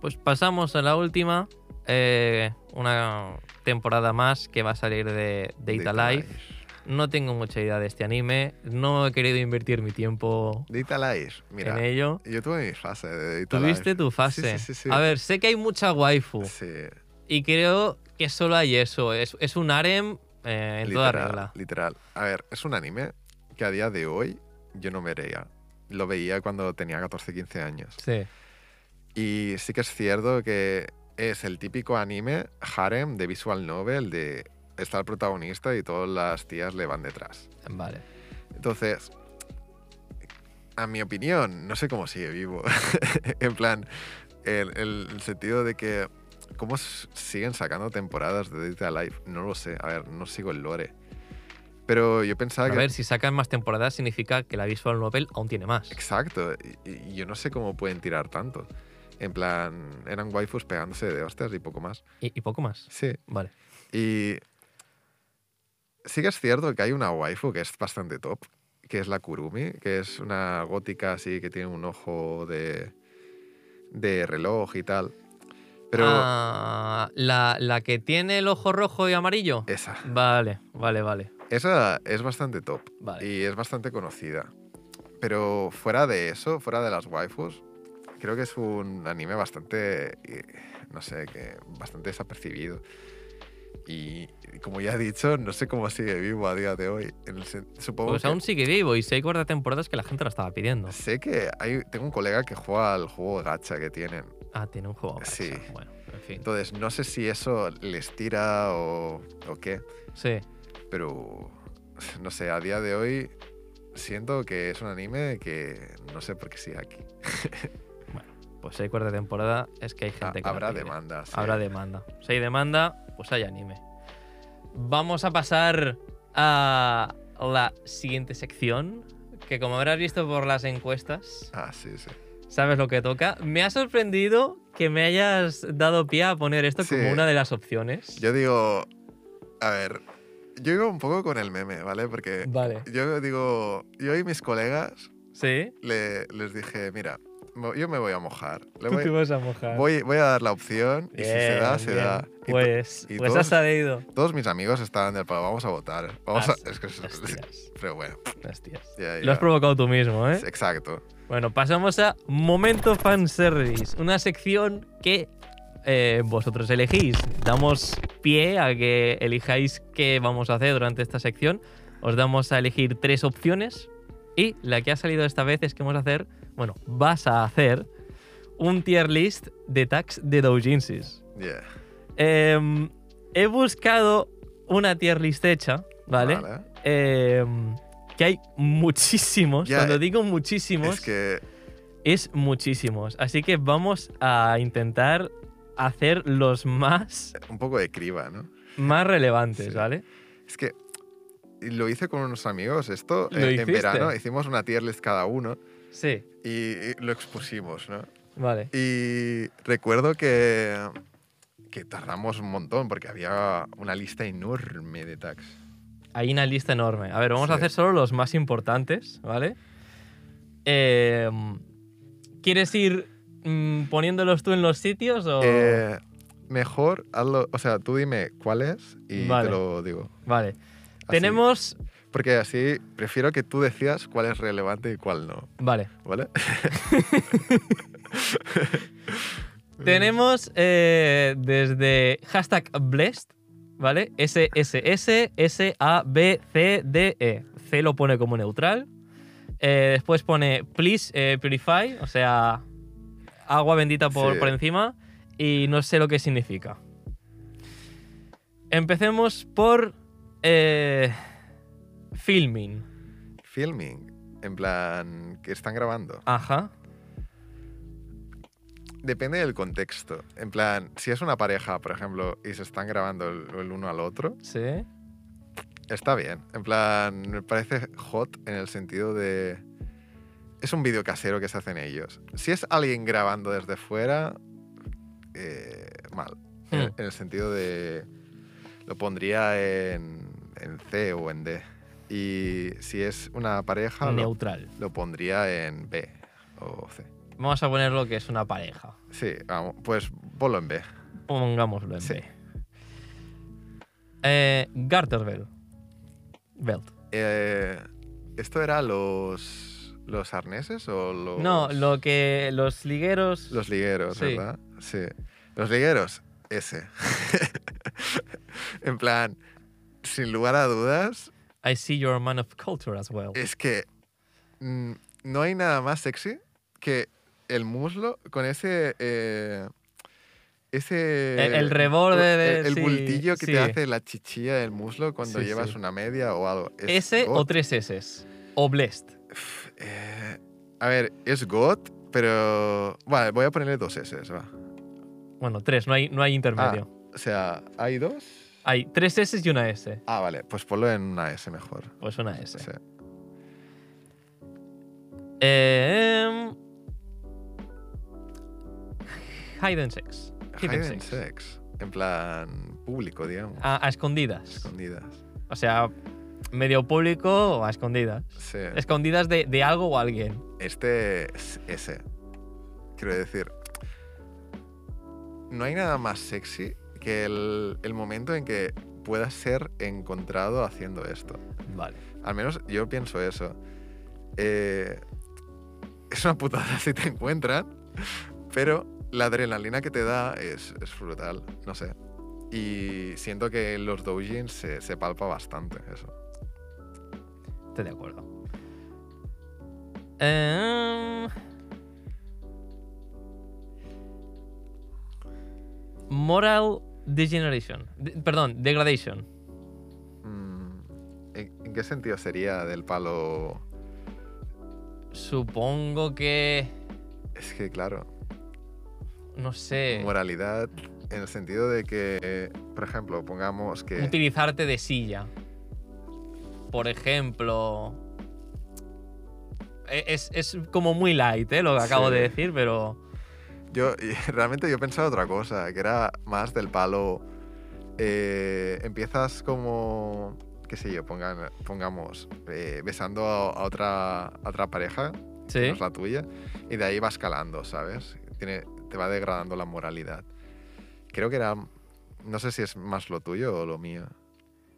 Pues pasamos a la última. eh, una temporada más que va a salir de Data
Data
Life. No tengo mucha idea de este anime. No he querido invertir mi tiempo
Life, mira,
en ello.
yo tuve mi fase de
Tuviste
Life.
tu fase.
Sí, sí, sí.
A ver, sé que hay mucha waifu.
Sí,
Y creo que solo hay eso. Es, es un harem eh, en toda regla.
literal. A ver, es un anime que a día de hoy yo no vería. Lo veía cuando tenía 14, 15 años.
Sí.
Y sí que es cierto que es el típico anime harem de visual novel de está el protagonista y todas las tías le van detrás.
Vale.
Entonces, a mi opinión, no sé cómo sigue vivo. en plan, el, el- sentido de que cómo siguen sacando temporadas de Data Life, no lo sé. A ver, no sigo el lore. Pero yo pensaba
A
que...
ver, si sacan más temporadas significa que la visual novel aún tiene más.
Exacto. Y, y yo no sé cómo pueden tirar tanto. En plan, eran waifus pegándose de hostias y poco más.
Y, y poco más.
Sí.
Vale.
Y sí que es cierto que hay una waifu que es bastante top, que es la Kurumi, que es una gótica así que tiene un ojo de, de reloj y tal. Pero
Ah, la, la que tiene el ojo rojo y amarillo.
esa,
Vale, vale, vale.
esa es bastante top
Vale.
y es bastante conocida. Pero fuera de eso, fuera de las waifus, creo que es un anime bastante, eh, no sé, que bastante desapercibido. Y como ya he dicho, no sé cómo sigue vivo a día de hoy. En el supongo
Pues
que-
aún sigue vivo y si hay cuarta temporada es que la gente la estaba pidiendo.
Sé que hay, tengo un colega que juega al juego gacha que tienen.
Ah, tiene un juego. gacha.
Sí.
Bueno, en fin.
Entonces, no sé si eso les tira o, o qué,
Sí.
pero no sé, a día de hoy siento que es un anime que no sé por qué sigue aquí.
Pues si hay cuarta temporada es que hay
Ha-
gente que la
habrá demanda. sí.
Habrá demanda. Si hay demanda, pues hay anime. Vamos a pasar a la siguiente sección, que como habrás visto por las encuestas,
Ah, sí, sí.
sabes lo que toca. Me ha sorprendido que me hayas dado pie a poner esto
Sí.
como una de las opciones.
Yo digo, a ver, yo digo un poco con el meme, ¿vale? Porque
Vale.
yo digo, yo y mis colegas
¿Sí?
le- les dije, mira, yo me voy a mojar. Le
Tú
voy,
te vas a mojar.
voy, voy a dar la opción y si se da, se
bien.
da. Y
Pues,
y
pues
todos-
has salido.
Todos mis amigos estaban del palo, vamos a votar. Vamos a, es que es-
hostias,
pero bueno,
hostias.
ya,
Lo has provocado tú mismo, ¿eh?
Exacto.
Bueno, pasamos a Momento Fanservice, una sección que eh, vosotros elegís. Damos pie a que elijáis qué vamos a hacer durante esta sección. Os damos a elegir tres opciones y la que ha salido esta vez es que vamos a hacer, bueno, vas a hacer un tier list de tags de doujinsis.
Yeah.
Em, he buscado una tier list hecha, ¿vale? Em, que hay muchísimos. Cuando
eh,
digo muchísimos,
Es que
es muchísimos. Así que vamos a intentar hacer los más,
un poco de criba, ¿no?
más relevantes,
Sí.
¿vale?
Es que lo hice con unos amigos esto
¿Lo
eh, en
hiciste?
verano. Hicimos una tier list cada uno
Sí,
y, lo expusimos, ¿no?
vale.
Y recuerdo que, que tardamos un montón porque había una lista enorme de tags.
Hay una lista enorme. A ver, vamos a hacer solo los más importantes, ¿vale? Em, ¿Quieres ir mm, poniéndolos tú en los sitios o...?
Eh, mejor hazlo, o sea, tú dime cuál es y
Vale.
te lo digo.
Vale.
Así.
Tenemos...
Porque así prefiero que tú decidas cuál es relevante y cuál no,
Vale.
¿vale?
Tenemos eh, desde hashtag blessed, ¿vale? SSS, S-A-B-C-D-E. C lo pone como neutral. Eh, después pone please eh, purify, o sea, agua bendita por,
Sí.
por encima. Y no sé lo que significa. Empecemos por eh, filming.
Filming, en plan, que están grabando.
Ajá.
Depende del contexto. En plan, si es una pareja, por ejemplo, y se están grabando el, el uno al otro,
Sí.
está bien. En plan, me parece hot en el sentido de... Es un vídeo casero que se hacen ellos. Si es alguien grabando desde fuera, eh, mal. En,
Hmm.
en el sentido de... Lo pondría en, en C o en D. Y si es una pareja,
Neutral.
lo pondría en B o C.
Vamos a ponerlo que es una pareja.
Sí, vamos, pues ponlo en B.
Pongámoslo en
Sí.
B. Eh, Garterbelt. Belt.
Eh, ¿Esto era los, los arneses o los...?
No, lo que los ligueros.
Los ligueros,
Sí.
¿verdad? Sí. Los ligueros, ese. en plan, sin lugar a dudas,
I see you're a man of culture as well.
es que mm, no hay nada más sexy que el muslo con ese... eh, ese...
El- el reborde de-
El, el
sí,
bultillo que
sí.
te hace la chichilla del muslo cuando
Sí,
llevas una media o algo. Es
¿S o tres S? O blessed.
Eh, a ver, es God, pero... Vale, voy a ponerle dos S, va.
Bueno, tres, no hay, no hay intermedio.
O sea, ¿hay dos?
Hay tres S y una S.
Ah, vale, pues ponlo en una S mejor.
Pues una S.
Sí.
Eh, hide and sex. Hidden
Hide and
sex.
sex. En plan público, digamos.
A, a escondidas.
Escondidas.
O sea, medio público o a escondidas.
Sí.
Escondidas de, de algo o alguien.
Este es ese. Quiero decir, no hay nada más sexy que el, el momento en que puedas ser encontrado haciendo esto.
Vale.
Al menos yo pienso eso. Eh, es una putada si te encuentran, pero la adrenalina que te da es, es brutal, no sé. Y siento que en los doujins se, se palpa bastante eso.
Estoy de acuerdo. Em, moral degeneration. De- perdón, degradation.
Mm, ¿en, qué sentido sería del palo?
Supongo que.
Es que, claro,
No sé.
moralidad en el sentido de que, por ejemplo, pongamos que...
Utilizarte de silla. Por ejemplo. E- Es, es como muy light, ¿eh? Lo que acabo
Sí.
de decir, pero.
Yo realmente yo pensaba otra cosa, que era más del palo. eh, empiezas como, qué sé yo, pongan, pongamos, eh, besando a, a otra, a otra pareja
Sí.
que no es la tuya, y de ahí va escalando, ¿sabes? Tiene, te va degradando la moralidad. Creo que era, no sé si es más lo tuyo o lo mío.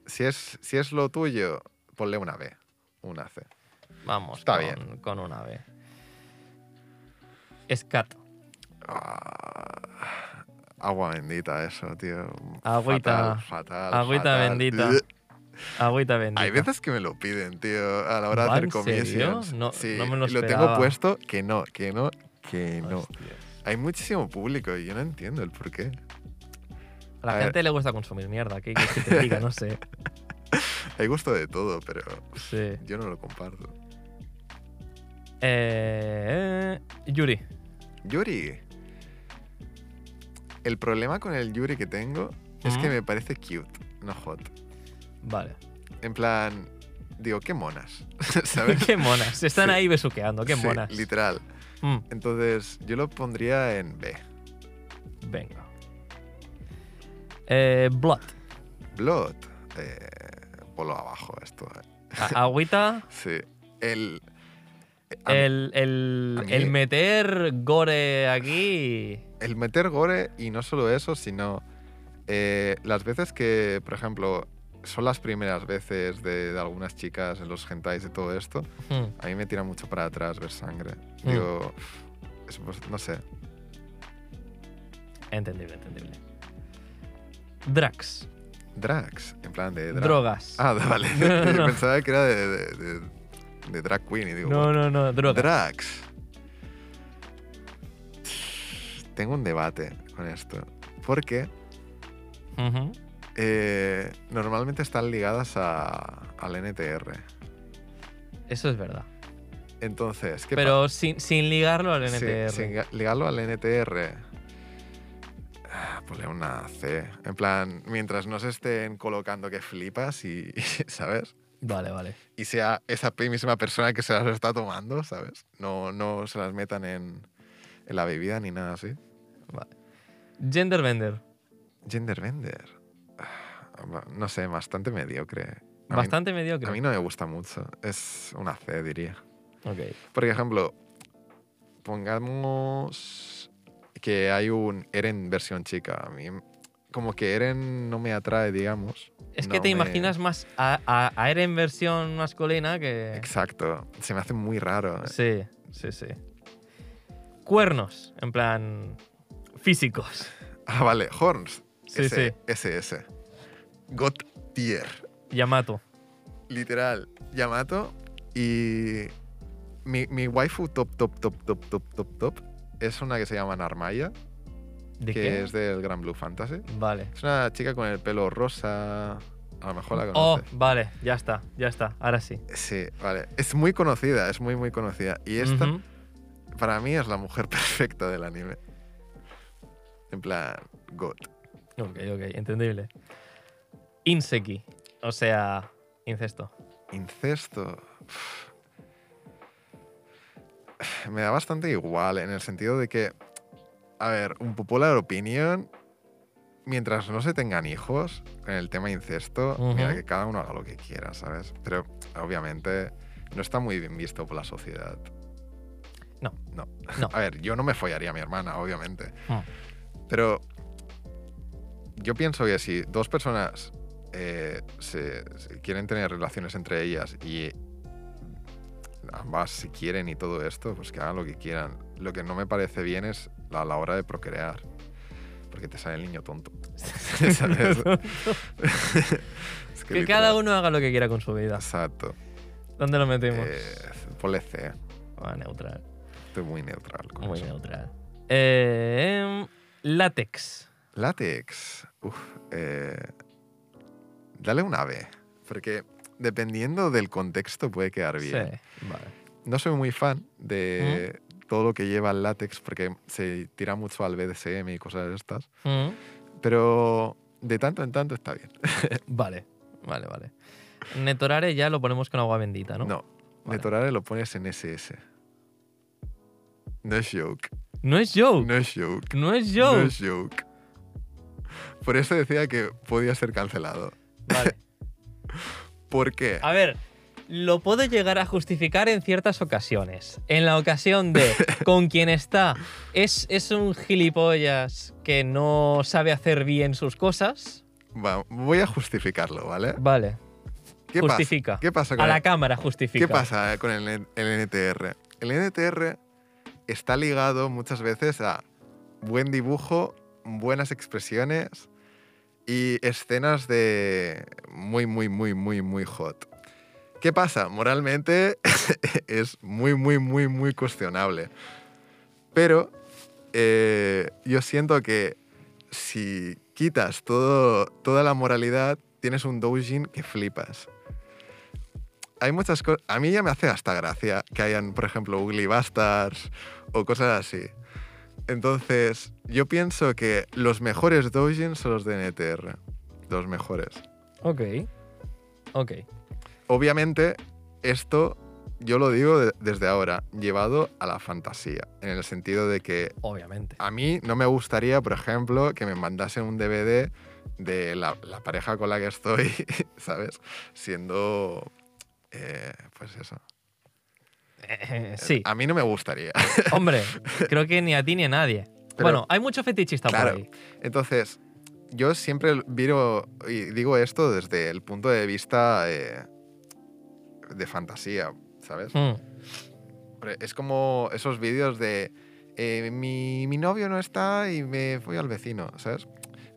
Si es, si es lo tuyo, ponle una B, una C.
Vamos
Está
con,
bien.
con una B. Scat.
Ah, agua bendita eso, tío.
Agüita-
Fatal, fatal.
agüita
fatal.
bendita. Agüita bendita.
Hay veces que me lo piden, tío, a la hora de
¿Va,
hacer commissions.
No-
sí,
no me lo
y lo tengo puesto que no, que no, que no. Hay muchísimo público y yo no entiendo el por qué.
A la
A ver.
gente le gusta consumir mierda. ¿Qué que te diga? No sé.
Hay gusto de todo, pero
Sí.
yo no lo comparto.
Eh, Yuri.
Yuri. El problema con el Yuri que tengo es que me parece cute, no hot.
Vale.
En plan, digo, qué monas, ¿sabes?
qué monas. Se están
Sí.
ahí besuqueando. Qué
Sí,
monas.
literal.
Mm,
Entonces, yo lo pondría en B.
venga. Eh, Blood.
Blood. Eh, polo abajo esto. eh.
Agüita.
Sí. El.
El, el,
mí-
el meter gore aquí.
el meter gore y no solo eso, sino eh, las veces que, por ejemplo, son las primeras veces de, de algunas chicas en los hentais y todo esto,
Mm,
a mí me tira mucho para atrás ver sangre.
Mm.
Digo, es- pues, no sé.
entendible, entendible. Drax.
Drags, en plan de drag.
Drogas.
Ah, de- vale. Pensaba que era de, de, de- de drag queen y digo,
no, no, no, drogas.
Drags. Tengo un debate con esto. Porque eh, normalmente están ligadas a, al NTR.
Eso es verdad.
Entonces, ¿qué
Pero sin, sin ligarlo al? NTR.
Si, si ga- ligarlo al NTR, ah, ponle una C. En plan, mientras no se estén colocando que flipas y, y, ¿sabes?
Vale, vale.
Y sea esa misma persona que se las está tomando, ¿sabes? No, no se las metan en, en la bebida ni nada así.
Gender Bender.
Gender Bender. Ah, No sé, bastante mediocre. A mí-
Bastante mediocre.
A mí no me gusta mucho. Es una C, diría.
Ok.
Por ejemplo, pongamos que hay un Eren versión chica. A mí, como que Eren no me atrae, digamos.
Es que
No
te
me-
imaginas más a, a, a Eren versión masculina que.
Exacto. Se me hace muy raro.
Sí, sí, sí. Cuernos, en plan. físicos.
Ah, vale. Horns.
Sí,
ese,
sí.
SS. God tier.
Yamato.
Literal. Yamato. Y mi, mi waifu top, top, top, top, top, top, top es una que se llama Narmaya,
¿De
que
qué?
es del Gran Blue Fantasy.
Vale.
Es una chica con el pelo rosa. A lo mejor la
Oh,
conoces.
vale, ya está, ya está. Ahora sí.
Sí, vale. Es muy conocida, es muy, muy conocida. Y esta, para mí, es la mujer perfecta del anime. En plan, God.
Ok, ok, entendible. Inseki, o sea, incesto.
Incesto. Me da bastante igual, en el sentido de que, a ver, un popular opinion, mientras no se tengan hijos, en el tema incesto, mira que cada uno haga lo que quiera, ¿sabes? Pero, obviamente, no está muy bien visto por la sociedad.
No.
No.
No.
A ver, yo no me follaría a mi hermana, obviamente.
Mm.
Pero yo pienso que si dos personas eh, se, se quieren tener relaciones entre ellas y ambas si quieren y todo esto, pues que hagan lo que quieran. Lo que no me parece bien es a la hora de procrear. Porque te sale el niño tonto. Es
Que
literal-
cada uno haga lo que quiera con su vida.
Exacto.
¿Dónde lo metemos?
Eh, ponle C.
Ah, neutral.
Estoy muy neutral. con
Muy
eso.
neutral. Eh, látex.
Látex. Uf, eh, dale una B. Porque dependiendo del contexto puede quedar bien.
Sí, vale.
No soy muy fan de todo lo que lleva el látex porque se tira mucho al BDSM y cosas de estas.
Mm,
Pero de tanto en tanto está bien.
Vale, vale, vale. Netorare ya lo ponemos con agua bendita, ¿no?
No.
Vale.
Netorare lo pones en SS. No es joke.
No es joke.
No es joke.
No es
No
joke.
es joke. Por eso decía que podía ser cancelado.
Vale.
¿Por qué?
A ver, lo puedo llegar a justificar en ciertas ocasiones. En la ocasión de con quien está es, es un gilipollas que no sabe hacer bien sus cosas.
Va, voy a justificarlo, ¿vale?
Vale.
¿Qué
justifica.
Pasa? ¿Qué pasa con
A la
el-
cámara justifica.
¿Qué pasa con el, N- el NTR? El NTR está ligado muchas veces a buen dibujo, buenas expresiones y escenas de muy, muy, muy, muy, muy hot. ¿Qué pasa? Moralmente es muy, muy, muy, muy cuestionable. Pero eh, yo siento que si quitas toda la moralidad, tienes un doujin que flipas hay muchas cosas. A mí ya me hace hasta gracia que hayan, por ejemplo, Ugly Bastards o cosas así. Entonces, yo pienso que los mejores doujins son los de NTR. Los mejores.
Ok. Ok.
Obviamente, esto yo lo digo de- desde ahora, llevado a la fantasía. En el sentido de que
Obviamente.
a mí no me gustaría, por ejemplo, que me mandasen un DVD de la, la pareja con la que estoy, ¿sabes? Siendo. eh, pues eso.
Eh, sí.
A mí no me gustaría.
Hombre, creo que ni a ti ni a nadie.
Pero-
bueno, hay mucho fetichista
Claro.
por ahí.
Entonces, yo siempre viro, y digo esto desde el punto de vista eh, de fantasía, ¿sabes?
Mm.
Hombre, Es como esos vídeos de eh, mi, mi novio no está y me voy al vecino, ¿sabes?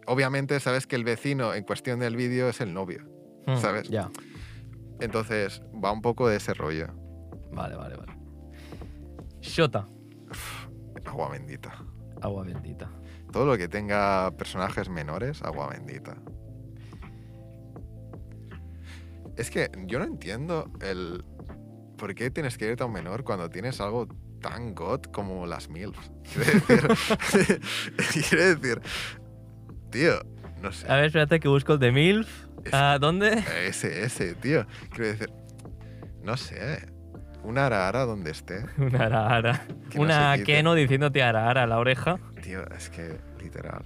Obviamente sabes que el vecino en cuestión del vídeo es el novio.
Mm,
¿Sabes?
Ya.
Entonces, va un poco de ese rollo.
Vale, vale, vale. Shota.
Agua bendita.
Agua bendita.
Todo lo que tenga personajes menores, agua bendita. Es que yo no entiendo el por qué tienes que irte a un menor cuando tienes algo tan god como las MILFs. Quiero decir, quiero decir, tío, no sé.
A ver, espérate que busco el de MILF. Ah, ¿Dónde?
Ese, ese, tío. Quiero decir, no sé. Una arara donde esté.
Una arara.
Que no
Una
quite.
Keno diciéndote arara a la oreja.
Tío, es que literal.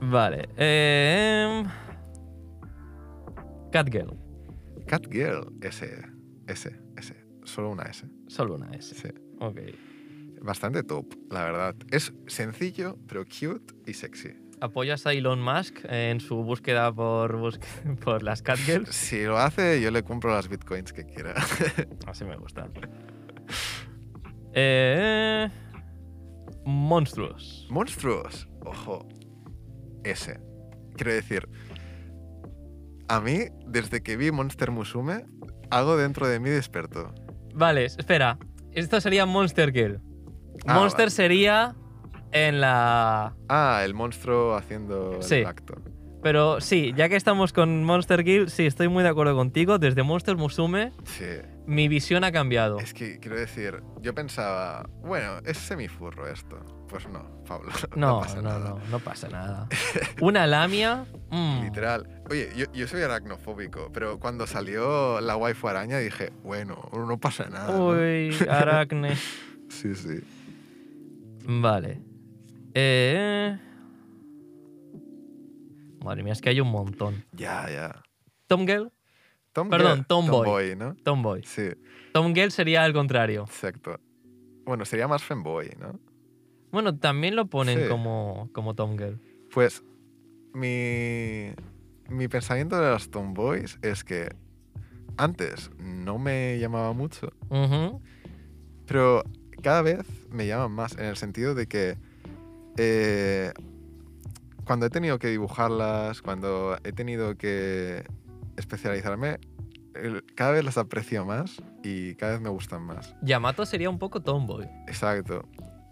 Vale. Eh, Catgirl.
Catgirl, ese, ese, ese. Solo una S.
Solo una S.
Sí.
Ok.
Bastante top, la verdad. Es sencillo, pero cute y sexy.
¿Apoyas a Elon Musk en su búsqueda por, las Catgirls?
Si lo hace, yo le compro las bitcoins que quiera.
Así me gusta. Eh, monstruos.
Monstruos, ojo. Ese. Quiero decir, a mí, desde que vi Monster Musume, algo dentro de mí despertó.
Vale, espera. Esto sería Monster Girl.
Ah,
Monster
vale.
sería en la...
Ah, el monstruo haciendo
Sí.
el acto.
Pero sí, ya que estamos con Monster Girl, sí, estoy muy de acuerdo contigo. Desde Monster Musume,
Sí.
mi visión ha cambiado.
Es que quiero decir, yo pensaba, bueno, es semifurro esto. Pues no, Pablo. No,
No,
pasa
no,
nada.
no, no pasa nada. Una lamia. mm,
Literal. Oye, yo, yo soy aracnofóbico, pero cuando salió la waifu araña dije, bueno, no pasa nada. ¿no?
Uy, aracne.
Sí, sí.
Vale. Eh... Madre mía, es que hay un montón.
Ya, ya.
Tom Girl,
Tom
Perdón,
Girl-
Tomboy.
Tomboy, ¿no?
Tomboy.
Sí,
Tom Girl sería al contrario.
exacto. Bueno, sería más femboy, ¿no?
Bueno, también lo ponen
Sí.
como, como Tom Girl.
Pues mi, mi pensamiento de las tomboys es que antes no me llamaba mucho, pero cada vez me llaman más en el sentido de que eh, cuando he tenido que dibujarlas, cuando he tenido que especializarme, cada vez las aprecio más y cada vez me gustan más.
Yamato sería un poco tomboy.
Exacto.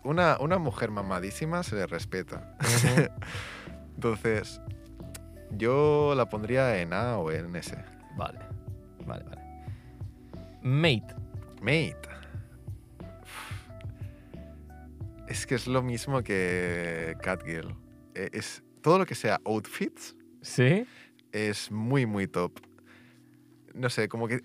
Una, una mujer mamadísima se le respeta. Entonces, yo la pondría en A o en S.
vale, vale, vale. Mate.
Mate. Es que es lo mismo que Catgirl. Eh, Es, todo lo que sea outfits
¿Sí?
es muy, muy top. No sé, como que...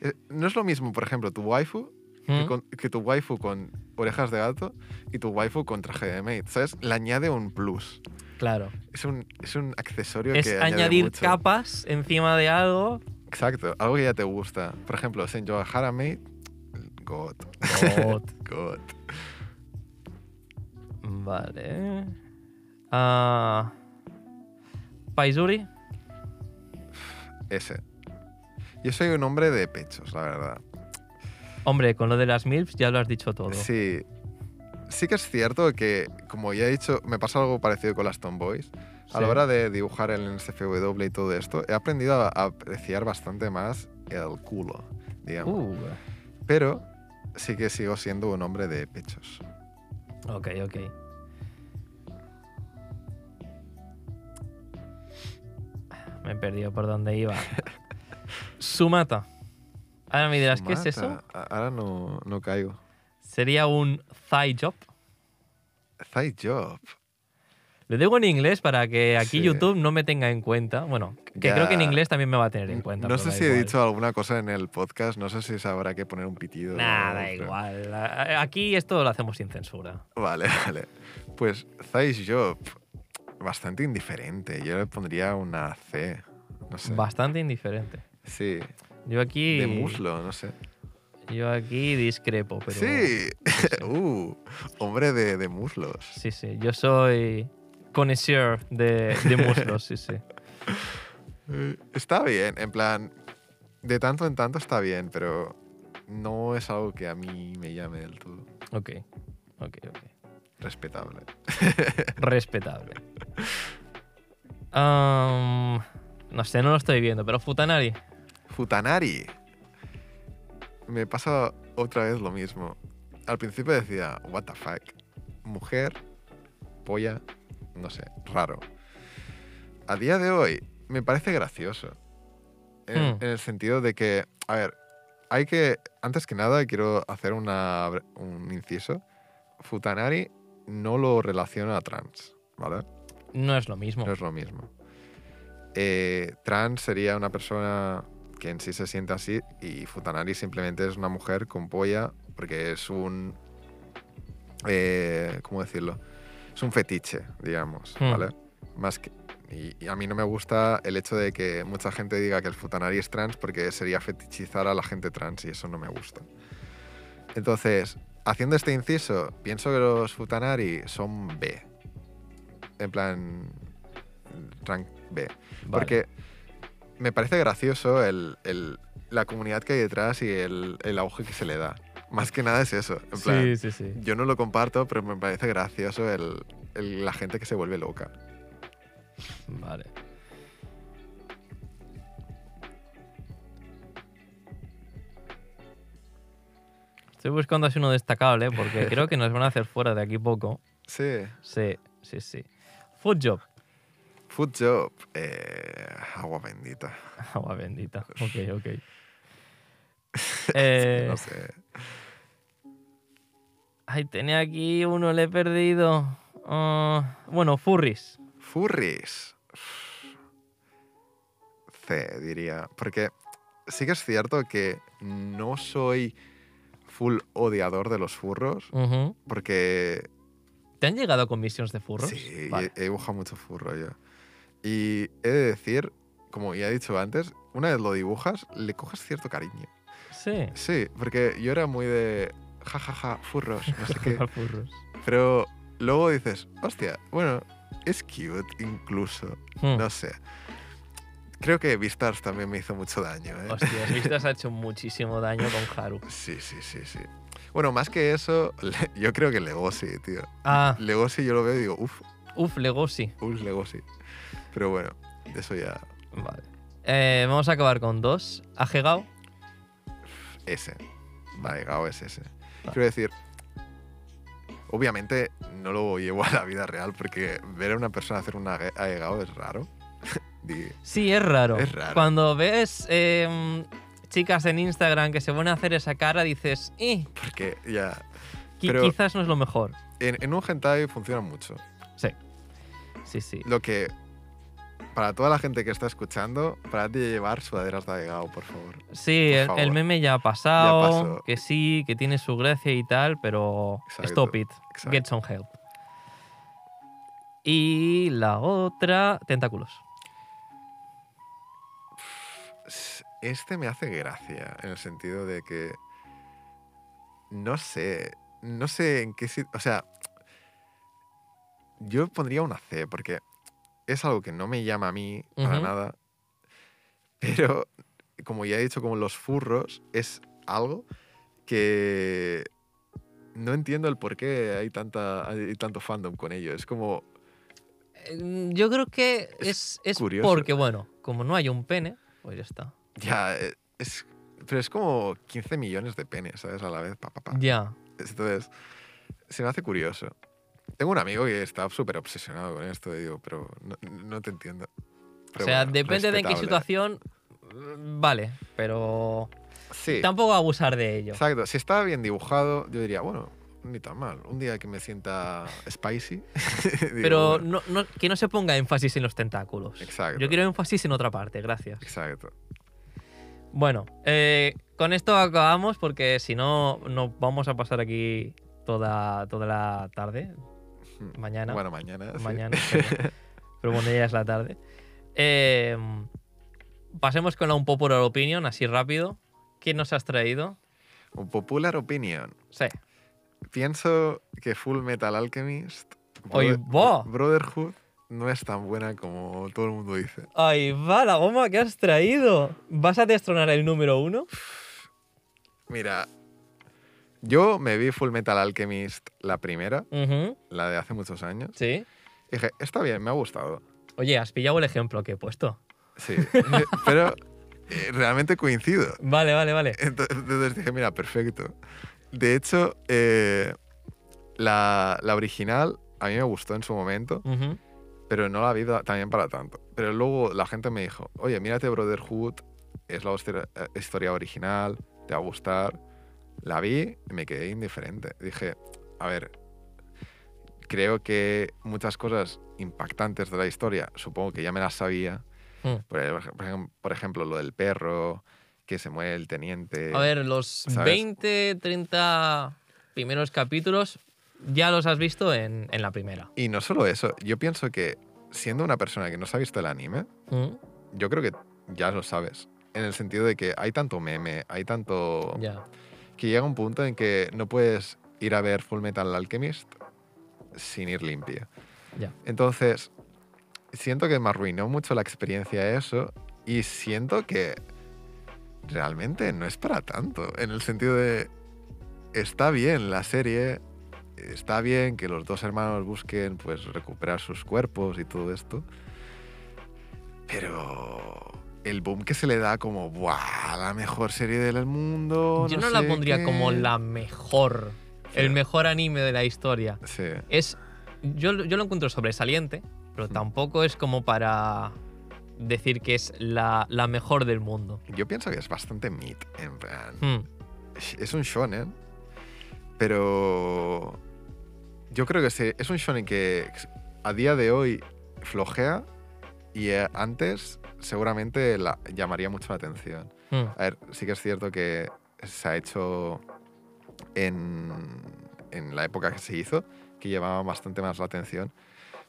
eh, No es lo mismo, por ejemplo, tu waifu que, con- que tu waifu con orejas de gato y tu waifu con traje de maid. ¿Sabes? Le añade un plus.
Claro.
Es un, es un accesorio
Es
que añade
añadir
mucho.
capas encima de algo
Exacto, algo que ya te gusta. Por ejemplo, Saint Joe Haramate, God.
God.
God.
Vale. Ah, Paisuri.
Ese. Yo soy un hombre de pechos, la verdad.
Hombre, con lo de las MILFs ya lo has dicho todo.
Sí. Sí que es cierto que, como ya he dicho, me pasa algo parecido con las Tomboys. A la
Sí.
hora de dibujar el SFW y todo esto, he aprendido a apreciar bastante más el culo, digamos.
Uh,
Pero sí que sigo siendo un hombre de pechos.
ok, ok. Me he perdido por dónde iba. Sumata. Ahora me dirás, ¿qué es eso?
Ahora no, no caigo.
Sería un thigh job.
Thigh job.
Lo digo en inglés para que aquí
Sí.
YouTube no me tenga en cuenta. Bueno, que creo que en inglés también me va a tener en cuenta.
No sé si he dicho alguna cosa en el podcast, no sé si habrá que poner un pitido.
Nah,
o-
da igual. Aquí esto lo hacemos sin censura.
Vale, vale. Pues Thigh job, bastante indiferente. Yo le pondría una C. No sé.
Bastante indiferente.
Sí,
Yo aquí.
de muslo, no sé.
Yo aquí discrepo, pero.
Sí, uh, hombre de, de muslos.
Sí, sí. Yo soy connoisseur de, de muslos, sí, sí.
Está bien, en plan, de tanto en tanto está bien, pero no es algo que a mí me llame del todo.
Ok, ok, ok.
Respetable.
Respetable. Am, no sé, no lo estoy viendo, pero Futanari.
Futanari. Me pasa otra vez lo mismo. Al principio decía, what the fuck. Mujer, polla, no sé, raro. A día de hoy me parece gracioso. En,
Hmm.
en el sentido de que, a ver, hay que, antes que nada quiero hacer una, un inciso. Futanari no lo relaciona a trans, ¿vale?
No es lo mismo.
No es lo mismo. Eh, trans sería una persona que en sí se siente así y Futanari simplemente es una mujer con polla porque es un... eh, ¿Cómo decirlo? Es un fetiche, digamos,
Hmm.
¿vale? Más que... Y, y a mí no me gusta el hecho de que mucha gente diga que el Futanari es trans porque sería fetichizar a la gente trans y eso no me gusta. Entonces, haciendo este inciso, pienso que los Futanari son B. En plan, rank B.
Vale.
Porque me parece gracioso el, el- la comunidad que hay detrás y el, el auge que se le da. Más que nada es eso. En plan,
Sí, sí, sí.
yo no lo comparto, pero me parece gracioso el, el- la gente que se vuelve loca.
Vale. Estoy buscando así uno destacable porque creo que nos van a hacer fuera de aquí poco.
Sí.
Sí, sí, sí. Food job.
Food job. eh, agua bendita.
Agua bendita. Ok, ok. Eh,
No sé.
Ay, tenía aquí uno, le he perdido. Ah, bueno, furries.
Furries. C, diría. Porque sí que es cierto que no soy full odiador de los furros. Porque
¿Te han llegado con misiones de furros?
Sí,
Vale.
he, he dibujado mucho furro yo. Y he de decir, como ya he dicho antes, una vez lo dibujas, le coges cierto cariño.
Sí.
Sí, porque yo era muy de jajaja, furros, no sé qué.
furros.
Pero luego dices, hostia, bueno, es cute incluso,
Hmm.
no sé. Creo que Beastars también me hizo mucho daño, ¿eh?
Hostia, Vistas ha hecho muchísimo daño con Haru.
Sí, sí, sí, sí. Bueno, más que eso, yo creo que Legoshi, tío.
Ah,
Legoshi yo lo veo y digo, uff,
uff, Legoshi.
uff, Legoshi. Pero bueno, de eso ya
Vale. Eh, vamos a acabar con dos. Agegao.
ese. Vale, Gao es ese. Quiero decir, obviamente no lo llevo a la vida real porque ver a una persona hacer un aegao es raro.
Sí, es raro.
Es raro.
Cuando ves eh, chicas en Instagram que se van a hacer esa cara, dices, eh,
porque ya. Pero-
quizás no es lo mejor.
En, en un hentai funciona mucho.
Sí. Sí, sí.
Lo que. Para toda la gente que está escuchando, para de llevar sudaderas de aegao, por favor.
Sí,
Por
el,
favor.
el meme ya ha pasado, que sí, que tiene su gracia y tal, pero
Exacto,
stop it,
exacto.
get some help. Y la otra, tentáculos.
este me hace gracia, en el sentido de que. No sé. No sé en qué. O sea. Yo pondría una C, porque es algo que no me llama a mí para nada. Pero, como ya he dicho, como los furros, es algo que. No entiendo el por qué hay, tanta, hay tanto fandom con ello. Es como.
Eh, Yo creo que
Es
es, porque, bueno, como no hay un pene, pues ya está.
Ya, eh, es. Pero es como 15 millones de penes, ¿sabes? A la vez. Pa, pa, pa.
Ya.
Entonces, se me hace curioso. Tengo un amigo que está súper obsesionado con esto digo, pero no, no te entiendo.
O
Pero
sea,
bueno,
depende de en qué situación, mm, vale, pero
Sí,
tampoco abusar de ello.
exacto. Si está bien dibujado, yo diría, bueno, ni tan mal. Un día que me sienta spicy. digo,
Pero
bueno,
no, no- que no se ponga énfasis en los tentáculos.
Exacto.
Yo quiero énfasis en otra parte, gracias.
Exacto.
Bueno, eh, con esto acabamos porque si no, nos vamos a pasar aquí toda, toda la tarde. Mañana.
Bueno, mañana. sí.
Mañana. pero, pero bueno, ya es la tarde. Eh, pasemos con la un popular opinion, así rápido. ¿Qué nos has traído?
Un popular opinion.
Sí.
Pienso que Full Metal Alchemist.
¡Ay,
Brother-
va!
Brotherhood no es tan buena como todo el mundo dice.
¡Ay, va la goma que has traído! ¿Vas a destronar el número uno?
Mira, yo me vi Full Metal Alchemist la primera, la de hace muchos años.
Sí.
Y dije, está bien, me ha gustado.
Oye, has pillado el ejemplo que he puesto.
Sí, pero eh, realmente coincido.
Vale, vale, vale.
Entonces, entonces dije, mira, perfecto. De hecho, eh, la, la original a mí me gustó en su momento, pero no la vi también para tanto. Pero luego la gente me dijo, oye, mírate Brotherhood, es la eh, historia original, te va a gustar. La vi y me quedé indiferente. Dije, a ver, creo que muchas cosas impactantes de la historia, supongo que ya me las sabía.
Mm.
Por, por ejem- por ejemplo, lo del perro, que se muere el teniente.
A ver, los
¿sabes?
20, 30 primeros capítulos ya los has visto en, en la primera.
Y no solo eso, yo pienso que siendo una persona que no se ha visto el anime,
Mm,
yo creo que ya lo sabes. En el sentido de que hay tanto meme, hay tanto...
Ya.
Que llega un punto en que no puedes ir a ver Full Metal Alchemist sin ir limpia. Entonces, siento que me arruinó mucho la experiencia eso y siento que realmente no es para tanto. En el sentido de, está bien la serie, está bien que los dos hermanos busquen pues recuperar sus cuerpos y todo esto, pero el boom que se le da como, ¡buah! La mejor serie del mundo.
Yo no, la pondría
qué".
como la mejor, el mejor anime de la historia.
Sí.
Es, yo, yo lo encuentro sobresaliente, pero tampoco es como para decir que es la, la mejor del mundo.
Yo pienso que es bastante mid, en plan.
Mm,
Es un shonen, pero yo creo que es un shonen que a día de hoy flojea y eh, antes seguramente la, llamaría mucho la atención.
mm.
A ver, sí que es cierto que se ha hecho en, en la época que se hizo, que llamaba bastante más la atención.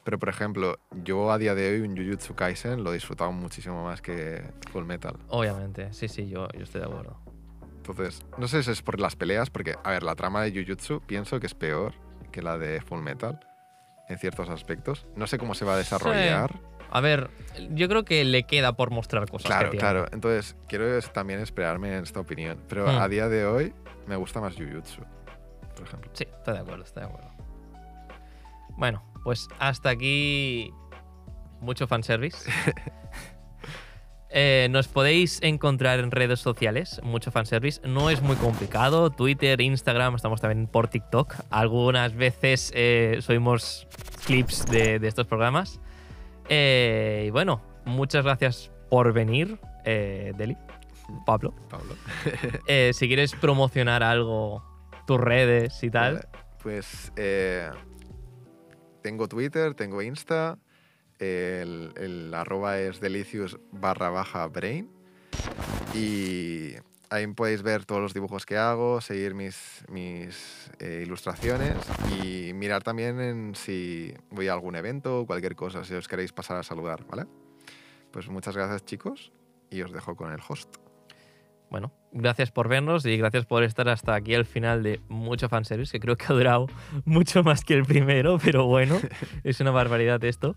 Pero, por ejemplo, yo a día de hoy un Jujutsu Kaisen lo he disfrutado muchísimo más que Full Metal.
Obviamente, sí, sí, yo, yo estoy de acuerdo.
Entonces, no sé si es por las peleas, porque, a ver, la trama de Jujutsu pienso que es peor que la de Full Metal en ciertos aspectos. No sé cómo se va a desarrollar.
A ver, yo creo que le queda por mostrar cosas.
Claro, claro. Entonces, quiero también esperarme en esta opinión. Pero
Hmm.
a día de hoy me gusta más Jujutsu, por ejemplo.
Sí, estoy de acuerdo, estoy de acuerdo. Bueno, pues hasta aquí mucho fanservice. Eh, nos podéis encontrar en redes sociales, mucho fanservice. No es muy complicado. Twitter, Instagram, estamos también por TikTok. Algunas veces eh, subimos clips de, de estos programas. Eh, y bueno, muchas gracias por venir, eh, Deli, Pablo.
Pablo.
Eh, si quieres promocionar algo, tus redes y tal.
Vale, Pues eh, tengo Twitter, tengo Insta. El, el arroba es delicious barra baja brain. Y ahí podéis ver todos los dibujos que hago, seguir mis, mis eh, ilustraciones y mirar también en si voy a algún evento o cualquier cosa, si os queréis pasar a saludar, ¿vale? Pues muchas gracias chicos y os dejo con el host.
bueno, gracias por vernos y gracias por estar hasta aquí al final de mucho fanservice, que creo que ha durado mucho más que el primero, pero bueno, es una barbaridad esto.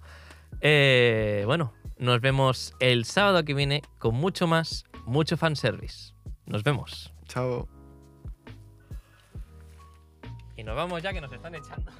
Eh, bueno, nos vemos el sábado que viene con mucho más, mucho fanservice. Nos vemos.
Chao.
Y nos vamos ya que nos están echando.